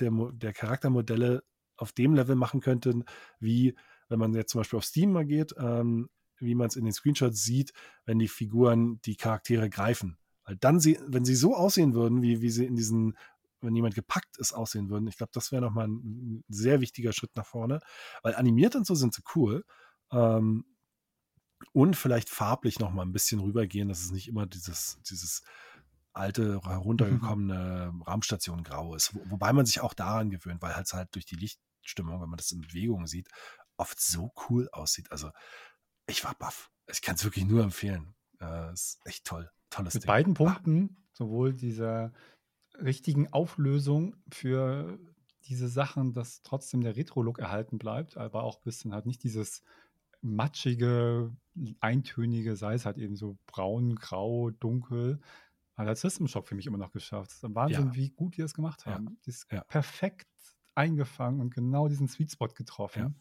der, der Charaktermodelle auf dem Level machen könnte, wie wenn man jetzt zum Beispiel auf Steam mal geht, ähm, wie man es in den Screenshots sieht, wenn die Figuren die Charaktere greifen. Weil dann, sie, wenn sie so aussehen würden, wie, wie sie in diesen, wenn jemand gepackt ist, aussehen würden, ich glaube, das wäre nochmal ein, sehr wichtiger Schritt nach vorne. Weil animiert und so sind sie cool. Ähm, und vielleicht farblich nochmal ein bisschen rübergehen, dass es nicht immer dieses, dieses alte, heruntergekommene mhm. Raumstation grau ist. Wo, wobei man sich auch daran gewöhnt, weil halt halt durch die Lichtstimmung, wenn man das in Bewegung sieht, oft so cool aussieht. Also ich war baff. Ich kann es wirklich nur empfehlen. Äh, ist echt toll. Tolles Mit Ding. beiden ah. Punkten, ah. sowohl dieser richtigen Auflösung für diese Sachen, dass trotzdem der Retro-Look erhalten bleibt, aber auch ein bisschen halt nicht dieses matschige, eintönige, sei es halt eben so braun, grau, dunkel. Hat der System Shock für mich immer noch geschafft. Es ist Wahnsinn, ja. wie gut die das gemacht haben. Ja. Die ist ja. perfekt eingefangen und genau diesen Sweet Spot getroffen.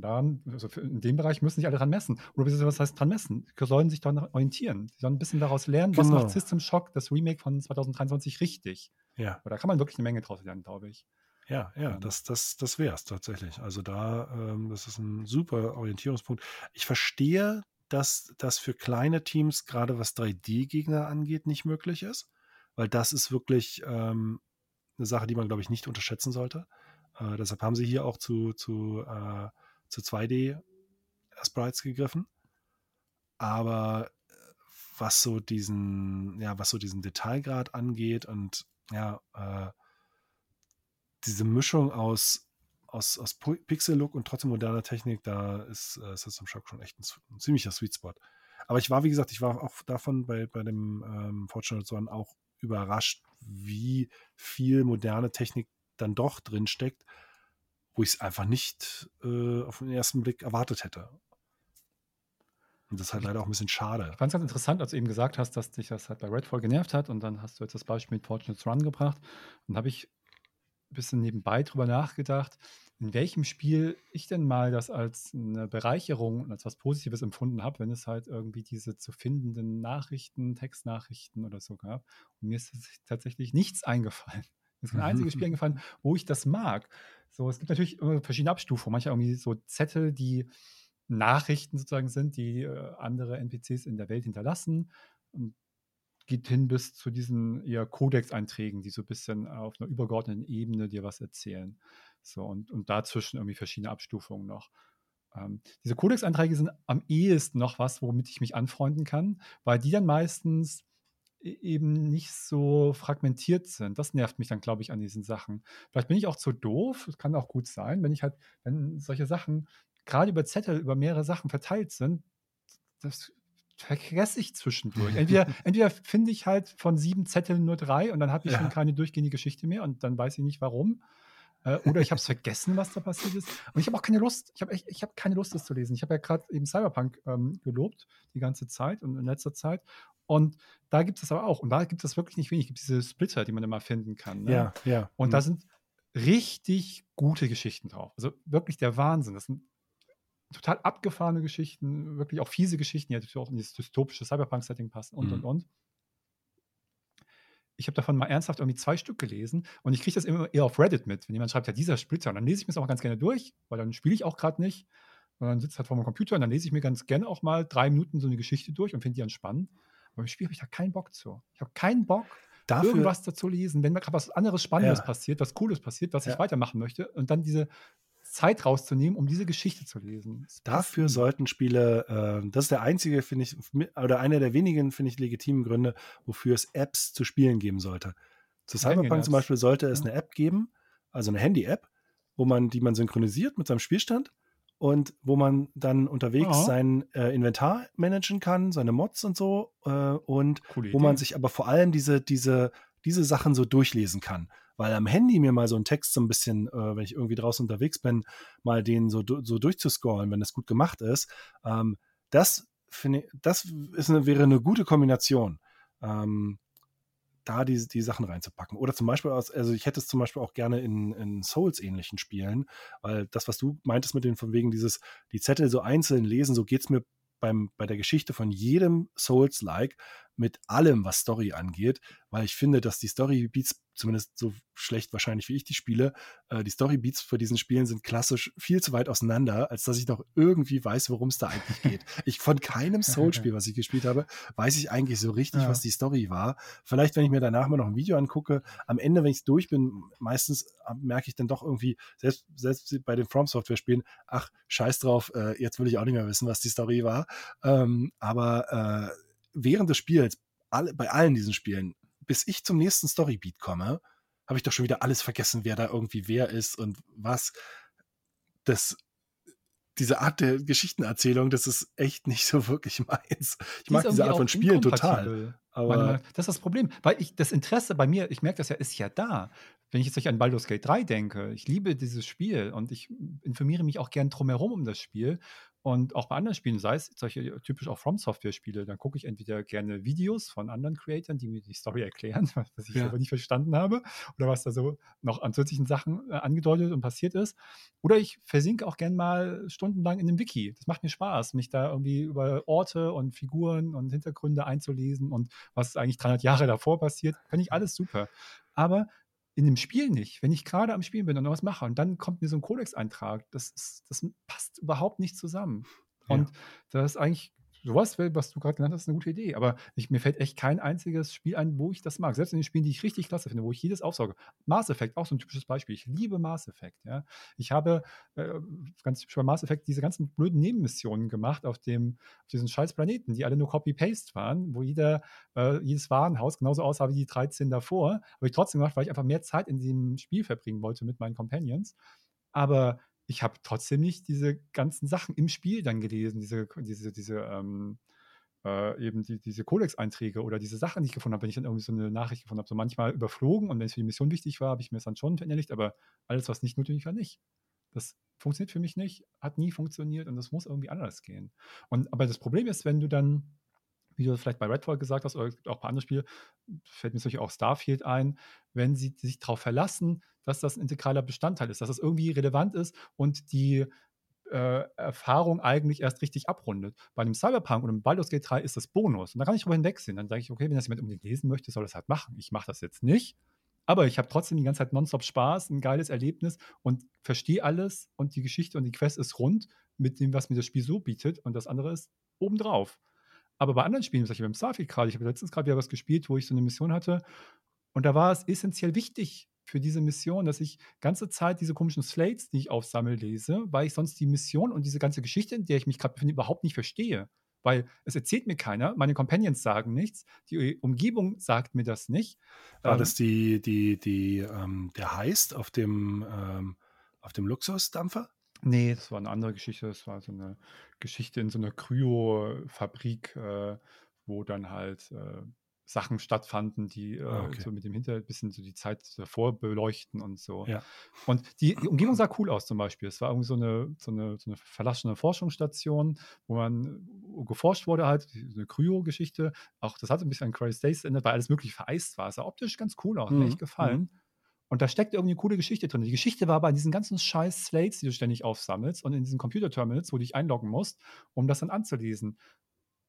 Daran, also in dem Bereich müssen sich alle dran messen. Oder was heißt dran messen? Sie sollen sich daran orientieren. Sie sollen ein bisschen daraus lernen, genau. was macht System Shock, das Remake von 2023, richtig. Ja. da kann man wirklich eine Menge draus lernen, glaube ich. Ja, ja, ähm. das, das, das wäre es tatsächlich. Also da, ähm, das ist ein super Orientierungspunkt. Ich verstehe, dass das für kleine Teams, gerade was 3D-Gegner angeht, nicht möglich ist, weil das ist wirklich ähm, eine Sache, die man, glaube ich, nicht unterschätzen sollte. Äh, deshalb haben sie hier auch zu, zu äh, zu 2D-Sprites gegriffen. Aber äh, was so diesen, ja, was so diesen Detailgrad angeht und ja, äh, diese Mischung aus, aus, aus Pixel-Look und trotzdem moderner Technik, da ist äh, System Shock schon echt ein, ein, ziemlicher Sweet Spot. Aber ich war, wie gesagt, ich war auch davon bei, bei dem ähm, Fortunate One auch überrascht, wie viel moderne Technik dann doch drin steckt wo ich es einfach nicht äh, auf den ersten Blick erwartet hätte. Und das ist halt leider auch ein bisschen schade. Ich fand es ganz interessant, als du eben gesagt hast, dass dich das halt bei Redfall genervt hat und dann hast du jetzt das Beispiel mit Fortunate's Run gebracht. Und habe ich ein bisschen nebenbei drüber nachgedacht, in welchem Spiel ich denn mal das als eine Bereicherung und als was Positives empfunden habe, wenn es halt irgendwie diese zu findenden Nachrichten, Textnachrichten oder so gab. Und mir ist tatsächlich nichts eingefallen. Mir ist ein einziges Spiel eingefallen, wo ich das mag. So, es gibt natürlich verschiedene Abstufungen. Manche irgendwie so Zettel, die Nachrichten sozusagen sind, die äh, andere NPCs in der Welt hinterlassen. Und geht hin bis zu diesen eher Codex-Einträgen, die so ein bisschen auf einer übergeordneten Ebene dir was erzählen. So, und, und dazwischen irgendwie verschiedene Abstufungen noch. Ähm, diese Codex-Einträge sind am ehesten noch was, womit ich mich anfreunden kann, weil die dann meistens eben nicht so fragmentiert sind. Das nervt mich dann, glaube ich, an diesen Sachen. Vielleicht bin ich auch zu doof, das kann auch gut sein, wenn ich halt, wenn solche Sachen gerade über Zettel, über mehrere Sachen verteilt sind, das vergesse ich zwischendurch. Entweder, (laughs) entweder finde ich halt von sieben Zetteln nur drei und dann habe ich ja. schon keine durchgehende Geschichte mehr und dann weiß ich nicht warum. Äh, oder ich habe es vergessen, was da passiert ist. Und ich habe auch keine Lust. Ich habe ich habe keine Lust, das zu lesen. Ich habe ja gerade eben Cyberpunk ähm, gelobt die ganze Zeit und in letzter Zeit. Und da gibt es aber auch, und da gibt es wirklich nicht wenig, es gibt diese Splitter, die man immer finden kann. Ne? Ja, ja. Und mhm. da sind richtig gute Geschichten drauf. Also wirklich der Wahnsinn. Das sind total abgefahrene Geschichten, wirklich auch fiese Geschichten, die natürlich auch in dieses dystopische Cyberpunk-Setting passen und, mhm. und, und. Ich habe davon mal ernsthaft irgendwie zwei Stück gelesen und ich kriege das immer eher auf Reddit mit, wenn jemand schreibt, ja, dieser Splitter. Und dann lese ich mir das auch ganz gerne durch, weil dann spiele ich auch gerade nicht. Und dann sitze halt vor meinem Computer und dann lese ich mir ganz gerne auch mal drei Minuten so eine Geschichte durch und finde die dann spannend. Aber im Spiel habe ich da keinen Bock zu. Ich habe keinen Bock, Dafür, irgendwas dazu lesen, wenn mir gerade was anderes Spannendes ja. passiert, was Cooles passiert, was ja. ich weitermachen möchte und dann diese Zeit rauszunehmen, um diese Geschichte zu lesen. Dafür sollten Spiele, äh, das ist der einzige, finde ich, oder einer der wenigen, finde ich, legitimen Gründe, wofür es Apps zu spielen geben sollte. Zu Cyberpunk zum Beispiel sollte es eine App geben, also eine Handy-App, wo man, die man synchronisiert mit seinem Spielstand und wo man dann unterwegs Ja. sein äh, Inventar managen kann, seine Mods und so äh, und Coole wo man Idee. sich aber vor allem diese, diese, diese Sachen so durchlesen kann. Weil am Handy mir mal so einen Text so ein bisschen, äh, wenn ich irgendwie draußen unterwegs bin, mal den so, so durchzuscrollen, wenn das gut gemacht ist, ähm, das finde das ist eine, wäre eine gute Kombination. Ähm, da die, die Sachen reinzupacken. Oder zum Beispiel, aus, also ich hätte es zum Beispiel auch gerne in, in Souls-ähnlichen Spielen, weil das, was du meintest mit den von wegen dieses, die Zettel so einzeln lesen, so geht es mir beim, bei der Geschichte von jedem Souls-like mit allem, was Story angeht, weil ich finde, dass die Story-Beats, zumindest so schlecht wahrscheinlich wie ich die spiele, äh, die Story-Beats für diesen Spielen sind klassisch viel zu weit auseinander, als dass ich noch irgendwie weiß, worum es da eigentlich geht. (laughs) Ich von keinem Souls-Spiel, was ich gespielt habe, weiß ich eigentlich so richtig, Ja. was die Story war. Vielleicht, wenn ich mir danach mal noch ein Video angucke, am Ende, wenn ich durch bin, meistens äh, merke ich dann doch irgendwie, selbst, selbst bei den From Software-Spielen, ach, scheiß drauf, äh, jetzt will ich auch nicht mehr wissen, was die Story war. Ähm, aber äh, während des Spiels, alle, bei allen diesen Spielen, bis ich zum nächsten Storybeat komme, habe ich doch schon wieder alles vergessen, wer da irgendwie wer ist und was. Das, diese Art der Geschichtenerzählung, das ist echt nicht so wirklich (laughs) meins. Ich mag diese Art von Spielen total. Aber das ist das Problem, weil ich das Interesse bei mir, ich merke das ja, ist ja da. Wenn ich jetzt an Baldur's Gate 3 denke, ich liebe dieses Spiel und ich informiere mich auch gern drumherum um das Spiel und auch bei anderen Spielen, sei es solche typisch auch From Software Spiele, dann gucke ich entweder gerne Videos von anderen Creatoren, die mir die Story erklären, (laughs) was ich Ja. aber nicht verstanden habe oder was da so noch an zusätzlichen Sachen äh, angedeutet und passiert ist. Oder ich versinke auch gern mal stundenlang in einem Wiki. Das macht mir Spaß, mich da irgendwie über Orte und Figuren und Hintergründe einzulesen und was eigentlich 300 Jahre davor passiert. Finde ich alles super. Aber in dem Spiel nicht. Wenn ich gerade am Spielen bin und noch was mache und dann kommt mir so ein Codex-Eintrag, das, ist, das passt überhaupt nicht zusammen. Ja. Und das ist eigentlich sowas, was du gerade genannt hast, eine gute Idee. Aber ich, mir fällt echt kein einziges Spiel ein, wo ich das mag. Selbst in den Spielen, die ich richtig klasse finde, wo ich jedes aufsauge. Mass Effect, auch so ein typisches Beispiel. Ich liebe Mass Effect. Ja. Ich habe äh, ganz typisch bei Mass Effect diese ganzen blöden Nebenmissionen gemacht auf, dem, auf diesen scheiß Planeten, die alle nur Copy-Paste waren, wo jeder, äh, jedes Warenhaus genauso aussah wie die 13 davor. Habe ich trotzdem gemacht, weil ich einfach mehr Zeit in diesem Spiel verbringen wollte mit meinen Companions. Aber ich habe trotzdem nicht diese ganzen Sachen im Spiel dann gelesen, diese, diese, diese, ähm, äh, eben die, diese Codex-Einträge oder diese Sachen, die ich gefunden habe, wenn ich dann irgendwie so eine Nachricht gefunden habe, so manchmal überflogen und wenn es für die Mission wichtig war, habe ich mir es dann schon verinnerlicht, aber alles, was nicht notwendig war, nicht. Das funktioniert für mich nicht, hat nie funktioniert und das muss irgendwie anders gehen. Und aber das Problem ist, wenn du dann, wie du vielleicht bei Redfall gesagt hast, oder es gibt auch bei anderen Spielen, fällt mir natürlich auch Starfield ein, wenn sie sich darauf verlassen, dass das ein integraler Bestandteil ist, dass das irgendwie relevant ist und die äh, Erfahrung eigentlich erst richtig abrundet. Bei einem Cyberpunk oder einem Baldur's Gate 3 ist das Bonus. Und da kann ich drüber hinwegsehen. Dann sage ich, okay, wenn das jemand unbedingt lesen möchte, soll das halt machen. Ich mache das jetzt nicht. Aber ich habe trotzdem die ganze Zeit nonstop Spaß, ein geiles Erlebnis und verstehe alles und die Geschichte und die Quest ist rund mit dem, was mir das Spiel so bietet und das andere ist obendrauf. Aber bei anderen Spielen, zum Beispiel beim Starfield gerade, ich habe letztens gerade wieder was gespielt, wo ich so eine Mission hatte und da war es essentiell wichtig für diese Mission, dass ich ganze Zeit diese komischen Slates, die ich aufsammle, lese, weil ich sonst die Mission und diese ganze Geschichte, in der ich mich gerade befinde, überhaupt nicht verstehe. Weil es erzählt mir keiner, meine Companions sagen nichts, die Umgebung sagt mir das nicht. war Ähm, das die, die, die, ähm, der Heist auf dem, ähm, auf dem Luxusdampfer? Nee, das war eine andere Geschichte. Das war so eine Geschichte in so einer Kryofabrik, äh, wo dann halt äh, Sachen stattfanden, die äh, Ah, okay. so mit dem Hinter bisschen so die Zeit davor beleuchten und so. Ja. Und die, Umgebung sah cool aus zum Beispiel. Es war irgendwie so eine, so eine, so eine verlassene Forschungsstation, wo man geforscht wurde halt, so eine Kryo-Geschichte. Auch das hatte ein bisschen an Crazy Days erinnert, weil alles möglich vereist war. Es sah optisch ganz cool aus, hat mir Mhm, echt gefallen. Und da steckt irgendwie eine coole Geschichte drin. Die Geschichte war aber an diesen ganzen scheiß Slates, die du ständig aufsammelst und in diesen Computer-Terminals, wo du dich einloggen musst, um das dann anzulesen.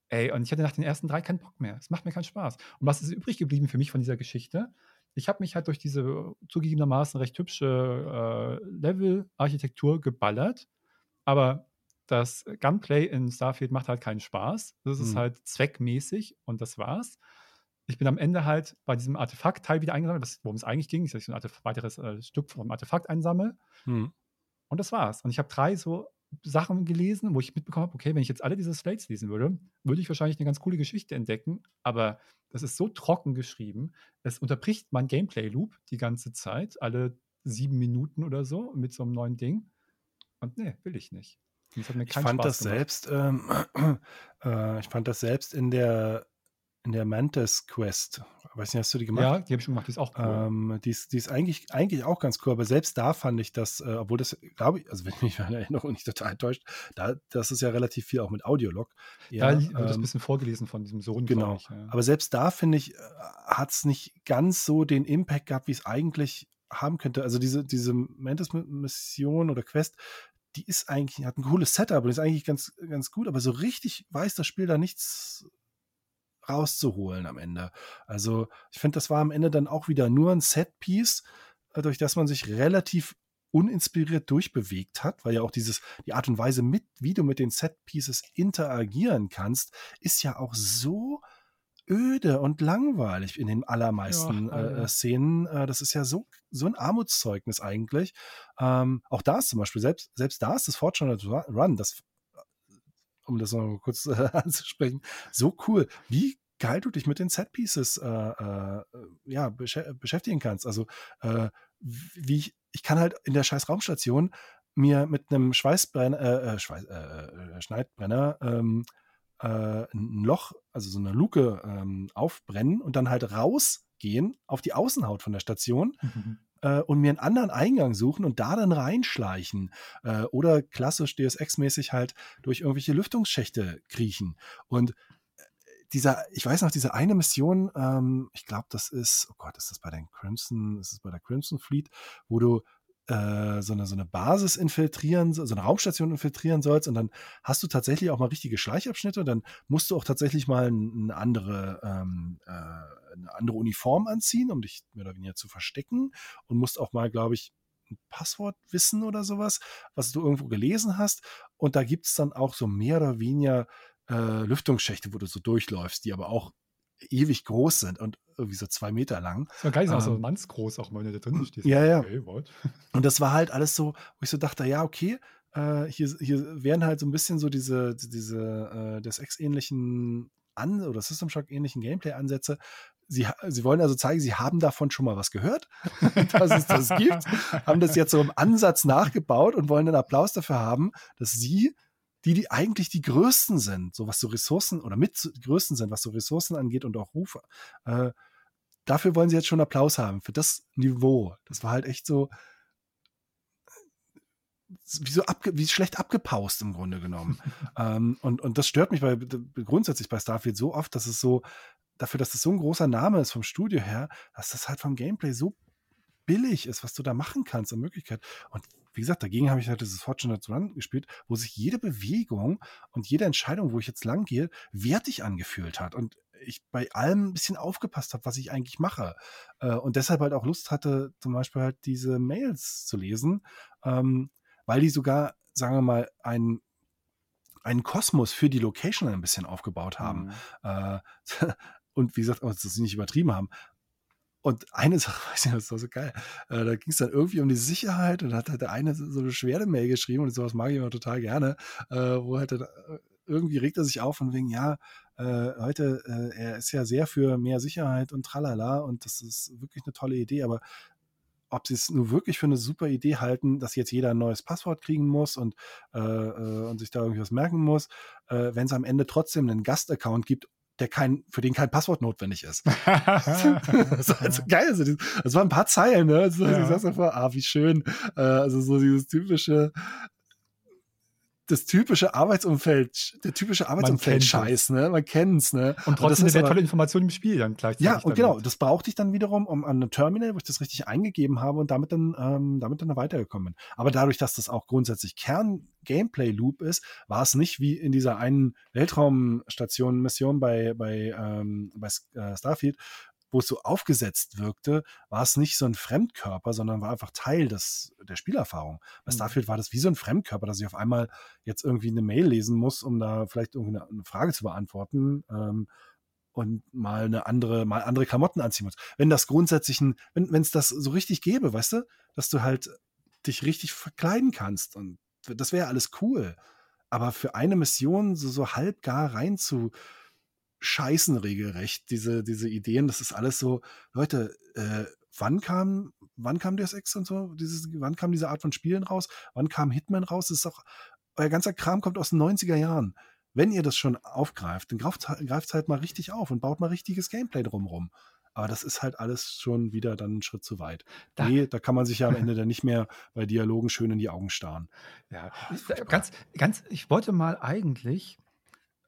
Ey, und ich hatte nach den ersten drei keinen Bock mehr. Es macht mir keinen Spaß. Und was ist übrig geblieben für mich von dieser Geschichte? Ich habe mich halt durch diese zugegebenermaßen recht hübsche äh, Level-Architektur geballert, aber das Gunplay in Starfield macht halt keinen Spaß. Das ist Mhm. halt zweckmäßig und das war's. Ich bin am Ende halt bei diesem Artefakt-Teil wieder eingesammelt, worum es eigentlich ging, dass ich so ein Artef weiteres äh, Stück vom Artefakt einsammle. Hm. Und das war's. Und ich habe drei so Sachen gelesen, wo ich mitbekommen habe, okay, wenn ich jetzt alle diese Slates lesen würde, würde ich wahrscheinlich eine ganz coole Geschichte entdecken. Aber das ist so trocken geschrieben. Es unterbricht mein Gameplay-Loop die ganze Zeit, alle sieben Minuten oder so, mit so einem neuen Ding. Und nee, will ich nicht. Ich fand Spaß das gemacht. selbst, ähm, (clears throat) äh, ich fand das selbst in der in der Mantis Quest. Weiß nicht, hast du die gemacht? Ja, die habe ich schon gemacht, die ist auch cool. Ähm, die ist, die ist eigentlich, eigentlich auch ganz cool, aber selbst da fand ich das, äh, obwohl das, glaube ich, also (laughs) wenn mich meine Erinnerung nicht total enttäuscht, da, das ist ja relativ viel auch mit Audiolog. da Ja, li- wird das ein ähm, bisschen vorgelesen von diesem Sohn, genau. ich. Ja. Aber selbst da, finde ich, hat es nicht ganz so den Impact gehabt, wie es eigentlich haben könnte. Also diese, diese Mantis-Mission oder Quest, die ist eigentlich, hat ein cooles Setup und ist eigentlich ganz, ganz gut, aber so richtig weiß das Spiel da nichts rauszuholen am Ende. Also ich finde, das war am Ende dann auch wieder nur ein Setpiece, äh, durch das man sich relativ uninspiriert durchbewegt hat, weil ja auch dieses, die Art und Weise, mit, wie du mit den Setpieces interagieren kannst, ist ja auch so öde und langweilig in den allermeisten Ja, äh, leider. äh, Szenen. Äh, das ist ja so, so ein Armutszeugnis eigentlich. Ähm, auch da ist zum Beispiel, selbst, selbst da ist das Fortunate Run, das um das noch kurz äh, (laughs) anzusprechen, so cool, wie geil du dich mit den Setpieces äh, äh, ja, beschä beschäftigen kannst. Also äh, wie ich, ich kann halt in der scheiß Raumstation mir mit einem Schweißbrenner, äh, äh, Schweiß, Schneidbrenner ähm, äh, ein Loch, also so eine Luke ähm, aufbrennen und dann halt rausgehen auf die Außenhaut von der Station Mhm. Äh, und mir einen anderen Eingang suchen und da dann reinschleichen. Äh, oder klassisch Deus Ex-mäßig halt durch irgendwelche Lüftungsschächte kriechen. Und äh, dieser, ich weiß noch, diese eine Mission, ähm, ich glaube, das ist, oh Gott, ist das bei den Crimson, ist das bei der Crimson Fleet, wo du äh, so eine, so eine Basis infiltrieren, so eine Raumstation infiltrieren sollst und dann hast du tatsächlich auch mal richtige Schleichabschnitte und dann musst du auch tatsächlich mal ein- eine andere, ähm, äh, eine andere Uniform anziehen, um dich mehr oder weniger zu verstecken und musst auch mal, glaube ich, ein Passwort wissen oder sowas, was du irgendwo gelesen hast. Und da gibt es dann auch so mehr oder weniger äh, Lüftungsschächte, wo du so durchläufst, die aber auch ewig groß sind und irgendwie so zwei Meter lang. Das war ist auch so Ähm, mannsgroß, auch wenn du da drin stehst. Ja, ja. Okay? (laughs) Und das war halt alles so, wo ich so dachte, ja, okay, äh, hier, hier wären halt so ein bisschen so diese, diese äh, des Ex-ähnlichen An- oder System Shock-ähnlichen Gameplay-Ansätze. Sie, sie wollen also zeigen, sie haben davon schon mal was gehört, (laughs) dass es das gibt, haben das jetzt so im Ansatz nachgebaut und wollen einen Applaus dafür haben, dass sie, die, die eigentlich die Größten sind, so was so Ressourcen oder mit Größten sind, was so Ressourcen angeht und auch Rufe, äh, dafür wollen sie jetzt schon Applaus haben, für das Niveau. Das war halt echt so, wie so abge, wie schlecht abgepaust im Grunde genommen. (laughs) ähm, und, und das stört mich bei, grundsätzlich bei Starfield so oft, dass es so, dafür, dass es so ein großer Name ist vom Studio her, dass das halt vom Gameplay so billig ist, was du da machen kannst an Möglichkeit. Und wie gesagt, dagegen habe ich halt dieses Fortunate Run gespielt, wo sich jede Bewegung und jede Entscheidung, wo ich jetzt lang gehe, wertig angefühlt hat. Und ich bei allem ein bisschen aufgepasst habe, was ich eigentlich mache. Äh, und deshalb halt auch Lust hatte, zum Beispiel halt diese Mails zu lesen, ähm, weil die sogar, sagen wir mal, einen, einen Kosmos für die Location ein bisschen aufgebaut haben. Mhm. Äh, (laughs) und wie gesagt, dass sie nicht übertrieben haben. Und eine (laughs) Sache, weiß ich, das war so geil. Äh, da ging es dann irgendwie um die Sicherheit und da hat halt der eine so eine Beschwerdemail geschrieben und sowas mag ich immer total gerne, äh, wo halt dann, äh, irgendwie regt er sich auf und wegen, ja, heute, er ist ja sehr für mehr Sicherheit und tralala und das ist wirklich eine tolle Idee, aber ob sie es nur wirklich für eine super Idee halten, dass jetzt jeder ein neues Passwort kriegen muss und, äh, und sich da irgendwie was merken muss, äh, wenn es am Ende trotzdem einen Gastaccount gibt, der kein, für den kein Passwort notwendig ist. das war halt so geil. Also, das, waren ein paar Zeilen, ne? Also, Ja. Ich saß davor, ah, wie schön. Äh, also so dieses typische, das typische Arbeitsumfeld, der typische Arbeitsumfeld-Scheiß, ne? Man kennt's, ne? Und trotzdem eine tolle Information im Spiel dann gleichzeitig. ja, und genau, damit. das brauchte ich dann wiederum um an einem Terminal, wo ich das richtig eingegeben habe und damit dann, ähm, damit dann weitergekommen bin. Aber dadurch, dass das auch grundsätzlich Kern-Gameplay-Loop ist, war es nicht wie in dieser einen Weltraumstation-Mission bei, bei, ähm, bei äh, Starfield, wo es so aufgesetzt wirkte, war es nicht so ein Fremdkörper, sondern war einfach Teil des, der Spielerfahrung. Bei Mhm. Starfield war das wie so ein Fremdkörper, dass ich auf einmal jetzt irgendwie eine Mail lesen muss, um da vielleicht irgendwie eine, Frage zu beantworten. Ähm, und mal eine andere, mal andere Klamotten anziehen muss. Wenn das grundsätzlich ein, wenn es das so richtig gäbe, weißt du, dass du halt dich richtig verkleiden kannst und das wäre alles cool. Aber für eine Mission so, so halb gar rein zu scheißen regelrecht, diese, diese Ideen, das ist alles so, Leute, äh, wann kam, wann kam Deus Ex und so, dieses, wann kam diese Art von Spielen raus? Wann kam Hitman raus? Das ist doch, euer ganzer Kram kommt aus den 90er Jahren. Wenn ihr das schon aufgreift, dann greift es halt mal richtig auf und baut mal richtiges Gameplay drumherum. Aber das ist halt alles schon wieder dann einen Schritt zu weit. Da, nee, da kann man sich ja am Ende dann nicht mehr bei Dialogen schön in die Augen starren. Ja, ganz, ganz, ich wollte mal eigentlich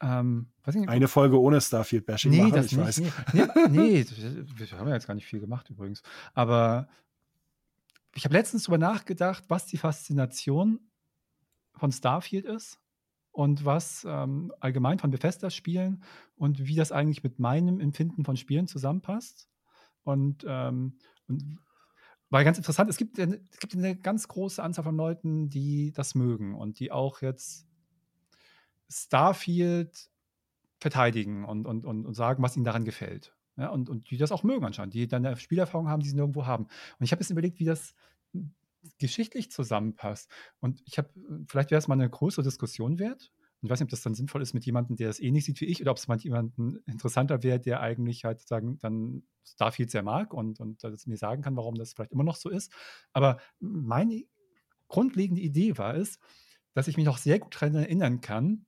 ähm, nicht, Eine Folge ohne Starfield-Bashing nee, machen, das ich nicht, weiß. Nee, nee, nee, wir haben ja jetzt gar nicht viel gemacht übrigens. Aber ich habe letztens darüber nachgedacht, was die Faszination von Starfield ist und was ähm, allgemein von Bethesda-Spielen und wie das eigentlich mit meinem Empfinden von Spielen zusammenpasst. Und, ähm, und war ganz interessant, es gibt, es gibt eine ganz große Anzahl von Leuten, die das mögen und die auch jetzt Starfield verteidigen und, und, und, und sagen, was ihnen daran gefällt. Ja, und, und die das auch mögen anscheinend, die dann eine Spielerfahrung haben, die sie nirgendwo haben. Und ich habe jetzt überlegt, wie das geschichtlich zusammenpasst. Und ich habe, vielleicht wäre es mal eine größere Diskussion wert. Und ich weiß nicht, ob das dann sinnvoll ist mit jemandem, der das nicht sieht wie ich, oder ob es mal jemanden interessanter wäre, der eigentlich halt sagen, dann Starfield sehr mag und, und das mir sagen kann, warum das vielleicht immer noch so ist. Aber meine grundlegende Idee war es, dass ich mich noch sehr gut daran erinnern kann,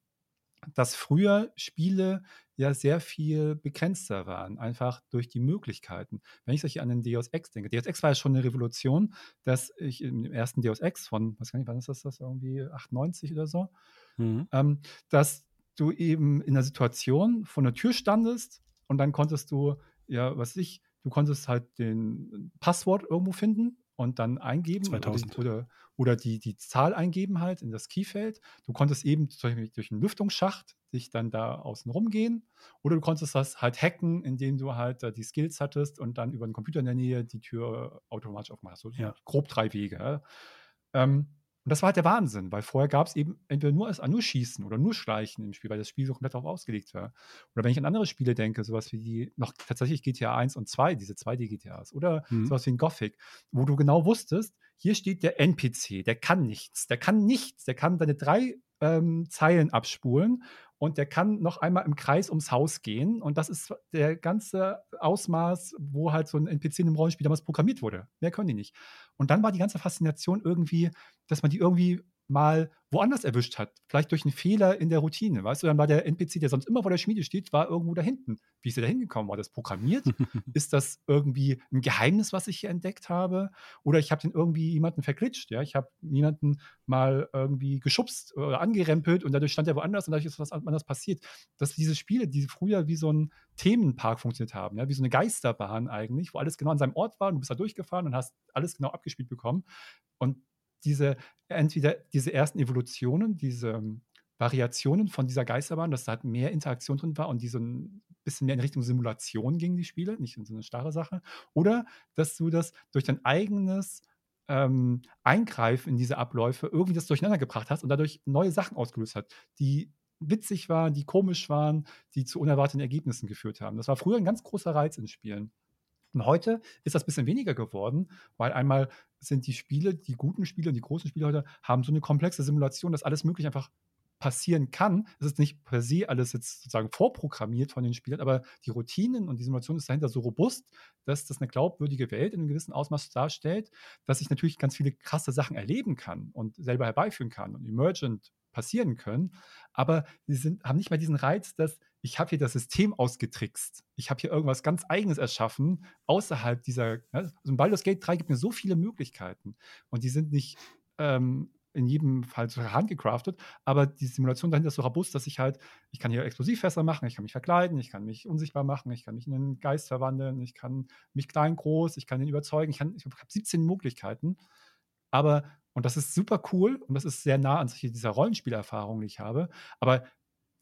dass früher Spiele ja sehr viel begrenzter waren, einfach durch die Möglichkeiten. Wenn ich solche an den Deus Ex denke, Deus Ex war ja schon eine Revolution, dass ich im ersten Deus Ex von, was kann ich, wann ist das, das irgendwie 98 oder so, mhm. ähm, dass du eben in der Situation vor der Tür standest und dann konntest du, ja, was ich, du konntest halt den Passwort irgendwo finden und dann eingeben 2000. oder, oder die, die Zahl eingeben halt in das Keyfeld. Du konntest eben durch einen Lüftungsschacht dich dann da außen rumgehen oder du konntest das halt hacken, indem du halt die Skills hattest und dann über den Computer in der Nähe die Tür automatisch aufmachst. So ja. grob drei Wege. Ähm, und das war halt der Wahnsinn, weil vorher gab es eben entweder nur, nur Schießen oder nur Schleichen im Spiel, weil das Spiel so komplett darauf ausgelegt war. Oder wenn ich an andere Spiele denke, sowas wie die, noch tatsächlich GTA 1 und 2, diese 2D-GTAs, oder mhm. sowas wie ein Gothic, wo du genau wusstest, hier steht der NPC, der kann nichts, der kann nichts, der kann deine drei ähm, Zeilen abspulen und der kann noch einmal im Kreis ums Haus gehen. Und das ist der ganze Ausmaß, wo halt so ein NPC in einem Rollenspiel damals programmiert wurde. Mehr können die nicht. Und dann war die ganze Faszination irgendwie, dass man die irgendwie mal woanders erwischt hat. Vielleicht durch einen Fehler in der Routine. Weißt du, dann war der NPC, der sonst immer vor der Schmiede steht, war irgendwo da hinten. Wie ist er da hingekommen? War das programmiert? (laughs) ist das irgendwie ein Geheimnis, was ich hier entdeckt habe? Oder ich habe den irgendwie jemanden verglitscht. Ja? Ich habe jemanden mal irgendwie geschubst oder angerempelt und dadurch stand er woanders und dadurch ist was anderes passiert. Dass diese Spiele, die früher wie so ein Themenpark funktioniert haben, ja? wie so eine Geisterbahn eigentlich, wo alles genau an seinem Ort war und du bist da durchgefahren und hast alles genau abgespielt bekommen. Und diese, entweder diese ersten Evolutionen, diese ähm, Variationen von dieser Geisterbahn, dass da halt mehr Interaktion drin war und die so ein bisschen mehr in Richtung Simulation gingen, die Spiele, nicht in so eine starre Sache. Oder dass du das durch dein eigenes ähm, Eingreifen in diese Abläufe irgendwie das durcheinander gebracht hast und dadurch neue Sachen ausgelöst hat, die witzig waren, die komisch waren, die zu unerwarteten Ergebnissen geführt haben. Das war früher ein ganz großer Reiz in Spielen. Und heute ist das ein bisschen weniger geworden, weil einmal sind die Spiele, die guten Spiele und die großen Spiele heute, haben so eine komplexe Simulation, dass alles möglich einfach passieren kann. Es ist nicht per se alles jetzt sozusagen vorprogrammiert von den Spielern, aber die Routinen und die Simulation ist dahinter so robust, dass das eine glaubwürdige Welt in einem gewissen Ausmaß darstellt, dass ich natürlich ganz viele krasse Sachen erleben kann und selber herbeiführen kann und emergent passieren können. Aber sie sind, haben nicht mal diesen Reiz, dass ich habe hier das System ausgetrickst. Ich habe hier irgendwas ganz Eigenes erschaffen, außerhalb dieser. Ne? Also ein Baldur's Gate 3 gibt mir so viele Möglichkeiten. Und die sind nicht ähm, in jedem Fall so handgecraftet, aber die Simulation dahinter ist so robust, dass ich halt, ich kann hier Explosivfässer machen, ich kann mich verkleiden, ich kann mich unsichtbar machen, ich kann mich in einen Geist verwandeln, ich kann mich klein, groß, ich kann ihn überzeugen, ich, ich habe 17 Möglichkeiten. Aber, und das ist super cool und das ist sehr nah an dieser Rollenspielerfahrung, die ich habe. Aber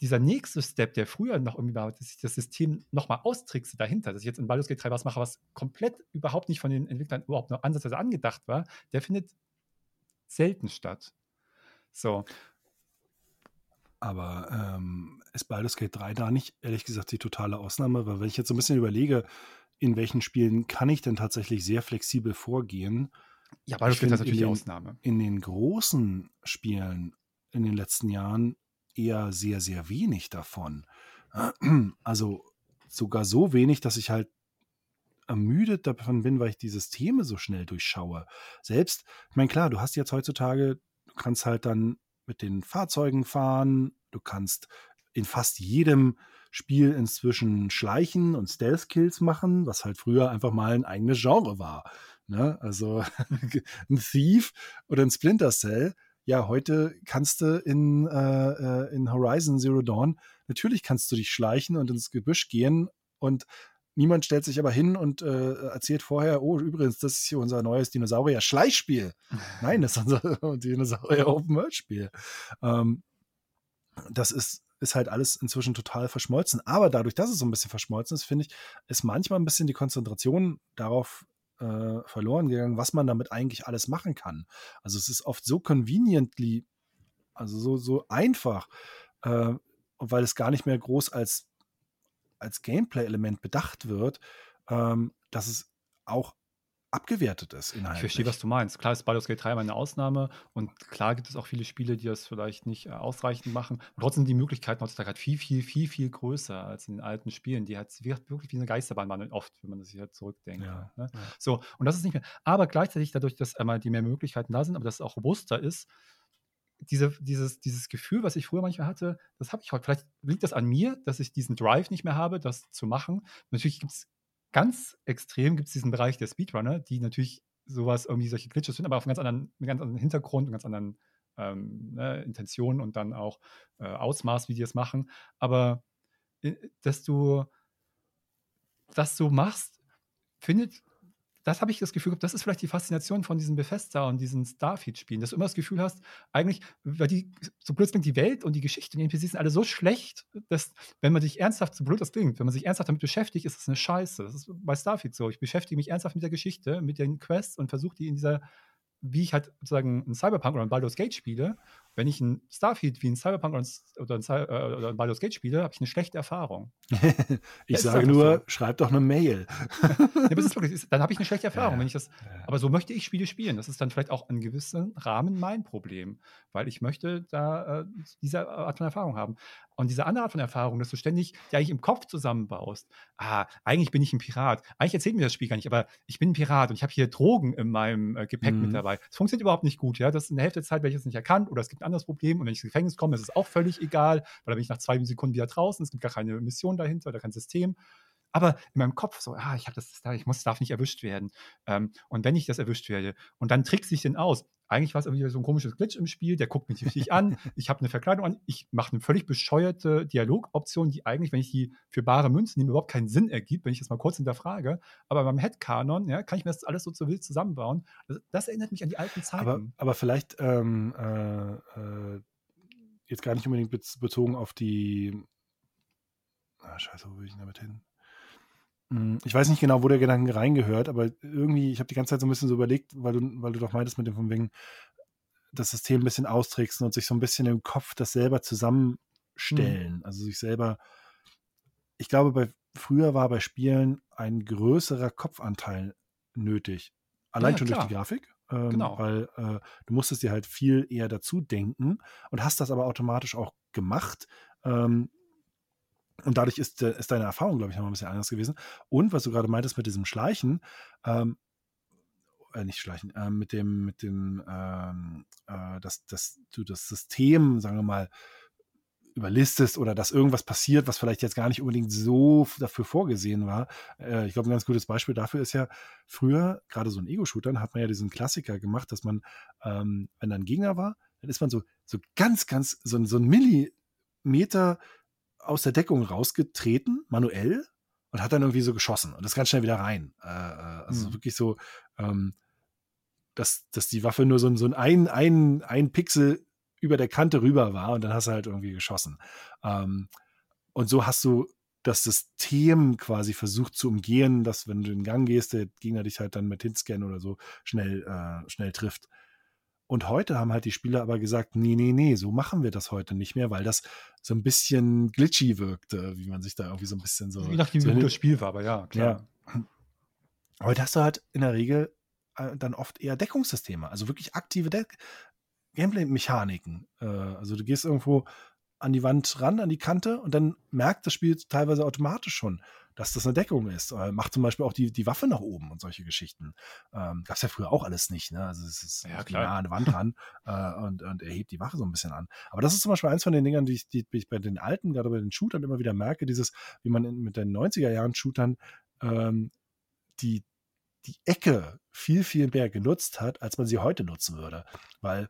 dieser nächste Step, der früher noch irgendwie war, dass ich das System nochmal austrickse dahinter, dass ich jetzt in Baldur's Gate 3 was mache, was komplett überhaupt nicht von den Entwicklern überhaupt nur ansatzweise angedacht war, der findet selten statt. So. Aber ähm, ist Baldur's Gate 3 da nicht, ehrlich gesagt, die totale Ausnahme? Weil wenn ich jetzt so ein bisschen überlege, in welchen Spielen kann ich denn tatsächlich sehr flexibel vorgehen? Ja, Baldur's Gate ist natürlich die Ausnahme. In den großen Spielen in den letzten Jahren eher sehr, sehr wenig davon. (clears throat) Also sogar so wenig, dass ich halt ermüdet davon bin, weil ich die Systeme so schnell durchschaue. Selbst, ich meine, klar, du hast jetzt heutzutage, du kannst halt dann mit den Fahrzeugen fahren, du kannst in fast jedem Spiel inzwischen Schleichen und Stealth-Kills machen, was halt früher einfach mal ein eigenes Genre war. Ne? Also (laughs) ein Thief oder ein Splinter Cell. Ja, heute kannst du in, äh, äh, in Horizon Zero Dawn, natürlich kannst du dich schleichen und ins Gebüsch gehen und niemand stellt sich aber hin und äh, erzählt vorher, oh, übrigens, das ist hier unser neues Dinosaurier-Schleichspiel. Nein, das ist unser (laughs) Dinosaurier-Open-World-Spiel. Ähm, das ist ist halt alles inzwischen total verschmolzen. Aber dadurch, dass es so ein bisschen verschmolzen ist, finde ich, ist manchmal ein bisschen die Konzentration darauf äh, verloren gegangen, was man damit eigentlich alles machen kann. Also es ist oft so conveniently, also so, so einfach, äh, weil es gar nicht mehr groß als, als Gameplay-Element bedacht wird, ähm, dass es auch abgewertet ist inhaltlich. Ich verstehe, was du meinst. Klar ist Baldur's Gate 3 mal eine Ausnahme und klar gibt es auch viele Spiele, die das vielleicht nicht äh, ausreichend machen. Und trotzdem die Möglichkeiten heutzutage halt viel, viel, viel, viel größer als in den alten Spielen. Die hat wirklich wie eine Geisterbahn waren oft, wenn man sich halt zurückdenkt. Ja, ne? ja. So, und das ist nicht mehr. Aber gleichzeitig dadurch, dass einmal die mehr Möglichkeiten da sind, aber dass es auch robuster ist, diese, dieses, dieses Gefühl, was ich früher manchmal hatte, das habe ich heute. Vielleicht liegt das an mir, dass ich diesen Drive nicht mehr habe, das zu machen. Natürlich gibt es ganz extrem gibt es diesen Bereich der Speedrunner, die natürlich sowas irgendwie solche Glitches sind, aber auf einem ganz anderen, einen ganz anderen Hintergrund, einen ganz anderen ähm, ne, Intentionen und dann auch äh, Ausmaß, wie die es machen. Aber äh, dass du das so machst, findet das habe ich das Gefühl gehabt, das ist vielleicht die Faszination von diesen Bethesda und diesen Starfield-Spielen, dass du immer das Gefühl hast, eigentlich, weil die, so blöd klingt, die Welt und die Geschichte und die NPCs sind alle so schlecht, dass, wenn man sich ernsthaft, so blöd das klingt, wenn man sich ernsthaft damit beschäftigt, ist das eine Scheiße. Das ist bei Starfield so. Ich beschäftige mich ernsthaft mit der Geschichte, mit den Quests und versuche die in dieser wie ich halt sozusagen ein Cyberpunk oder ein Baldur's Gate spiele, wenn ich ein Starfield wie ein Cyberpunk oder ein, äh, oder ein Baldur's Gate spiele, habe ich eine schlechte Erfahrung. (laughs) ich das sage nur, so. schreib doch eine Mail. (laughs) ja, wirklich, dann habe ich eine schlechte (laughs) Erfahrung, ja, wenn ich das. Ja. Aber so möchte ich Spiele spielen. Das ist dann vielleicht auch in gewissem Rahmen mein Problem, weil ich möchte da äh, diese Art von Erfahrung haben. Und diese andere Art von Erfahrung, dass du ständig die eigentlich im Kopf zusammenbaust. Ah, eigentlich bin ich ein Pirat. Eigentlich erzählt mir das Spiel gar nicht, aber ich bin ein Pirat und ich habe hier Drogen in meinem äh, Gepäck mhm. mit dabei. Das funktioniert überhaupt nicht gut. Ja, das ist in der Hälfte der Zeit, werde ich es nicht erkannt oder es gibt ein anderes Problem. Und wenn ich ins Gefängnis komme, ist es auch völlig egal, weil da bin ich nach zwei Sekunden wieder draußen. Es gibt gar keine Mission dahinter oder kein System. Aber in meinem Kopf so, ah, ich habe das da, ich muss, darf nicht erwischt werden. Ähm, und wenn ich das erwischt werde, und dann trickse ich den aus. Eigentlich war es irgendwie so ein komisches Glitch im Spiel, der guckt mich richtig an, (laughs) ich habe eine Verkleidung an, ich mache eine völlig bescheuerte Dialogoption, die eigentlich, wenn ich die für bare Münzen nehme, überhaupt keinen Sinn ergibt, wenn ich das mal kurz hinterfrage. Aber beim Headcanon, ja, kann ich mir das alles so zu wild zusammenbauen. Das, das erinnert mich an die alten Zeiten. Aber, aber vielleicht ähm, äh, äh, jetzt gar nicht unbedingt bezogen auf die. Ah, scheiße, wo will ich denn damit hin? Hm, ich weiß nicht genau, wo der Gedanke reingehört, aber irgendwie, ich habe die ganze Zeit so ein bisschen so überlegt, weil du, weil du doch meintest mit dem von wegen das System ein bisschen austricksen und sich so ein bisschen im Kopf das selber zusammenstellen. Mhm. Also sich selber. Ich glaube, bei früher war bei Spielen ein größerer Kopfanteil nötig. Allein ja, schon klar. durch die Grafik. Ähm, genau. Weil äh, du musstest dir halt viel eher dazu denken und hast das aber automatisch auch gemacht. Ähm, und dadurch ist, äh, ist deine Erfahrung, glaube ich, noch ein bisschen anders gewesen. Und was du gerade meintest mit diesem Schleichen, ähm, äh, nicht Schleichen, äh, mit dem, mit dem, ähm, äh, dass, dass du das System, sagen wir mal, überlistest oder dass irgendwas passiert, was vielleicht jetzt gar nicht unbedingt so dafür vorgesehen war. Äh, ich glaube, ein ganz gutes Beispiel dafür ist ja, früher, gerade so in Ego-Shootern, hat man ja diesen Klassiker gemacht, dass man, ähm, wenn da ein Gegner war, dann ist man so, so ganz, ganz, so, so ein Millimeter aus der Deckung rausgetreten, manuell, und hat dann irgendwie so geschossen und das ganz schnell wieder rein. Äh, äh also mhm. wirklich so, ähm, dass, dass die Waffe nur so, so ein, ein, ein Pixel über der Kante rüber war und dann hast du halt irgendwie geschossen. Ähm, und so hast du das System quasi versucht zu umgehen, dass wenn du in den Gang gehst, der Gegner dich halt dann mit Hinscan oder so schnell, äh, schnell trifft. Und heute haben halt die Spieler aber gesagt, nee, nee, nee, so machen wir das heute nicht mehr, weil das so ein bisschen glitchy wirkte, wie man sich da irgendwie so ein bisschen so. Je nachdem, so wie das Spiel war, aber ja, klar. Ja. Heute hast du halt in der Regel äh, dann oft eher Deckungssysteme, also wirklich aktive De Gameplay-Mechaniken. Äh, also du gehst irgendwo an die Wand ran, an die Kante und dann merkt das Spiel teilweise automatisch schon, dass das eine Deckung ist. Äh, macht zum Beispiel auch die, die Waffe nach oben und solche Geschichten. Ähm, Gab es ja früher auch alles nicht. Ne? Also es ist Ja, nah an der Wand ran (laughs) äh, und, und er hebt die Waffe so ein bisschen an. Aber das ist zum Beispiel eins von den Dingern, die ich, die ich bei den alten, gerade bei den Shootern immer wieder merke, dieses, wie man in, mit den 90er Jahren Shootern ähm, die, die Ecke viel, viel mehr genutzt hat, als man sie heute nutzen würde. Weil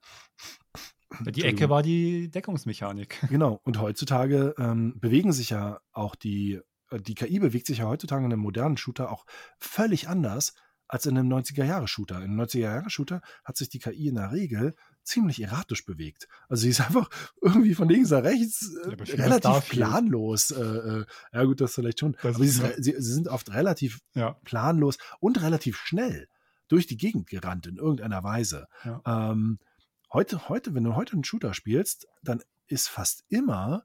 Die Ecke war die Deckungsmechanik. Genau, und heutzutage ähm, bewegen sich ja auch die, die KI bewegt sich ja heutzutage in einem modernen Shooter auch völlig anders als in einem 90er-Jahre-Shooter. In einem 90er-Jahre-Shooter hat sich die KI in der Regel ziemlich erratisch bewegt. Also sie ist (laughs) einfach irgendwie von links nach rechts äh, Ja, relativ planlos. Äh, äh, ja gut, das vielleicht schon. Das aber sie, ist re- sie, sie sind oft relativ Ja. planlos und relativ schnell durch die Gegend gerannt in irgendeiner Weise. Ja. Ähm, heute, heute, wenn du heute einen Shooter spielst, dann ist fast immer,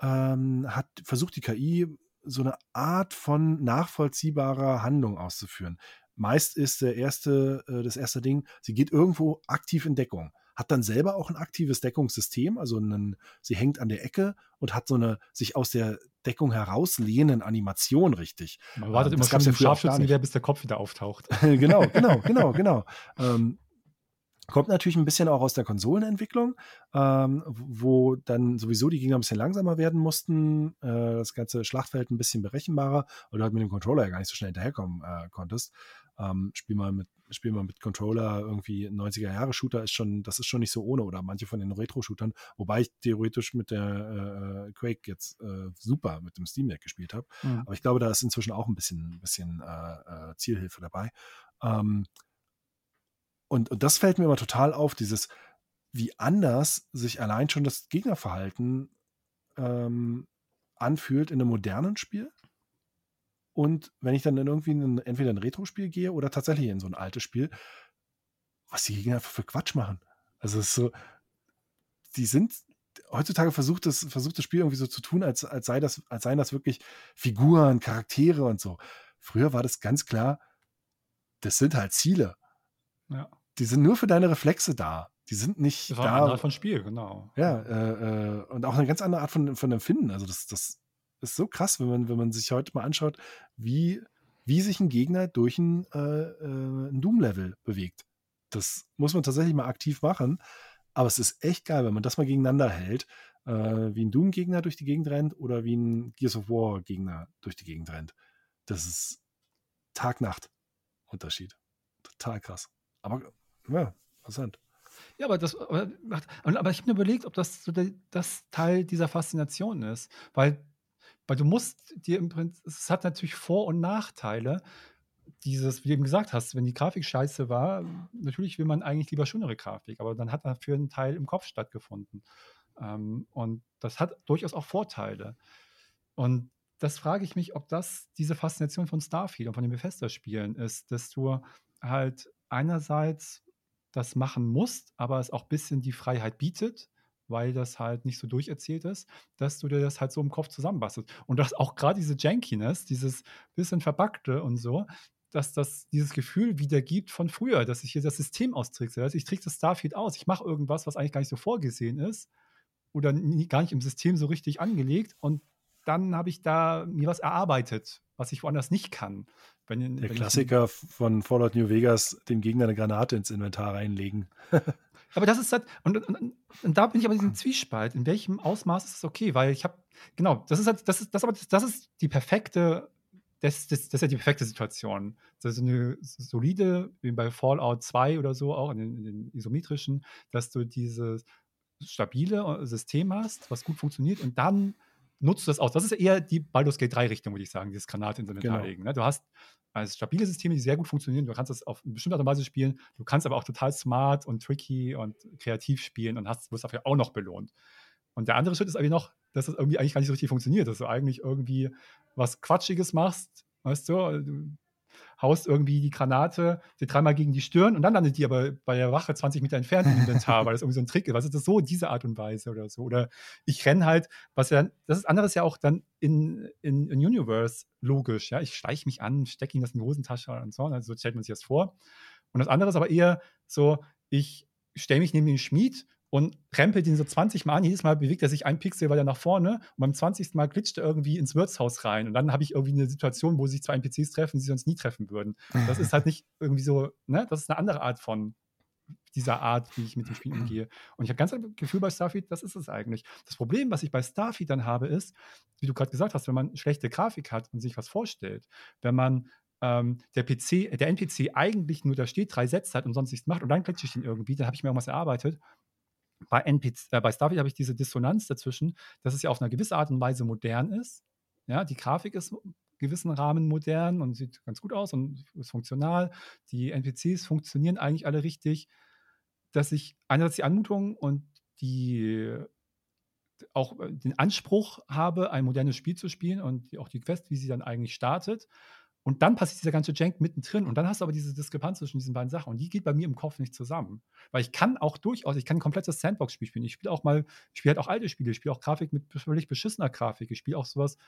ähm, hat, versucht die KI so eine Art von nachvollziehbarer Handlung auszuführen. Meist ist der erste, äh, das erste Ding, sie geht irgendwo aktiv in Deckung. Hat dann selber auch ein aktives Deckungssystem, also einen, sie hängt an der Ecke und hat so eine sich aus der Deckung herauslehnen Animation richtig. Man wartet Ähm, immer das gab's ja früher auch gar Scharfschützengewehr, bis der Kopf wieder auftaucht. (laughs) genau, genau, genau, genau. Ähm, kommt natürlich ein bisschen auch aus der Konsolenentwicklung, ähm, wo dann sowieso die Gegner ein bisschen langsamer werden mussten, äh, das ganze Schlachtfeld ein bisschen berechenbarer, weil du halt mit dem Controller ja gar nicht so schnell hinterherkommen äh, konntest. Ähm, spiel mal mit Spiel mal mit Controller irgendwie 90er Jahre Shooter ist schon, das ist schon nicht so ohne oder manche von den Retro-Shootern, wobei ich theoretisch mit der äh, Quake jetzt äh, super mit dem Steam Deck gespielt habe. Mhm. Aber ich glaube, da ist inzwischen auch ein bisschen, bisschen äh, äh, Zielhilfe dabei. Ähm, und, und das fällt mir immer total auf, dieses, wie anders sich allein schon das Gegnerverhalten ähm, anfühlt in einem modernen Spiel. Und wenn ich dann in irgendwie ein, entweder ein Retro-Spiel gehe oder tatsächlich in so ein altes Spiel, was die Gegner für Quatsch machen. Also es ist so, die sind, heutzutage versucht das, versucht das Spiel irgendwie so zu tun, als, als, sei das, als seien das wirklich Figuren, Charaktere und so. Früher war das ganz klar, das sind halt Ziele. Ja. Die sind nur für deine Reflexe da. Die sind nicht Das war eine andere da. Art von Spiel, genau. Ja, äh, äh, und auch eine ganz andere Art von, von Empfinden. Also das, das ist so krass, wenn man, wenn man sich heute mal anschaut, wie, wie sich ein Gegner durch ein, äh, äh, ein Doom-Level bewegt. Das muss man tatsächlich mal aktiv machen. Aber es ist echt geil, wenn man das mal gegeneinander hält, äh, wie ein Doom-Gegner durch die Gegend rennt oder wie ein Gears of War-Gegner durch die Gegend rennt. Das ist Tag-Nacht-Unterschied. Total krass. Aber ja, interessant. Ja, aber das, aber, aber ich habe mir überlegt, ob das so der, das Teil dieser Faszination ist, weil, weil du musst dir im Prinzip, es hat natürlich Vor- und Nachteile. Dieses, wie du eben gesagt hast, wenn die Grafik scheiße war, natürlich will man eigentlich lieber schönere Grafik, aber dann hat dafür ein Teil im Kopf stattgefunden. Ähm, und das hat durchaus auch Vorteile. Und das frage ich mich, ob das diese Faszination von Starfield und von den Bethesda-Spielen ist, dass du halt einerseits das machen musst, aber es auch ein bisschen die Freiheit bietet, weil das halt nicht so durcherzählt ist, dass du dir das halt so im Kopf zusammenbastelst. Und dass auch gerade diese Jankiness, dieses bisschen Verbackte und so, dass das dieses Gefühl wiedergibt von früher, dass ich hier das System austrickse. Also ich trickse das Starfield aus, ich mache irgendwas, was eigentlich gar nicht so vorgesehen ist oder nie, gar nicht im System so richtig angelegt und dann habe ich da mir was erarbeitet, was ich woanders nicht kann. Wenn, Der wenn ich- Klassiker von Fallout New Vegas, dem Gegner eine Granate ins Inventar reinlegen. (laughs) Aber das ist halt, und, und, und da bin ich aber in diesem Zwiespalt. In welchem Ausmaß ist es okay? Weil ich habe, genau, das ist halt, das ist, das, aber, das ist die perfekte, das, das, das ist ja die perfekte Situation. Das ist eine solide, wie bei Fallout 2 oder so, auch in den, in den isometrischen, dass du dieses stabile System hast, was gut funktioniert und dann nutzt du das aus. Das ist eher die Baldur's Gate 3 Richtung, würde ich sagen, dieses Inventar Genau. Ne? Du hast also stabile Systeme, die sehr gut funktionieren. Du kannst das auf eine bestimmte Art und Weise spielen. Du kannst aber auch total smart und tricky und kreativ spielen und hast, wirst dafür auch noch belohnt. Und der andere Schritt ist aber noch, dass das irgendwie eigentlich gar nicht so richtig funktioniert, dass du eigentlich irgendwie was Quatschiges machst, weißt du, du haust irgendwie die Granate dir dreimal gegen die Stirn und dann landet die aber bei der Wache 20 Meter entfernt im Inventar, weil das irgendwie so ein Trick ist. Was ist das so, diese Art und Weise oder so? Oder ich renne halt, was ja, das ist anderes ja auch dann in, in, in Universe logisch, ja. Ich schleiche mich an, stecke ihm das in die Hosentasche und so, also so stellt man sich das vor. Und das andere ist aber eher so, ich stelle mich neben den Schmied und rempelt ihn so 20 Mal an. Jedes Mal bewegt er sich ein Pixel weiter nach vorne und beim 20. Mal glitscht er irgendwie ins Wirtshaus rein. Und dann habe ich irgendwie eine Situation, wo sich zwei NPCs treffen, die sie sonst nie treffen würden. Das ist halt nicht irgendwie so, ne? Das ist eine andere Art von dieser Art, wie ich mit dem Spiel umgehe. Und ich habe ganz das Gefühl bei Starfield, das ist es eigentlich. Das Problem, was ich bei Starfield dann habe, ist, wie du gerade gesagt hast, wenn man schlechte Grafik hat und sich was vorstellt, wenn man ähm, der PC, der NPC eigentlich nur da steht, drei Sätze hat und sonst nichts macht und dann glitsche ich ihn irgendwie, dann habe ich mir irgendwas erarbeitet bei, NPC, äh, bei Starfield habe ich diese Dissonanz dazwischen, dass es ja auf eine gewisse Art und Weise modern ist. Ja, die Grafik ist in gewissen Rahmen modern und sieht ganz gut aus und ist funktional. Die NPCs funktionieren eigentlich alle richtig. Dass ich einerseits die Anmutung und die auch äh, den Anspruch habe, ein modernes Spiel zu spielen und auch die Quest, wie sie dann eigentlich startet. Und dann passiert dieser ganze Jank mittendrin. Und dann hast du aber diese Diskrepanz zwischen diesen beiden Sachen. Und die geht bei mir im Kopf nicht zusammen. Weil ich kann auch durchaus, ich kann ein komplettes Sandbox-Spiel spielen. Ich spiele auch mal, ich spiele halt auch alte Spiele. Ich spiele auch Grafik mit völlig beschissener Grafik. Ich spiele auch sowas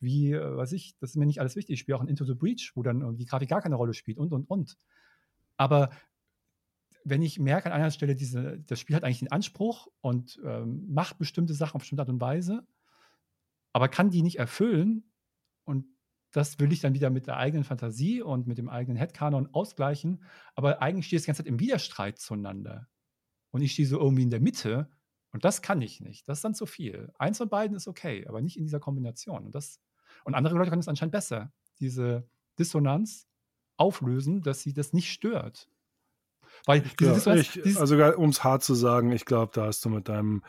wie, äh, weiß ich, das ist mir nicht alles wichtig. Ich spiele auch ein Into the Breach, wo dann die Grafik gar keine Rolle spielt und, und, und. Aber wenn ich merke an einer Stelle, diese, das Spiel hat eigentlich den Anspruch und ähm, macht bestimmte Sachen auf bestimmte Art und Weise, aber kann die nicht erfüllen und das will ich dann wieder mit der eigenen Fantasie und mit dem eigenen Headcanon ausgleichen. Aber eigentlich steht es die ganze Zeit im Widerstreit zueinander. Und ich stehe so irgendwie in der Mitte. Und das kann ich nicht. Das ist dann zu viel. Eins von beiden ist okay, aber nicht in dieser Kombination. Und, das, und andere Leute können es anscheinend besser. Diese Dissonanz auflösen, dass sie das nicht stört. Weil diese ja, ich, also um es hart zu sagen, ich glaube, da hast du mit deinem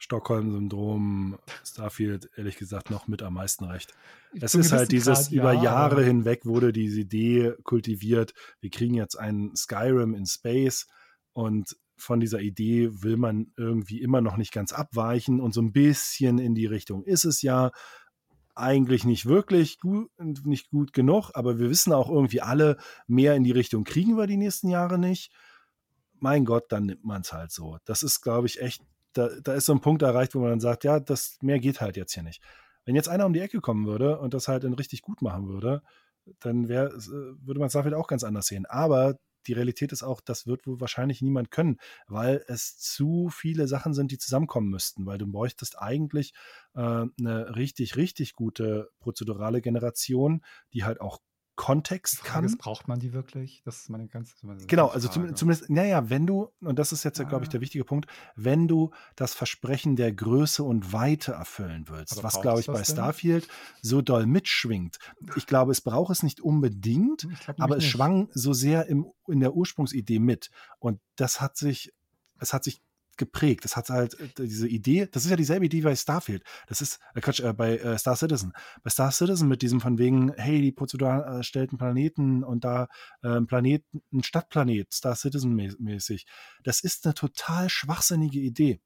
Stockholm-Syndrom, Starfield, ehrlich gesagt, noch mit am meisten recht. Es ist halt dieses, Grad, über ja, Jahre hinweg wurde diese Idee kultiviert, wir kriegen jetzt einen Skyrim in Space und von dieser Idee will man irgendwie immer noch nicht ganz abweichen und so ein bisschen in die Richtung ist es ja eigentlich nicht wirklich gut, nicht gut genug, aber wir wissen auch irgendwie alle, mehr in die Richtung kriegen wir die nächsten Jahre nicht. Mein Gott, dann nimmt man es halt so. Das ist, glaube ich, echt da, da ist so ein Punkt erreicht, wo man dann sagt, ja, das mehr geht halt jetzt hier nicht. Wenn jetzt einer um die Ecke kommen würde und das halt dann richtig gut machen würde, dann wär, äh, würde man es dafür auch ganz anders sehen. Aber die Realität ist auch, das wird wohl wahrscheinlich niemand können, weil es zu viele Sachen sind, die zusammenkommen müssten, weil du bräuchtest eigentlich äh, eine richtig, richtig gute prozedurale Generation, die halt auch Kontext Frage, kann. braucht man die wirklich? Das ist meine ganz. Genau, also zum, zumindest, naja, wenn du, und das ist jetzt, ja, glaube ich, der wichtige Punkt, wenn du das Versprechen der Größe und Weite erfüllen willst, Aber was, glaube ich, bei denn? Starfield so doll mitschwingt. Ich glaube, es braucht es nicht unbedingt, aber es nicht. schwang so sehr im, in der Ursprungsidee mit. Und das hat sich, es hat sich geprägt. Das hat halt äh, diese Idee, das ist ja dieselbe Idee bei Starfield. Das ist, äh, Quatsch, äh, bei äh, Star Citizen. Bei Star Citizen mit diesem von wegen, hey, die prozedural erstellten Planeten und da ein Planet, ein Stadtplanet, Star Citizen mäßig. Das ist eine total schwachsinnige Idee.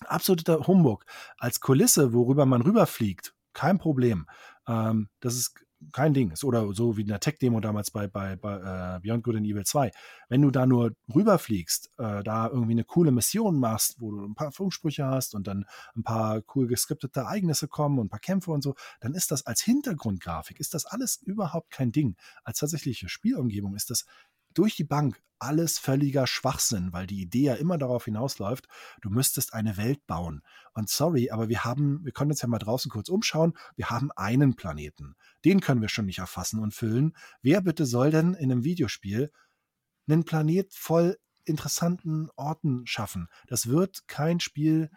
Absoluter Humbug. Als Kulisse, worüber man rüberfliegt, kein Problem. Ähm, das ist kein Ding. Oder so wie in der Tech-Demo damals bei, bei, bei äh, Beyond Good and Evil 2. Wenn du da nur rüberfliegst, äh, da irgendwie eine coole Mission machst, wo du ein paar Funksprüche hast und dann ein paar cool geskriptete Ereignisse kommen und ein paar Kämpfe und so, dann ist das als Hintergrundgrafik, ist das alles überhaupt kein Ding. Als tatsächliche Spielumgebung ist das durch die Bank alles völliger Schwachsinn, weil die Idee ja immer darauf hinausläuft, du müsstest eine Welt bauen. Und sorry, aber wir haben, wir können uns ja mal draußen kurz umschauen, wir haben einen Planeten. Den können wir schon nicht erfassen und füllen. Wer bitte soll denn in einem Videospiel einen Planet voll interessanten Orten schaffen? Das wird kein Spiel,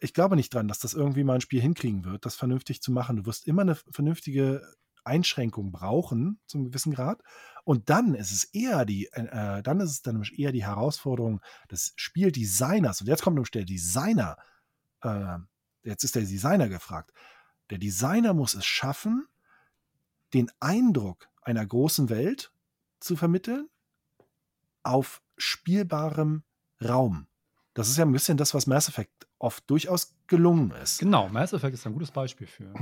ich glaube nicht dran, dass das irgendwie mal ein Spiel hinkriegen wird, das vernünftig zu machen. Du wirst immer eine vernünftige Einschränkung brauchen, zum gewissen Grad. Und dann ist es eher die, äh, dann ist es dann eher die Herausforderung des Spieldesigners. Und jetzt kommt nämlich der Designer, äh, jetzt ist der Designer gefragt. Der Designer muss es schaffen, den Eindruck einer großen Welt zu vermitteln auf spielbarem Raum. Das ist ja ein bisschen das, was Mass Effect oft durchaus gelungen ist. Genau, Mass Effect ist ein gutes Beispiel für.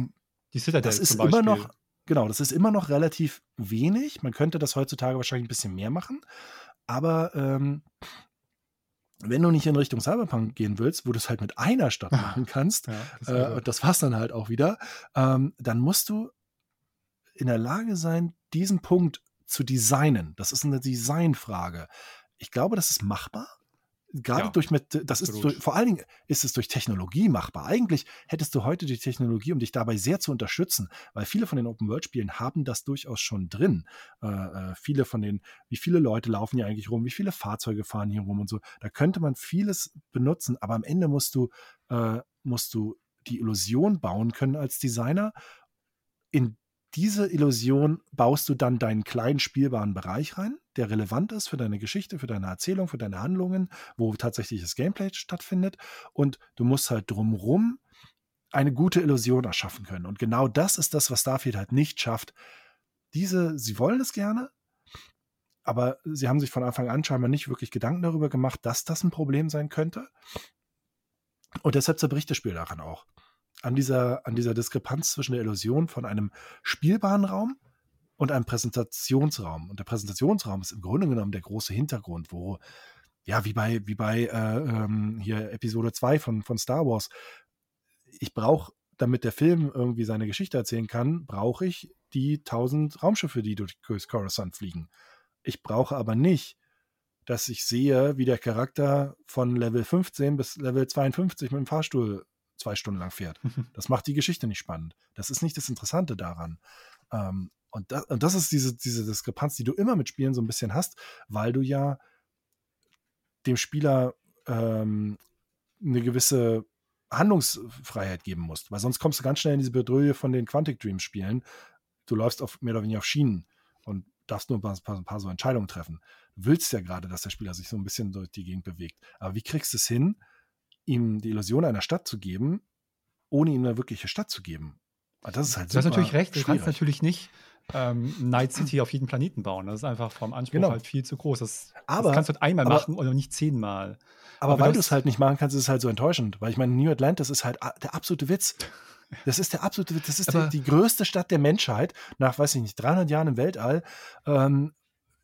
Die Citadel das ist immer noch, Genau, das ist immer noch relativ wenig. Man könnte das heutzutage wahrscheinlich ein bisschen mehr machen. Aber ähm, wenn du nicht in Richtung Cyberpunk gehen willst, wo du es halt mit einer Stadt (laughs) machen kannst, ja, das, äh, das war's dann halt auch wieder, ähm, dann musst du in der Lage sein, diesen Punkt zu designen. Das ist eine Designfrage. Ich glaube, das ist machbar. Gerade Ja, durch mit, das ist durch, vor allen Dingen ist es durch Technologie machbar. Eigentlich hättest du heute die Technologie, um dich dabei sehr zu unterstützen, weil viele von den Open-World-Spielen haben das durchaus schon drin. Äh, äh, viele von den, wie viele Leute laufen hier eigentlich rum, wie viele Fahrzeuge fahren hier rum und so. Da könnte man vieles benutzen, aber am Ende musst du, äh, musst du die Illusion bauen können als Designer. In diese Illusion baust du dann deinen kleinen spielbaren Bereich rein, der relevant ist für deine Geschichte, für deine Erzählung, für deine Handlungen, wo tatsächlich das Gameplay stattfindet. Und du musst halt drumrum eine gute Illusion erschaffen können. Und genau das ist das, was Starfield halt nicht schafft. Diese, sie wollen es gerne, aber sie haben sich von Anfang an scheinbar nicht wirklich Gedanken darüber gemacht, dass das ein Problem sein könnte. Und deshalb zerbricht das Spiel daran auch. An dieser, an dieser Diskrepanz zwischen der Illusion von einem spielbaren Raum und einem Präsentationsraum. Und der Präsentationsraum ist im Grunde genommen der große Hintergrund, wo, ja, wie bei, wie bei äh, ähm, hier Episode 2 von, von Star Wars. Ich brauche, damit der Film irgendwie seine Geschichte erzählen kann, brauche ich die 1000 Raumschiffe, die durch Coruscant fliegen. Ich brauche aber nicht, dass ich sehe, wie der Charakter von Level 15 bis Level 52 mit dem Fahrstuhl zwei Stunden lang fährt. Das macht die Geschichte nicht spannend. Das ist nicht das Interessante daran. Ähm, und, das, und das ist diese, diese Diskrepanz, die du immer mit Spielen so ein bisschen hast, weil du ja dem Spieler ähm, eine gewisse Handlungsfreiheit geben musst. Weil sonst kommst du ganz schnell in diese Bedrohung von den Quantic Dreams Spielen. Du läufst auf mehr oder weniger auf Schienen und darfst nur ein paar, ein paar so Entscheidungen treffen. Du willst ja gerade, dass der Spieler sich so ein bisschen durch die Gegend bewegt. Aber wie kriegst du es hin, ihm die Illusion einer Stadt zu geben, ohne ihm eine wirkliche Stadt zu geben? Das ist halt Du hast natürlich recht, du kannst natürlich nicht ähm, Night City auf jedem Planeten bauen. Das ist einfach vom Anspruch Genau. halt viel zu groß. Das, Aber- das kannst du halt einmal aber- machen oder nicht zehnmal. Aber, Aber weil du es halt nicht machen kannst, ist es halt so enttäuschend. Weil ich meine, New Atlantis ist halt der absolute Witz. (laughs) Das ist der absolute Witz. Das ist die, die größte Stadt der Menschheit nach, weiß ich nicht, 300 Jahren im Weltall, ähm,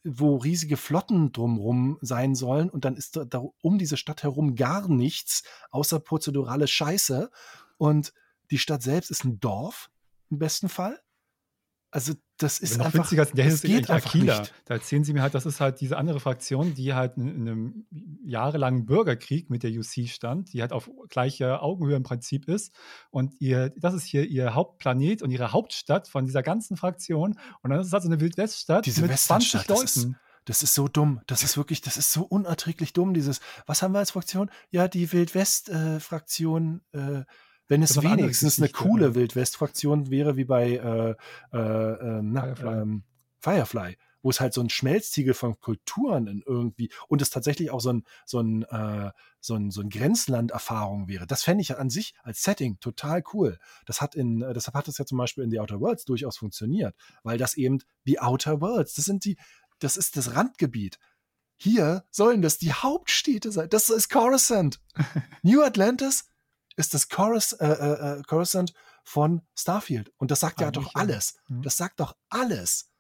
wo riesige Flotten drumrum sein sollen. Und dann ist da, da um diese Stadt herum gar nichts außer prozedurale Scheiße. Und die Stadt selbst ist ein Dorf im besten Fall. Also das ist noch einfach, witziger der Hinsicht geht einfach Aquila. nicht. Da erzählen sie mir halt, das ist halt diese andere Fraktion, die halt in, in einem jahrelangen Bürgerkrieg mit der UC stand, die halt auf gleicher Augenhöhe im Prinzip ist. Und ihr, das ist hier ihr Hauptplanet und ihre Hauptstadt von dieser ganzen Fraktion. Und dann ist es halt so eine Wildweststadt Diese mit 20 Westernstadt, das ist- Leuten. Das ist so dumm. Das ist wirklich, das ist so unerträglich dumm. Dieses, was haben wir als Fraktion? Ja, die Wildwest-Fraktion. Äh, wenn es wenigstens eine coole ja. Wildwest-Fraktion wäre, wie bei äh, äh, äh, na, Firefly. Ähm, Firefly, wo es halt so ein Schmelztiegel von Kulturen in irgendwie und es tatsächlich auch so ein, so ein, äh, so ein, so ein Grenzland-Erfahrung wäre. Das fände ich an sich als Setting total cool. Das hat in, äh, deshalb hat es ja zum Beispiel in The Outer Worlds durchaus funktioniert, weil das eben die Outer Worlds, das sind die, das ist das Randgebiet. Hier sollen das die Hauptstädte sein. Das ist Coruscant. (laughs) New Atlantis ist das Corus, äh, äh, äh, Coruscant von Starfield. Und das sagt ja Eigentlich doch ja. alles. Mhm. Das sagt doch alles.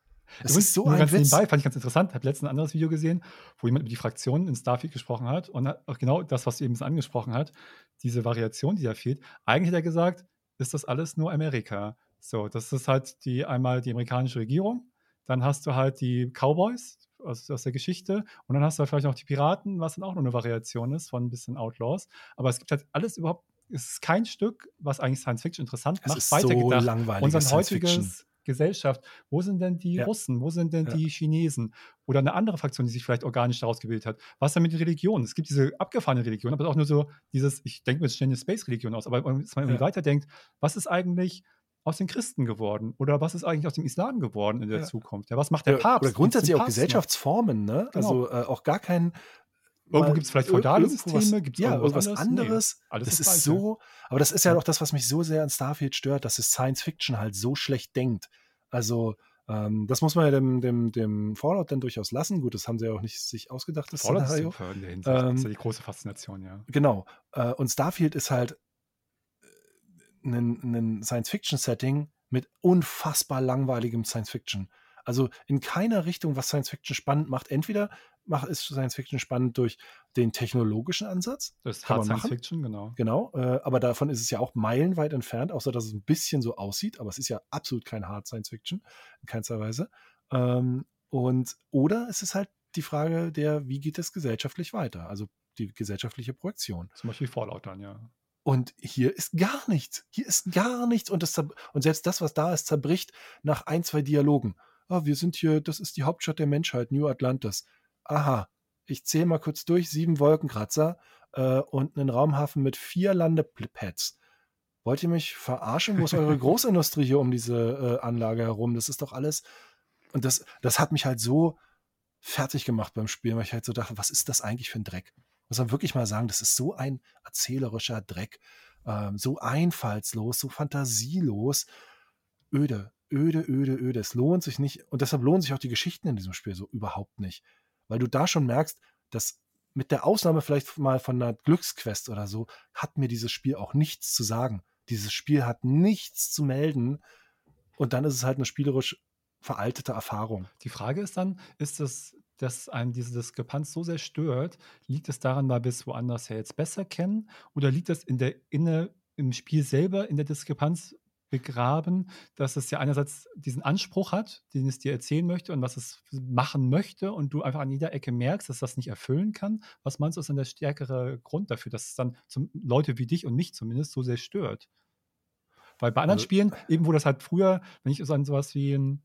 Das ist so nur ein ganz Witz. nebenbei, fand ich ganz interessant. Ich habe letztens ein anderes Video gesehen, wo jemand über die Fraktionen in Starfield gesprochen hat und hat auch genau das, was du eben angesprochen hat, diese Variation, die da fehlt. Eigentlich hat er gesagt, ist das alles nur Amerika. So, das ist halt die einmal die amerikanische Regierung, dann hast du halt die Cowboys aus, aus der Geschichte und dann hast du halt vielleicht noch die Piraten, was dann auch noch eine Variation ist von ein bisschen Outlaws. Aber es gibt halt alles überhaupt, ist kein Stück, was eigentlich Science Fiction interessant Es macht, ist so weitergedacht. langweilige Unsere Science Fiction. heutige Gesellschaft, wo sind denn die Ja. Russen, wo sind denn Ja. die Chinesen oder eine andere Fraktion, die sich vielleicht organisch daraus gebildet hat? Was denn mit den Religionen? Es gibt diese abgefahrene Religion, aber auch nur so dieses, ich denke mir jetzt schnell eine Space-Religion aus, aber wenn man irgendwie Ja. weiterdenkt, was ist eigentlich aus den Christen geworden oder was ist eigentlich aus dem Islam geworden in der Ja. Zukunft? Ja, was macht der Papst? Oder grundsätzlich auch Papst? Gesellschaftsformen, ne? Genau. Also äh, auch gar kein. Irgendwo gibt es vielleicht feudale Systeme, gibt es ja, irgendwas irgendwas anderes? Nee, das ist so, aber das ist ja auch das, was mich so sehr an Starfield stört, dass es Science Fiction halt so schlecht denkt. Also ähm, das muss man ja dem, dem, dem Fallout dann durchaus lassen. Gut, das haben sie ja auch nicht sich ausgedacht, das Fallout ist super in der Hinsicht. das ist Ähm, ja die große Faszination, ja. Genau. Äh, und Starfield ist halt ein, ein Science-Fiction-Setting mit unfassbar langweiligem Science-Fiction. Also in keiner Richtung, was Science-Fiction spannend macht. Entweder macht ist Science-Fiction spannend durch den technologischen Ansatz. Das ist Hard Science machen. Fiction, genau. Genau, äh, aber davon ist es ja auch meilenweit entfernt, außer dass es ein bisschen so aussieht, aber es ist ja absolut kein Hard Science Fiction, in keinster Weise. Ähm, und oder es ist halt die Frage der, wie geht es gesellschaftlich weiter? Also die gesellschaftliche Projektion. Zum Beispiel Fallout dann, ja. Und hier ist gar nichts. Hier ist gar nichts. Und, das, und selbst das, was da ist, zerbricht nach ein, zwei Dialogen. Oh, wir sind hier, das ist die Hauptstadt der Menschheit, New Atlantis. Aha, ich zähle mal kurz durch, sieben Wolkenkratzer äh, und einen Raumhafen mit vier Landepads. Wollt ihr mich verarschen? Wo ist eure (laughs) Großindustrie hier um diese äh, Anlage herum? Das ist doch alles. Und das, das hat mich halt so fertig gemacht beim Spielen, weil ich halt so dachte, was ist das eigentlich für ein Dreck? Muss man wirklich mal sagen, das ist so ein erzählerischer Dreck, ähm, so einfallslos, so fantasielos, öde, öde, öde, öde. Es lohnt sich nicht und deshalb lohnen sich auch die Geschichten in diesem Spiel so überhaupt nicht, weil du da schon merkst, dass mit der Ausnahme vielleicht mal von einer Glücksquest oder so, hat mir dieses Spiel auch nichts zu sagen. Dieses Spiel hat nichts zu melden und dann ist es halt eine spielerisch veraltete Erfahrung. Die Frage ist dann, ist es, dass einem diese Diskrepanz so sehr stört, liegt es daran, weil wir es woanders her jetzt besser kennen oder liegt es in der inne im Spiel selber in der Diskrepanz begraben, dass es ja einerseits diesen Anspruch hat, den es dir erzählen möchte und was es machen möchte und du einfach an jeder Ecke merkst, dass das nicht erfüllen kann. Was meinst du, ist dann der stärkere Grund dafür, dass es dann zum, Leute wie dich und mich zumindest so sehr stört? Weil bei anderen also, Spielen, eben wo das halt früher, wenn ich so an sowas wie ein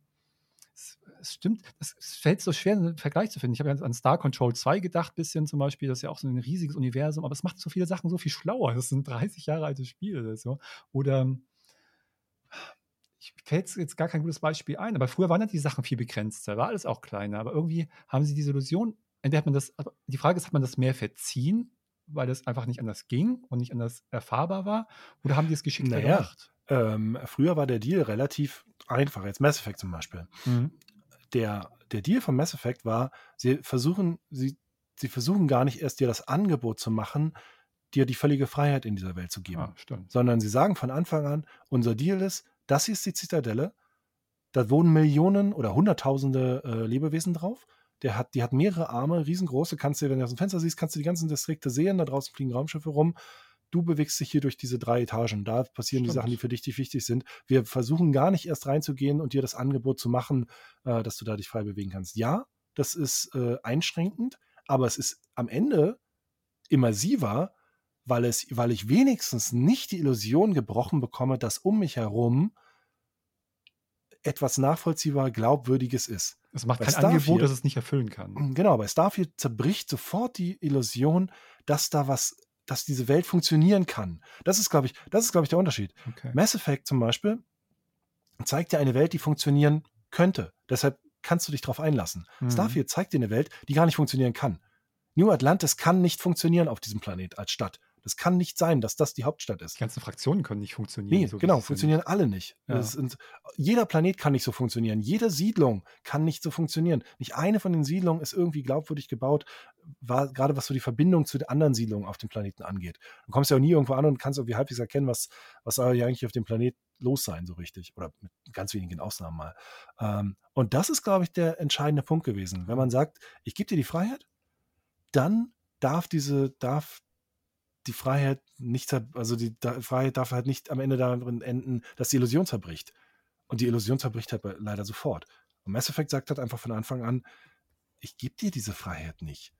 es stimmt, es fällt so schwer, einen Vergleich zu finden. Ich habe ja an Star Control 2 gedacht, bisschen zum Beispiel, das ist ja auch so ein riesiges Universum, aber es macht so viele Sachen so viel schlauer. Das sind 30 Jahre alte Spiele oder so. Oder ich fällt jetzt gar kein gutes Beispiel ein, aber früher waren ja die Sachen viel begrenzter, war alles auch kleiner, aber irgendwie haben sie diese Illusion, entweder hat man das, die Frage ist, hat man das mehr verziehen, weil das einfach nicht anders ging und nicht anders erfahrbar war, oder haben die es geschickt naja, gemacht? Ähm, früher war der Deal relativ einfach, jetzt Mass Effect zum Beispiel. Mhm der, der Deal von Mass Effect war, sie versuchen, sie, sie versuchen gar nicht erst dir das Angebot zu machen, dir die völlige Freiheit in dieser Welt zu geben. Ah, sondern sie sagen von Anfang an, unser Deal ist, das hier ist die Zitadelle, da wohnen Millionen oder Hunderttausende äh, Lebewesen drauf. Der hat, die hat mehrere Arme, riesengroße, kannst du, wenn du aus dem Fenster siehst, kannst du die ganzen Distrikte sehen, da draußen fliegen Raumschiffe rum du bewegst dich hier durch diese drei Etagen. Da passieren Stimmt. die Sachen, die für dich die wichtig sind. Wir versuchen gar nicht erst reinzugehen und dir das Angebot zu machen, äh, dass du da dich frei bewegen kannst. Ja, das ist äh, einschränkend, aber es ist am Ende immersiver, weil, es, weil ich wenigstens nicht die Illusion gebrochen bekomme, dass um mich herum etwas nachvollziehbar Glaubwürdiges ist. Es macht bei kein Starfield, Angebot, das es nicht erfüllen kann. Genau, bei Starfield zerbricht sofort die Illusion, dass da was dass diese Welt funktionieren kann. Das ist, glaube ich, das ist, glaube ich, der Unterschied. Okay. Mass Effect zum Beispiel zeigt dir eine Welt, die funktionieren könnte. Deshalb kannst du dich darauf einlassen. Mhm. Starfield zeigt dir eine Welt, die gar nicht funktionieren kann. New Atlantis kann nicht funktionieren auf diesem Planet als Stadt. Das kann nicht sein, dass das die Hauptstadt ist. Die ganzen Fraktionen können nicht funktionieren. Nee, so genau, funktionieren sind. alle nicht. Ja. Sind, jeder Planet kann nicht so funktionieren. Jede Siedlung kann nicht so funktionieren. Nicht eine von den Siedlungen ist irgendwie glaubwürdig gebaut, war, gerade was so die Verbindung zu den anderen Siedlungen auf dem Planeten angeht. Du kommst ja auch nie irgendwo an und kannst irgendwie halbwegs erkennen, was, was soll ja eigentlich auf dem Planet los sein, so richtig. Oder mit ganz wenigen Ausnahmen mal. Ähm, und das ist, glaube ich, der entscheidende Punkt gewesen. Wenn man sagt, ich gebe dir die Freiheit, dann darf diese, darf die Freiheit nicht, also die Freiheit darf halt nicht am Ende darin enden, dass die Illusion zerbricht. Und die Illusion zerbricht halt leider sofort. Und Mass Effect sagt halt einfach von Anfang an, ich gebe dir diese Freiheit nicht.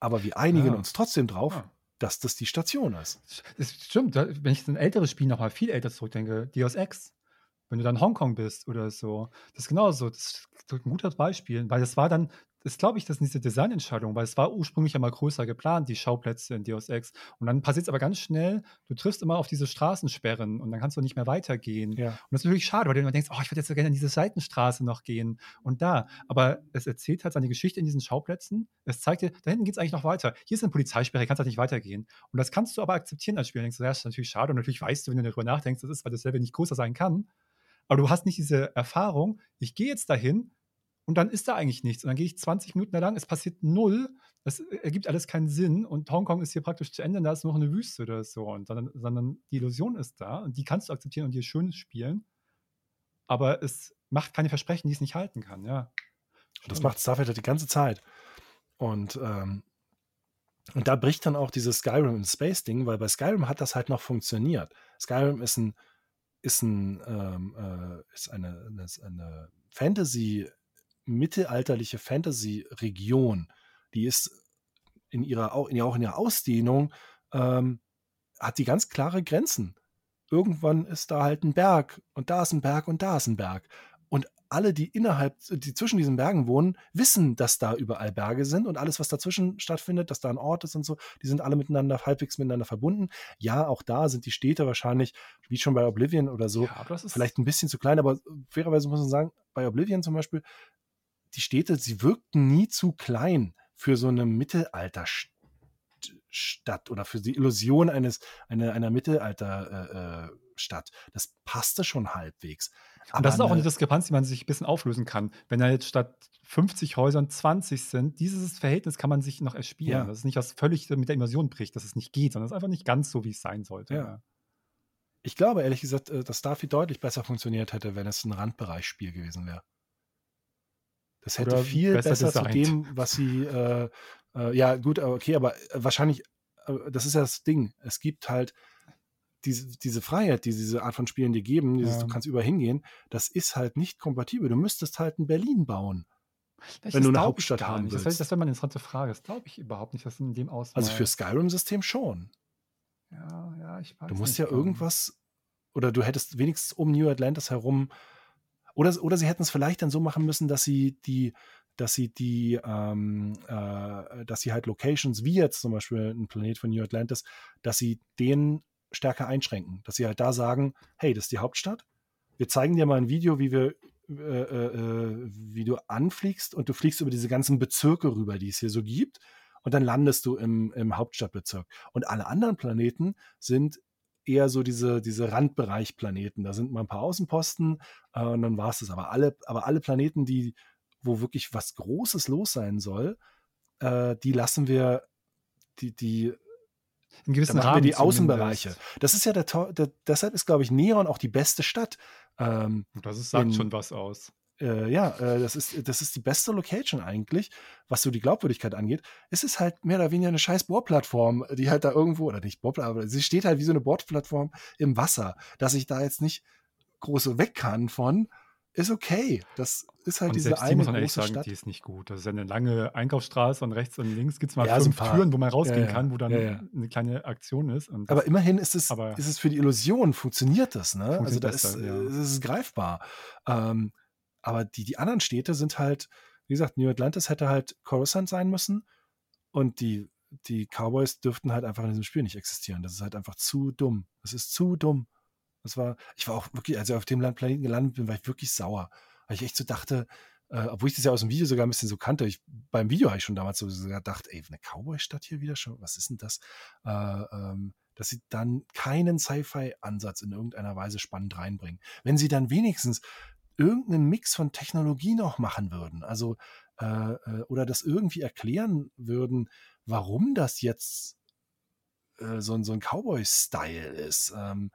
Aber wir einigen ja. uns trotzdem drauf, ja. dass das die Station ist. Das stimmt. Wenn ich ein älteres Spiel nochmal viel älter zurückdenke, Deus Ex, wenn du dann Hongkong bist oder so, das ist genauso. Das ist ein gutes Beispiel, weil das war dann ist, glaube ich, das ist diese Designentscheidung, weil es war ursprünglich ja mal größer geplant, die Schauplätze in Deus Ex. Und dann passiert es aber ganz schnell, du triffst immer auf diese Straßensperren und dann kannst du nicht mehr weitergehen. Ja. Und das ist natürlich schade, weil du immer denkst, oh, ich würde jetzt so gerne in diese Seitenstraße noch gehen und da. Aber es erzählt halt seine Geschichte in diesen Schauplätzen. Es zeigt dir, da hinten geht es eigentlich noch weiter. Hier ist eine Polizeisperre, kannst halt nicht weitergehen. Und das kannst du aber akzeptieren als Spieler. Du denkst, ja, das ist natürlich schade. Und natürlich weißt du, wenn du darüber nachdenkst, das ist, weil das Level nicht größer sein kann. Aber du hast nicht diese Erfahrung, ich gehe jetzt dahin und dann ist da eigentlich nichts. Und dann gehe ich 20 Minuten da lang, es passiert null, es ergibt alles keinen Sinn und Hongkong ist hier praktisch zu Ende, da ist noch eine Wüste oder so. Und dann, sondern die Illusion ist da und die kannst du akzeptieren und dir schönes spielen. Aber es macht keine Versprechen, die es nicht halten kann, ja. Das macht Starfield die ganze Zeit. Und, ähm, und da bricht dann auch dieses Skyrim in Space-Ding, weil bei Skyrim hat das halt noch funktioniert. Skyrim ist ein, ist ein, ähm, äh, ist eine, eine, eine Fantasy- mittelalterliche Fantasy-Region. Die ist in ihrer, auch in, ihrer Ausdehnung, ähm, hat die ganz klare Grenzen. Irgendwann ist da halt ein Berg und da ist ein Berg und da ist ein Berg. Und alle, die innerhalb, die zwischen diesen Bergen wohnen, wissen, dass da überall Berge sind und alles, was dazwischen stattfindet, dass da ein Ort ist und so, die sind alle miteinander halbwegs miteinander verbunden. Ja, auch da sind die Städte wahrscheinlich, wie schon bei Oblivion oder so, ja, vielleicht ein bisschen zu klein, aber fairerweise muss man sagen, bei Oblivion zum Beispiel, die Städte, sie wirkten nie zu klein für so eine Mittelalterstadt oder für die Illusion eines, eine, einer Mittelalterstadt. Äh, äh das passte schon halbwegs. Aber und das ist auch eine Diskrepanz, die man sich ein bisschen auflösen kann. Wenn da jetzt statt 50 Häusern 20 sind, dieses Verhältnis kann man sich noch erspielen. Ja. Das ist nicht was völlig mit der Immersion bricht, dass es nicht geht, sondern es ist einfach nicht ganz so, wie es sein sollte. Ja. Ich glaube ehrlich gesagt, äh, dass Starfield deutlich besser funktioniert hätte, wenn es ein Randbereichsspiel gewesen wäre. Das hätte Oder viel besser, besser zu dem, was sie, äh, äh, ja gut, okay, aber wahrscheinlich, äh, das ist ja das Ding. Es gibt halt diese, diese Freiheit, die diese Art von Spielen dir geben, dieses, ja. du kannst überall hingehen, das ist halt nicht kompatibel. Du müsstest halt in Berlin bauen. Vielleicht wenn du eine Hauptstadt haben willst. Das, das wäre mal eine interessante Frage. Das glaube ich überhaupt nicht, dass in dem Ausmaß. Also für Skyrim-System schon. Ja, ja, ich weiß Du musst ja irgendwas, oder du hättest wenigstens um New Atlantis herum, oder, oder sie hätten es vielleicht dann so machen müssen, dass sie die, dass sie die, ähm, äh, dass sie halt Locations, wie jetzt zum Beispiel ein Planet von New Atlantis, dass sie den stärker einschränken. Dass sie halt da sagen, hey, das ist die Hauptstadt. Wir zeigen dir mal ein Video, wie wir äh, äh, wie du anfliegst und du fliegst über diese ganzen Bezirke rüber, die es hier so gibt. Und dann landest du im, im Hauptstadtbezirk. Und alle anderen Planeten sind eher so diese, diese Randbereich-Planeten. Da sind mal ein paar Außenposten äh, und dann war es das. Aber alle, aber alle Planeten, die, wo wirklich was Großes los sein soll, äh, die lassen wir, die, die in gewissen Rahmen. die Außenbereiche. Das ist ja der, der deshalb ist, glaube ich, Neon auch die beste Stadt. Ähm, das ist, sagt in, schon was aus. Äh, ja, äh, das, ist, das ist die beste Location eigentlich, was so die Glaubwürdigkeit angeht. Es ist halt mehr oder weniger eine scheiß Bohrplattform, die halt da irgendwo, oder nicht Bohrplattform, aber sie steht halt wie so eine Bohrplattform im Wasser, dass ich da jetzt nicht groß weg kann von ist okay. Das ist halt und diese eine die muss man ehrlich sagen, Stadt. die ist nicht gut. Das ist eine lange Einkaufsstraße und rechts und links gibt es mal ja, fünf so Türen, wo man rausgehen ja, ja. kann, wo dann eine kleine Aktion ist. aber immerhin ist es, ist es für die Illusion, funktioniert das, ne? Funktioniert also da ist, das ist greifbar. Ähm, aber die, die anderen Städte sind halt, wie gesagt, New Atlantis hätte halt Coruscant sein müssen und die, die Cowboys dürften halt einfach in diesem Spiel nicht existieren. Das ist halt einfach zu dumm. Das ist zu dumm. Das war, ich war auch wirklich, als ich auf dem Planeten gelandet bin, war ich wirklich sauer. Weil ich echt so dachte, äh, obwohl ich das ja aus dem Video sogar ein bisschen so kannte, ich, beim Video habe ich schon damals so gedacht, ey, eine Cowboy-Stadt hier wieder schon, was ist denn das? Äh, ähm, dass sie dann keinen Sci-Fi-Ansatz in irgendeiner Weise spannend reinbringen. Wenn sie dann wenigstens irgendeinen Mix von Technologie noch machen würden, also äh, äh oder das irgendwie erklären würden, warum das jetzt äh, so, so ein Cowboy-Style ist. Ähm,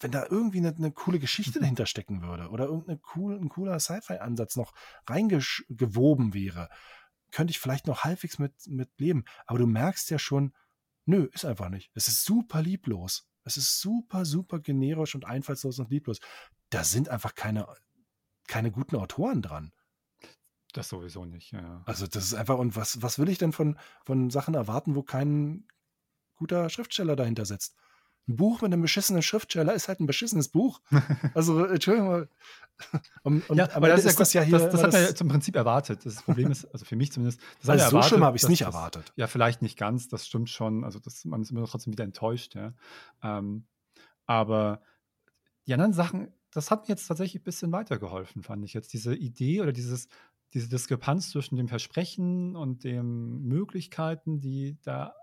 wenn da irgendwie eine, eine, coole Geschichte mhm. dahinter stecken würde oder irgendein cool, ein cooler Sci-Fi-Ansatz noch reingewoben wäre, könnte ich vielleicht noch halbwegs mit, mit leben. Aber du merkst ja schon, nö, ist einfach nicht. Es ist super lieblos. Es ist super, super generisch und einfallslos und lieblos. Da sind einfach keine, keine guten Autoren dran. Das sowieso nicht, ja. Also das ist einfach, und was, was will ich denn von, von Sachen erwarten, wo kein guter Schriftsteller dahinter sitzt? ein Buch mit einem beschissenen Schriftsteller ist halt ein beschissenes Buch. (laughs) Also, Entschuldigung. mal. (laughs) Und, und, ja, aber das ist, ist das ja hier. Das, das hat man ja zum Prinzip erwartet. Das Problem ist, also für mich zumindest. Das also so erwartet, schlimm habe ich es nicht erwartet. ja, vielleicht nicht ganz, das stimmt schon. Also, das, man ist immer trotzdem wieder enttäuscht. Ja. Ähm, aber die anderen Sachen, das hat mir jetzt tatsächlich ein bisschen weitergeholfen, fand ich jetzt. Diese Idee oder dieses, diese Diskrepanz zwischen dem Versprechen und den Möglichkeiten, die da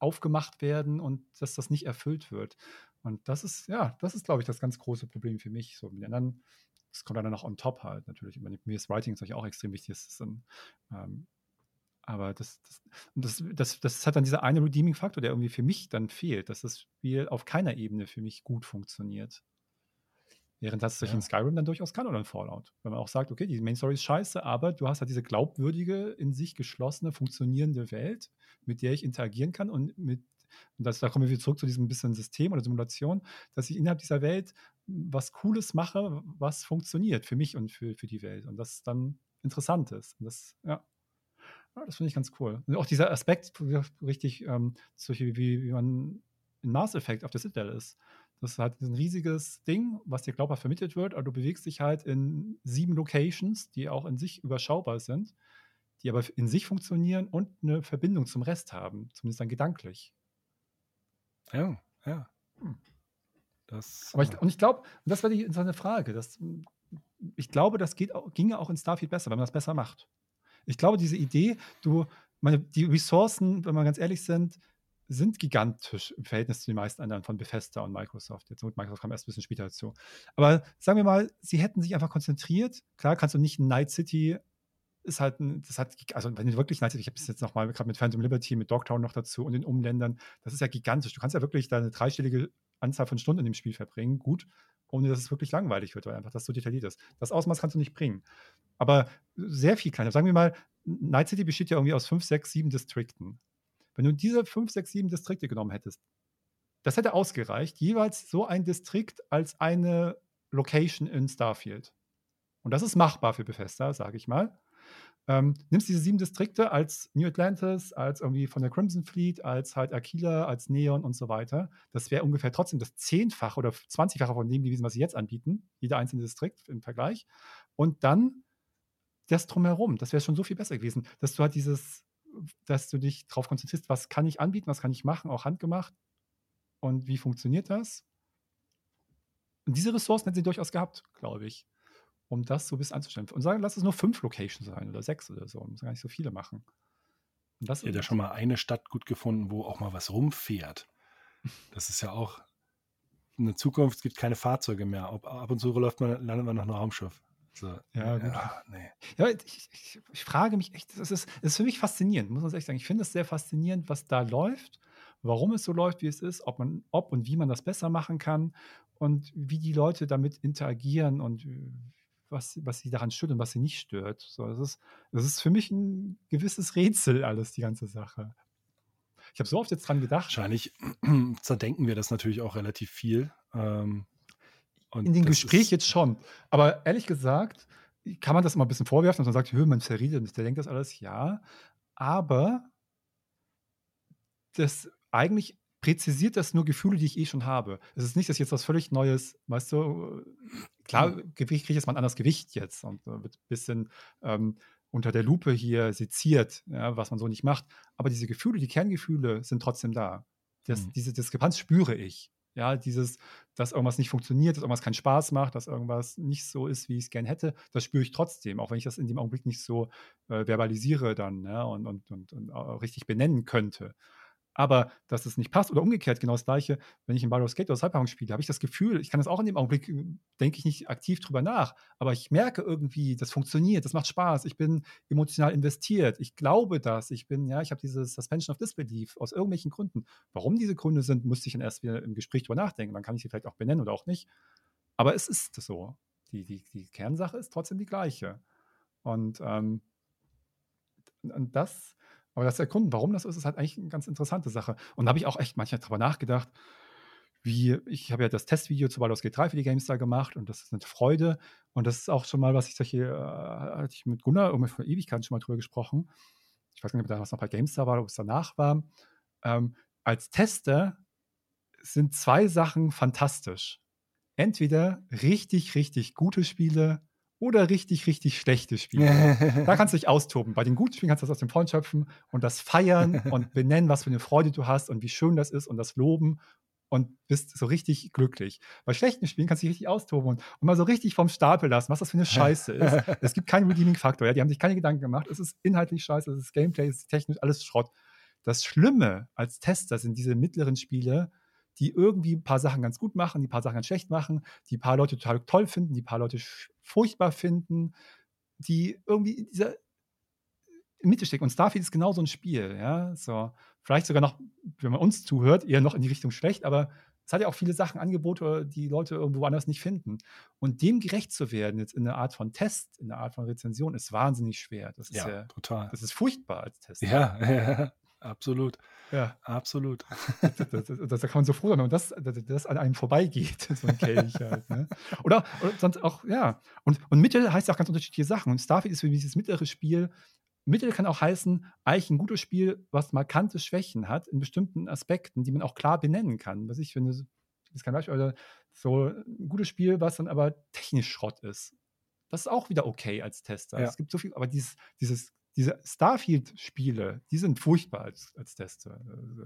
aufgemacht werden und dass das nicht erfüllt wird. Und das ist, ja, das ist, glaube ich, das ganz große Problem für mich. So mit anderen, das kommt dann noch on top halt natürlich. Mir ist Writing natürlich auch extrem wichtig. Das ist dann, ähm, aber das, das, das, das, das hat dann dieser eine Redeeming-Faktor, der irgendwie für mich dann fehlt, dass das Spiel auf keiner Ebene für mich gut funktioniert. Während das sich ja. in Skyrim dann durchaus kann oder in Fallout. Wenn man auch sagt, okay, die Main Story ist scheiße, aber du hast halt diese glaubwürdige, in sich geschlossene, funktionierende Welt, mit der ich interagieren kann und mit, und das, da kommen wir wieder zurück zu diesem bisschen System oder Simulation, dass ich innerhalb dieser Welt was Cooles mache, was funktioniert für mich und für, für die Welt. Und das dann interessant ist. Und das, ja. Ja, das finde ich ganz cool. Und auch dieser Aspekt, richtig, ähm, wie, wie man in Mass Effect auf der Citadel ist. Das ist halt ein riesiges Ding, was dir glaubhaft vermittelt wird, aber du bewegst dich halt in sieben Locations, die auch in sich überschaubar sind, die aber in sich funktionieren und eine Verbindung zum Rest haben, zumindest dann gedanklich. Ja, ja. Hm. Das, aber ich, äh und ich glaube, das war die interessante Frage, das, ich glaube, das geht, ginge auch in Starfield besser, wenn man das besser macht. Ich glaube, diese Idee, du, meine, die Ressourcen, wenn wir ganz ehrlich sind, sind gigantisch im Verhältnis zu den meisten anderen von Bethesda und Microsoft. Jetzt und Microsoft kam erst ein bisschen später dazu. Aber sagen wir mal, sie hätten sich einfach konzentriert. Klar, kannst du nicht Night City ist halt ein, das hat, also wenn du wirklich Night City, ich habe es jetzt nochmal gerade mit Phantom Liberty, mit Dogtown noch dazu und den Umländern, das ist ja gigantisch. Du kannst ja wirklich deine dreistellige Anzahl von Stunden in dem Spiel verbringen, gut, ohne dass es wirklich langweilig wird, weil einfach das so detailliert ist. Das Ausmaß kannst du nicht bringen. Aber sehr viel kleiner. Sagen wir mal, Night City besteht ja irgendwie aus fünf, sechs, sieben Distrikten. Wenn du diese fünf, sechs, sieben Distrikte genommen hättest, das hätte ausgereicht, jeweils so ein Distrikt als eine Location in Starfield. Und das ist machbar für Bethesda, sage ich mal. Ähm, nimmst diese sieben Distrikte als New Atlantis, als irgendwie von der Crimson Fleet, als halt Aquila, als Neon und so weiter. Das wäre ungefähr trotzdem das Zehnfache oder Zwanzigfache von dem gewesen, was sie jetzt anbieten, jeder einzelne Distrikt im Vergleich. Und dann das drumherum, das wäre schon so viel besser gewesen, dass du halt dieses, dass du dich darauf konzentrierst, was kann ich anbieten, was kann ich machen, auch handgemacht und wie funktioniert das. Und diese Ressourcen hätten sie durchaus gehabt, glaube ich um das so bis anzustellen. Und sagen, lass es nur fünf Locations sein oder sechs oder so. Man muss gar nicht so viele machen. Und das ja, da schon mal eine Stadt gut gefunden, wo auch mal was rumfährt. Das ist ja auch in der Zukunft es gibt keine Fahrzeuge mehr. ab und zu läuft man, landet man noch ein Raumschiff. So, ja, gut. Ja, nee. ja ich, ich, ich, frage mich echt, das ist, das ist für mich faszinierend, muss man echt sagen. Ich finde es sehr faszinierend, was da läuft, warum es so läuft, wie es ist, ob man, ob und wie man das besser machen kann und wie die Leute damit interagieren und was, was sie daran stört und was sie nicht stört. So, das, ist, das ist für mich ein gewisses Rätsel, alles, die ganze Sache. Ich habe so oft jetzt dran gedacht. Wahrscheinlich (clears throat) zerdenken wir das natürlich auch relativ viel. Ähm, in dem Gespräch jetzt schon. Aber ehrlich gesagt, kann man das immer ein bisschen vorwerfen, dass man sagt, man verredet, der denkt das alles, ja. Aber das eigentlich präzisiert das nur Gefühle, die ich eh schon habe. Es ist nicht, dass jetzt was völlig Neues, weißt du, klar, hm. Gewicht kriege ich jetzt mal ein anderes Gewicht jetzt und äh, wird ein bisschen ähm, unter der Lupe hier seziert, ja, was man so nicht macht. Aber diese Gefühle, die Kerngefühle sind trotzdem da. Das, mhm. Diese Diskrepanz spüre ich. Ja, dieses, dass irgendwas nicht funktioniert, dass irgendwas keinen Spaß macht, dass irgendwas nicht so ist, wie ich es gern hätte, das spüre ich trotzdem, auch wenn ich das in dem Augenblick nicht so äh, verbalisiere dann ja, und, und, und, und richtig benennen könnte. Aber dass es nicht passt oder umgekehrt genau das Gleiche, wenn ich in Baldur's Gate oder Cyberpunk spiele, habe ich das Gefühl, ich kann das auch in dem Augenblick, äh, denke ich nicht aktiv drüber nach, aber ich merke irgendwie, das funktioniert, das macht Spaß, ich bin emotional investiert, ich glaube das, ich bin, ja, ich habe diese Suspension of Disbelief aus irgendwelchen Gründen. Warum diese Gründe sind, müsste ich dann erst wieder im Gespräch drüber nachdenken, dann kann ich sie vielleicht auch benennen oder auch nicht. Aber es ist so. Die, die, die Kernsache ist trotzdem die gleiche. Und, ähm, und das aber das erkunden, warum das ist, ist halt eigentlich eine ganz interessante Sache. Und da habe ich auch echt manchmal drüber nachgedacht, wie, ich habe ja das Testvideo zu Baldur's Gate 3 für die GameStar gemacht und das ist eine Freude. Und das ist auch schon mal, was ich solche, äh, hatte ich mit Gunnar irgendwie vor Ewigkeiten schon mal drüber gesprochen. Ich weiß nicht, ob da was noch bei GameStar war oder ob es danach war. Ähm, als Tester sind zwei Sachen fantastisch. Entweder richtig, richtig gute Spiele oder richtig, richtig schlechte Spiele. (laughs) da kannst du dich austoben. Bei den guten Spielen kannst du das aus dem Vollen schöpfen und das feiern (laughs) und benennen, was für eine Freude du hast und wie schön das ist und das loben und bist so richtig glücklich. Bei schlechten Spielen kannst du dich richtig austoben und, und mal so richtig vom Stapel lassen, was das für eine Scheiße ist. (laughs) es gibt keinen Redeeming-Faktor. Ja? Die haben sich keine Gedanken gemacht. Es ist inhaltlich scheiße, es ist Gameplay, es ist technisch alles Schrott. Das Schlimme als Tester sind diese mittleren Spiele, die irgendwie ein paar Sachen ganz gut machen, die ein paar Sachen ganz schlecht machen, die ein paar Leute total toll finden, die ein paar Leute furchtbar finden, die irgendwie in dieser Mitte stecken. Und Starfield ist genau so ein Spiel, ja. So, vielleicht sogar noch, wenn man uns zuhört, eher noch in die Richtung schlecht, aber es hat ja auch viele Sachen, Angebote, die Leute irgendwo anders nicht finden. Und dem gerecht zu werden, jetzt in einer Art von Test, in einer Art von Rezension, ist wahnsinnig schwer. Das ist ja, ja total. Das ist furchtbar als Test. Ja, (laughs) ja. Absolut. Ja. Absolut. Da, kann man so froh sein, wenn das, das an einem vorbeigeht, (laughs) so ein Kelch halt. Ne? Oder, oder sonst auch, ja. Und, und Mittel heißt ja auch ganz unterschiedliche Sachen. Und Starfield ist für dieses mittlere Spiel Mittel kann auch heißen, eigentlich ein gutes Spiel, was markante Schwächen hat in bestimmten Aspekten, die man auch klar benennen kann. Was ich finde, das ist kein Beispiel, oder so ein gutes Spiel, was dann aber technisch Schrott ist. Das ist auch wieder okay als Tester. Ja. Es gibt so viel, aber dieses, dieses, diese Starfield-Spiele, die sind furchtbar als, als Tester. Also,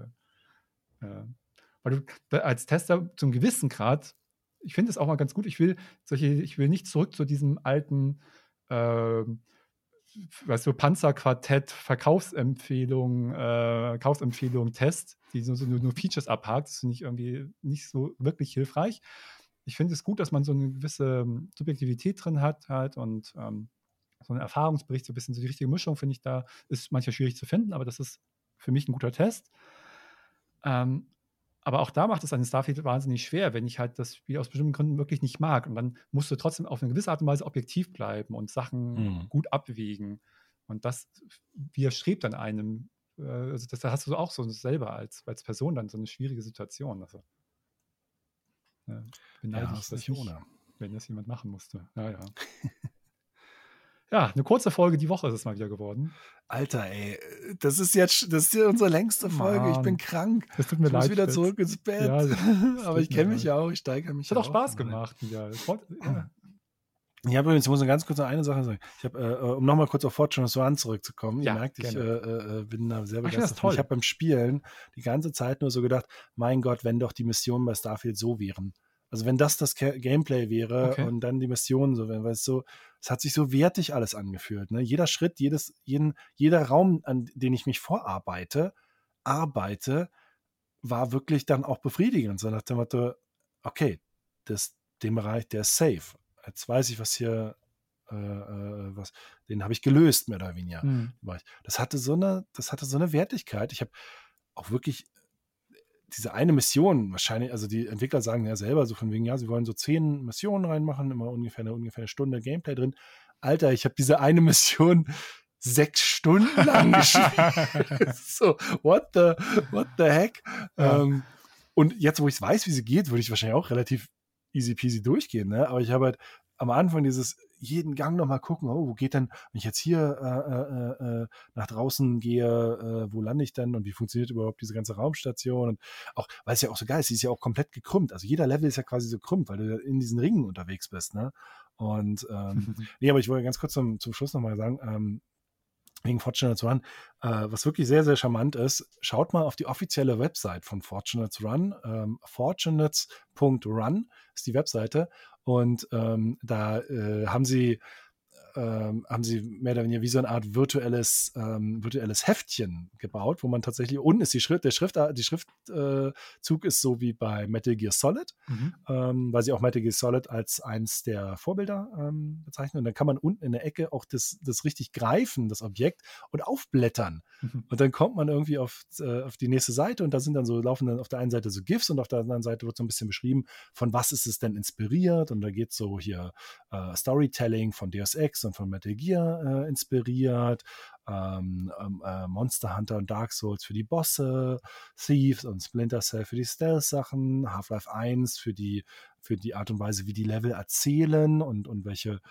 äh, weil du als Tester zum gewissen Grad, ich finde es auch mal ganz gut, ich will solche, ich will nicht zurück zu diesem alten ähm, weißt du, Panzerquartett, Verkaufsempfehlung, äh, Kaufsempfehlung, Test, die so, so nur, nur Features abhakt. Das finde ich irgendwie nicht so wirklich hilfreich. Ich finde es gut, dass man so eine gewisse ähm, Subjektivität drin hat halt und ähm, so einen Erfahrungsbericht, so ein bisschen so die richtige Mischung, finde ich da, ist manchmal schwierig zu finden, aber das ist für mich ein guter Test. Ähm, aber auch da macht es einen Starfield wahnsinnig schwer, wenn ich halt das Spiel aus bestimmten Gründen wirklich nicht mag. Und dann musst du trotzdem auf eine gewisse Art und Weise objektiv bleiben und Sachen Mhm. gut abwägen. Und das widerstrebt dann einem. äh, Also das, da hast du auch so selber als, als Person dann so eine schwierige Situation. Also, ja, beneide Ja, ich das nicht wenn das jemand machen musste. Ja, ja. (laughs) ja, eine kurze Folge die Woche ist es mal wieder geworden. Alter, ey, das ist jetzt, das ist ja unsere längste Folge. Ich bin Mann. krank. Es tut mir Ich muss leid. wieder Fritz. zurück ins Bett. Ja, das (laughs) Aber ich kenne mich ja auch, ich steigere mich hat auch Spaß gemacht ja. Ich habe übrigens, ich muss noch ganz kurz noch eine Sache sagen. Ich habe, äh, um nochmal kurz auf Fortunate One zurückzukommen, Ja, ihr merkt, ich äh, gerne. äh, bin da sehr Ach, ich das begeistert. von. Ich toll. habe beim Spielen die ganze Zeit nur so gedacht, mein Gott, wenn doch die Missionen bei Starfield so wären. Also wenn das das Gameplay wäre Okay. und dann die Missionen so wären, weil es so, es hat sich so wertig alles angefühlt. Ne? Jeder Schritt, jedes, jeden, jeder Raum, an den ich mich vorarbeite, arbeite, war wirklich dann auch befriedigend. So nach dem Motto, okay, das, den Bereich, der ist safe. Jetzt weiß ich, was hier, äh, äh, was, den habe ich gelöst, mehr oder weniger. Hm. Bereich. Das hatte so eine, das hatte so eine Wertigkeit. Ich habe auch wirklich diese eine Mission, wahrscheinlich, also die Entwickler sagen ja selber so von wegen, ja, sie wollen so zehn Missionen reinmachen, immer ungefähr eine, ungefähr eine Stunde Gameplay drin. Alter, ich habe diese eine Mission (laughs) sechs Stunden lang gespielt. (laughs) (laughs) so, what the, what the heck? Ja. Ähm, und jetzt, wo ich weiß, wie sie geht, würde ich wahrscheinlich auch relativ easy peasy durchgehen, ne? Aber ich habe halt am Anfang dieses jeden Gang nochmal gucken, oh, wo geht denn, wenn ich jetzt hier äh, äh, äh, nach draußen gehe, äh, wo lande ich denn und wie funktioniert überhaupt diese ganze Raumstation und auch, weil es ja auch so geil ist, sie ist ja auch komplett gekrümmt. Also jeder Level ist ja quasi so krümmt, weil du in diesen Ringen unterwegs bist, ne? Und ähm, (laughs) nee, aber ich wollte ganz kurz zum, zum Schluss nochmal sagen, ähm, wegen Fortunate Run, äh, was wirklich sehr, sehr charmant ist, schaut mal auf die offizielle Website von Fortunate Run. Ähm, fortunates.run ist die Webseite und ähm, da äh, haben sie ähm, haben sie mehr oder weniger wie so eine Art virtuelles, ähm, virtuelles Heftchen gebaut, wo man tatsächlich, unten ist die Schrift, der Schrift, die Schriftzug ist so wie bei Metal Gear Solid, Mhm. ähm, weil sie auch Metal Gear Solid als eins der Vorbilder ähm, bezeichnen. Und dann kann man unten in der Ecke auch das, das richtig greifen, das Objekt, und aufblättern. Mhm. Und dann kommt man irgendwie auf, äh, auf die nächste Seite und da sind dann so, laufen dann auf der einen Seite so GIFs und auf der anderen Seite wird so ein bisschen beschrieben, von was ist es denn inspiriert. Und da geht so hier äh, Storytelling von Deus Ex und von Metal Gear äh, inspiriert. Ähm, ähm, äh, Monster Hunter und Dark Souls für die Bosse, Thieves und Splinter Cell für die Stealth-Sachen, Half-Life 1 für die, für die Art und Weise, wie die Level erzählen und, und welche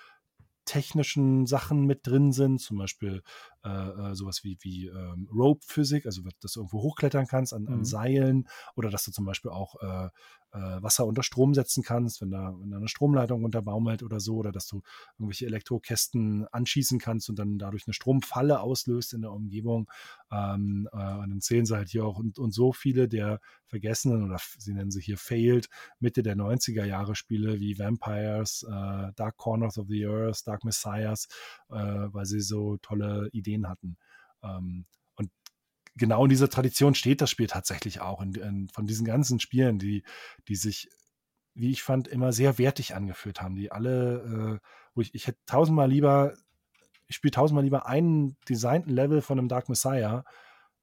technischen Sachen mit drin sind, zum Beispiel äh, äh, sowas wie, wie ähm, Rope-Physik, also dass du irgendwo hochklettern kannst an, an Mhm. Seilen oder dass du zum Beispiel auch äh, Wasser unter Strom setzen kannst, wenn da, wenn da eine Stromleitung unterbaumelt oder so, oder dass du irgendwelche Elektrokästen anschießen kannst und dann dadurch eine Stromfalle auslöst in der Umgebung. Ähm, äh, und dann zählen sie halt hier auch und, und so viele der vergessenen oder sie nennen sie hier Failed Mitte der 90er Jahre Spiele wie Vampires, äh, Dark Corners of the Earth, Dark Messiahs, äh, weil sie so tolle Ideen hatten. Ähm, genau in dieser Tradition steht das Spiel tatsächlich auch. In, in, von diesen ganzen Spielen, die, die sich, wie ich fand, immer sehr wertig angeführt haben, die alle, äh, wo ich, ich hätte tausendmal lieber, ich spiele tausendmal lieber einen designten Level von einem Dark Messiah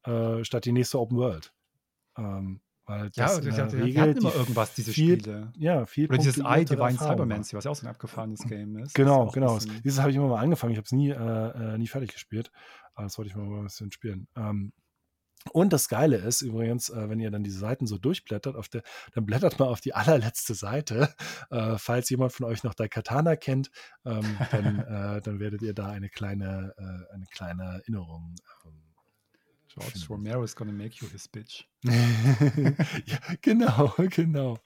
äh, statt die nächste Open World. Ähm, weil Ja, das die, in die, der die Regel hatten immer die irgendwas, diese viel- Spiele. ja, viel Oder dieses I, Divine. Cybermancy, was ja auch so ein abgefahrenes Game ist. Genau, Das ist genau. bisschen- Dieses habe ich immer mal angefangen. Ich habe es nie, äh, äh, nie fertig gespielt. Aber das wollte ich mal mal ein bisschen spielen. Ähm, Und das Geile ist übrigens, äh, wenn ihr dann diese Seiten so durchblättert, auf der, dann blättert mal auf die (laughs) allerletzte Seite. Äh, falls jemand von euch noch Daikatana kennt, ähm, dann, (laughs) äh, dann werdet ihr da eine kleine, äh, eine kleine Erinnerung ähm, George Romero is gonna make you his bitch. (laughs) ja, genau, genau.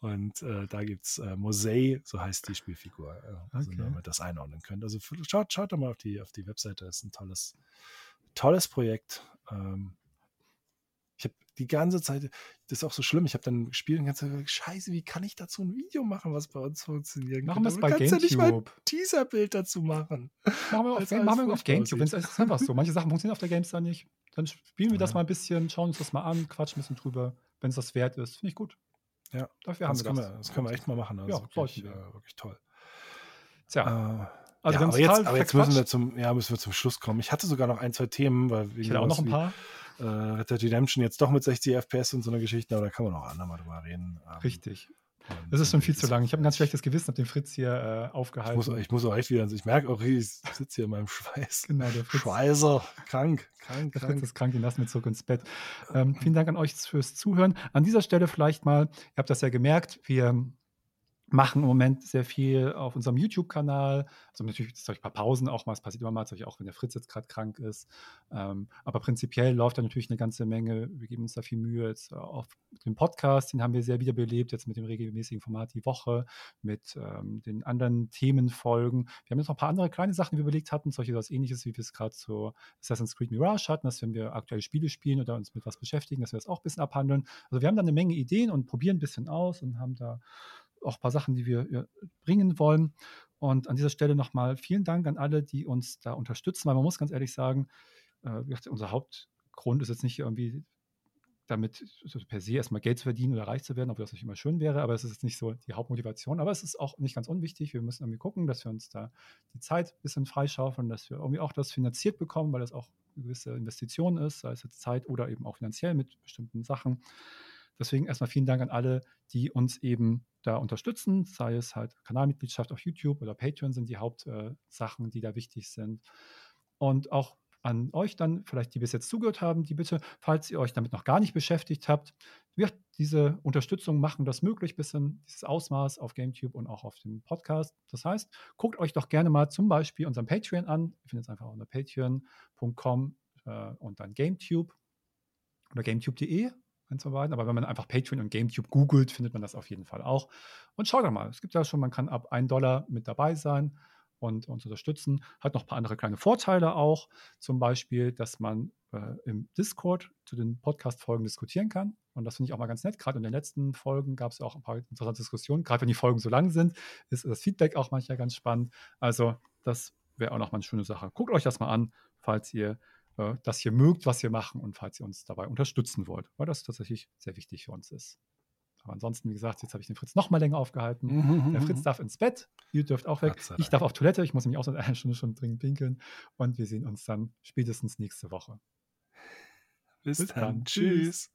Und äh, da gibt es äh, Mosey, so heißt die Spielfigur, äh, Okay. damit ihr das einordnen könnt. Also schaut, schaut doch mal auf die, auf die Webseite, das ist ein tolles, tolles Projekt. Ähm, die ganze Zeit, das ist auch so schlimm, ich habe dann gespielt und die ganze Zeit gesagt, scheiße, wie kann ich dazu ein Video machen, was bei uns funktionieren Machen wir es bei kannst ja nicht mal ein GameCube. Teaser-Bild dazu machen. Machen wir (laughs) auf, machen wir auf GameCube. Es ist einfach so. Manche Sachen funktionieren auf der GameStar nicht. Dann spielen wir das Ja. mal ein bisschen, schauen uns das mal an, quatschen ein bisschen drüber. Wenn es das wert ist, finde ich gut. Ja, Dafür haben das, wir das. wir, das können wir echt mal machen. Also Ja, wirklich, sollten wir. äh, wirklich toll. Tja, Äh, also ja, aber jetzt, aber jetzt müssen wir, zum, ja, müssen wir zum Schluss kommen. Ich hatte sogar noch ein, zwei Themen, weil Ich hätte auch noch ein paar. Wie, äh, Red Dead Redemption jetzt doch mit 60 FPS und so eine Geschichte, aber da kann man auch andermal drüber reden. Ähm, Richtig. und, Das ist schon äh, viel zu lang. Ich habe ein ganz schlechtes Gewissen, habe den Fritz hier äh, Ich aufgehalten. muss, ich muss auch echt wieder, ich merke auch, ich sitze hier in meinem Schweiß. genau, der Fritz, Schweißer, krank, krank, der Fritz krank. ist krank, den lassen wir zurück ins Bett. (laughs) Ähm, vielen Dank an euch fürs Zuhören. An dieser Stelle vielleicht mal, ihr habt das ja gemerkt, wir machen im Moment sehr viel auf unserem YouTube-Kanal. Also natürlich es ein paar Pausen auch mal, es passiert immer mal, auch wenn der Fritz jetzt gerade krank ist. Ähm, aber prinzipiell läuft da natürlich eine ganze Menge. Wir geben uns da viel Mühe. Jetzt äh, auf dem Podcast, den haben wir sehr wiederbelebt, jetzt mit dem regelmäßigen Format die Woche, mit ähm, den anderen Themenfolgen. Wir haben jetzt noch ein paar andere kleine Sachen, die wir überlegt hatten, solche was ähnliches, wie wir es gerade zu Assassin's Creed Mirage hatten, dass wenn wir aktuelle Spiele spielen oder uns mit was beschäftigen, dass wir das auch ein bisschen abhandeln. Also wir haben da eine Menge Ideen und probieren ein bisschen aus und haben da auch ein paar Sachen, die wir bringen wollen. Und an dieser Stelle nochmal vielen Dank an alle, die uns da unterstützen, weil man muss ganz ehrlich sagen, äh, unser Hauptgrund ist jetzt nicht irgendwie damit per se erstmal Geld zu verdienen oder reich zu werden, obwohl das natürlich immer schön wäre, aber es ist jetzt nicht so die Hauptmotivation. Aber es ist auch nicht ganz unwichtig. Wir müssen irgendwie gucken, dass wir uns da die Zeit ein bisschen freischaufeln, dass wir irgendwie auch das finanziert bekommen, weil das auch eine gewisse Investition ist, sei es jetzt Zeit oder eben auch finanziell mit bestimmten Sachen. Deswegen erstmal vielen Dank an alle, die uns eben da unterstützen, sei es halt Kanalmitgliedschaft auf YouTube oder Patreon sind die Hauptsachen, die da wichtig sind. Und auch an euch dann, vielleicht die bis jetzt zugehört haben, die bitte, falls ihr euch damit noch gar nicht beschäftigt habt, wird diese Unterstützung machen das möglich, bis in dieses Ausmaß auf GameTube und auch auf dem Podcast. Das heißt, guckt euch doch gerne mal zum Beispiel unseren Patreon an. Ihr findet es einfach unter patreon.com äh, und dann GameTube oder GameTube.de eins von beiden. Aber wenn man einfach Patreon und GameTube googelt, findet man das auf jeden Fall auch. Und schaut doch mal, es gibt ja schon, man kann ab 1 Dollar mit dabei sein und uns unterstützen. Hat noch ein paar andere kleine Vorteile auch. Zum Beispiel, dass man äh, im Discord zu den Podcast-Folgen diskutieren kann. Und das finde ich auch mal ganz nett. Gerade in den letzten Folgen gab es auch ein paar interessante Diskussionen. Gerade wenn die Folgen so lang sind, ist das Feedback auch manchmal ganz spannend. Also, das wäre auch noch mal eine schöne Sache. Guckt euch das mal an, falls ihr äh, das hier mögt, was wir machen und falls ihr uns dabei unterstützen wollt, weil das tatsächlich sehr wichtig für uns ist. Aber ansonsten, wie gesagt, jetzt habe ich den Fritz noch mal länger aufgehalten. Der Fritz darf ins Bett, ihr dürft auch weg. Ich darf auf Toilette, ich muss nämlich auch seit einer Stunde schon dringend pinkeln. Und wir sehen uns dann spätestens nächste Woche. Bis, Bis dann. dann. Tschüss.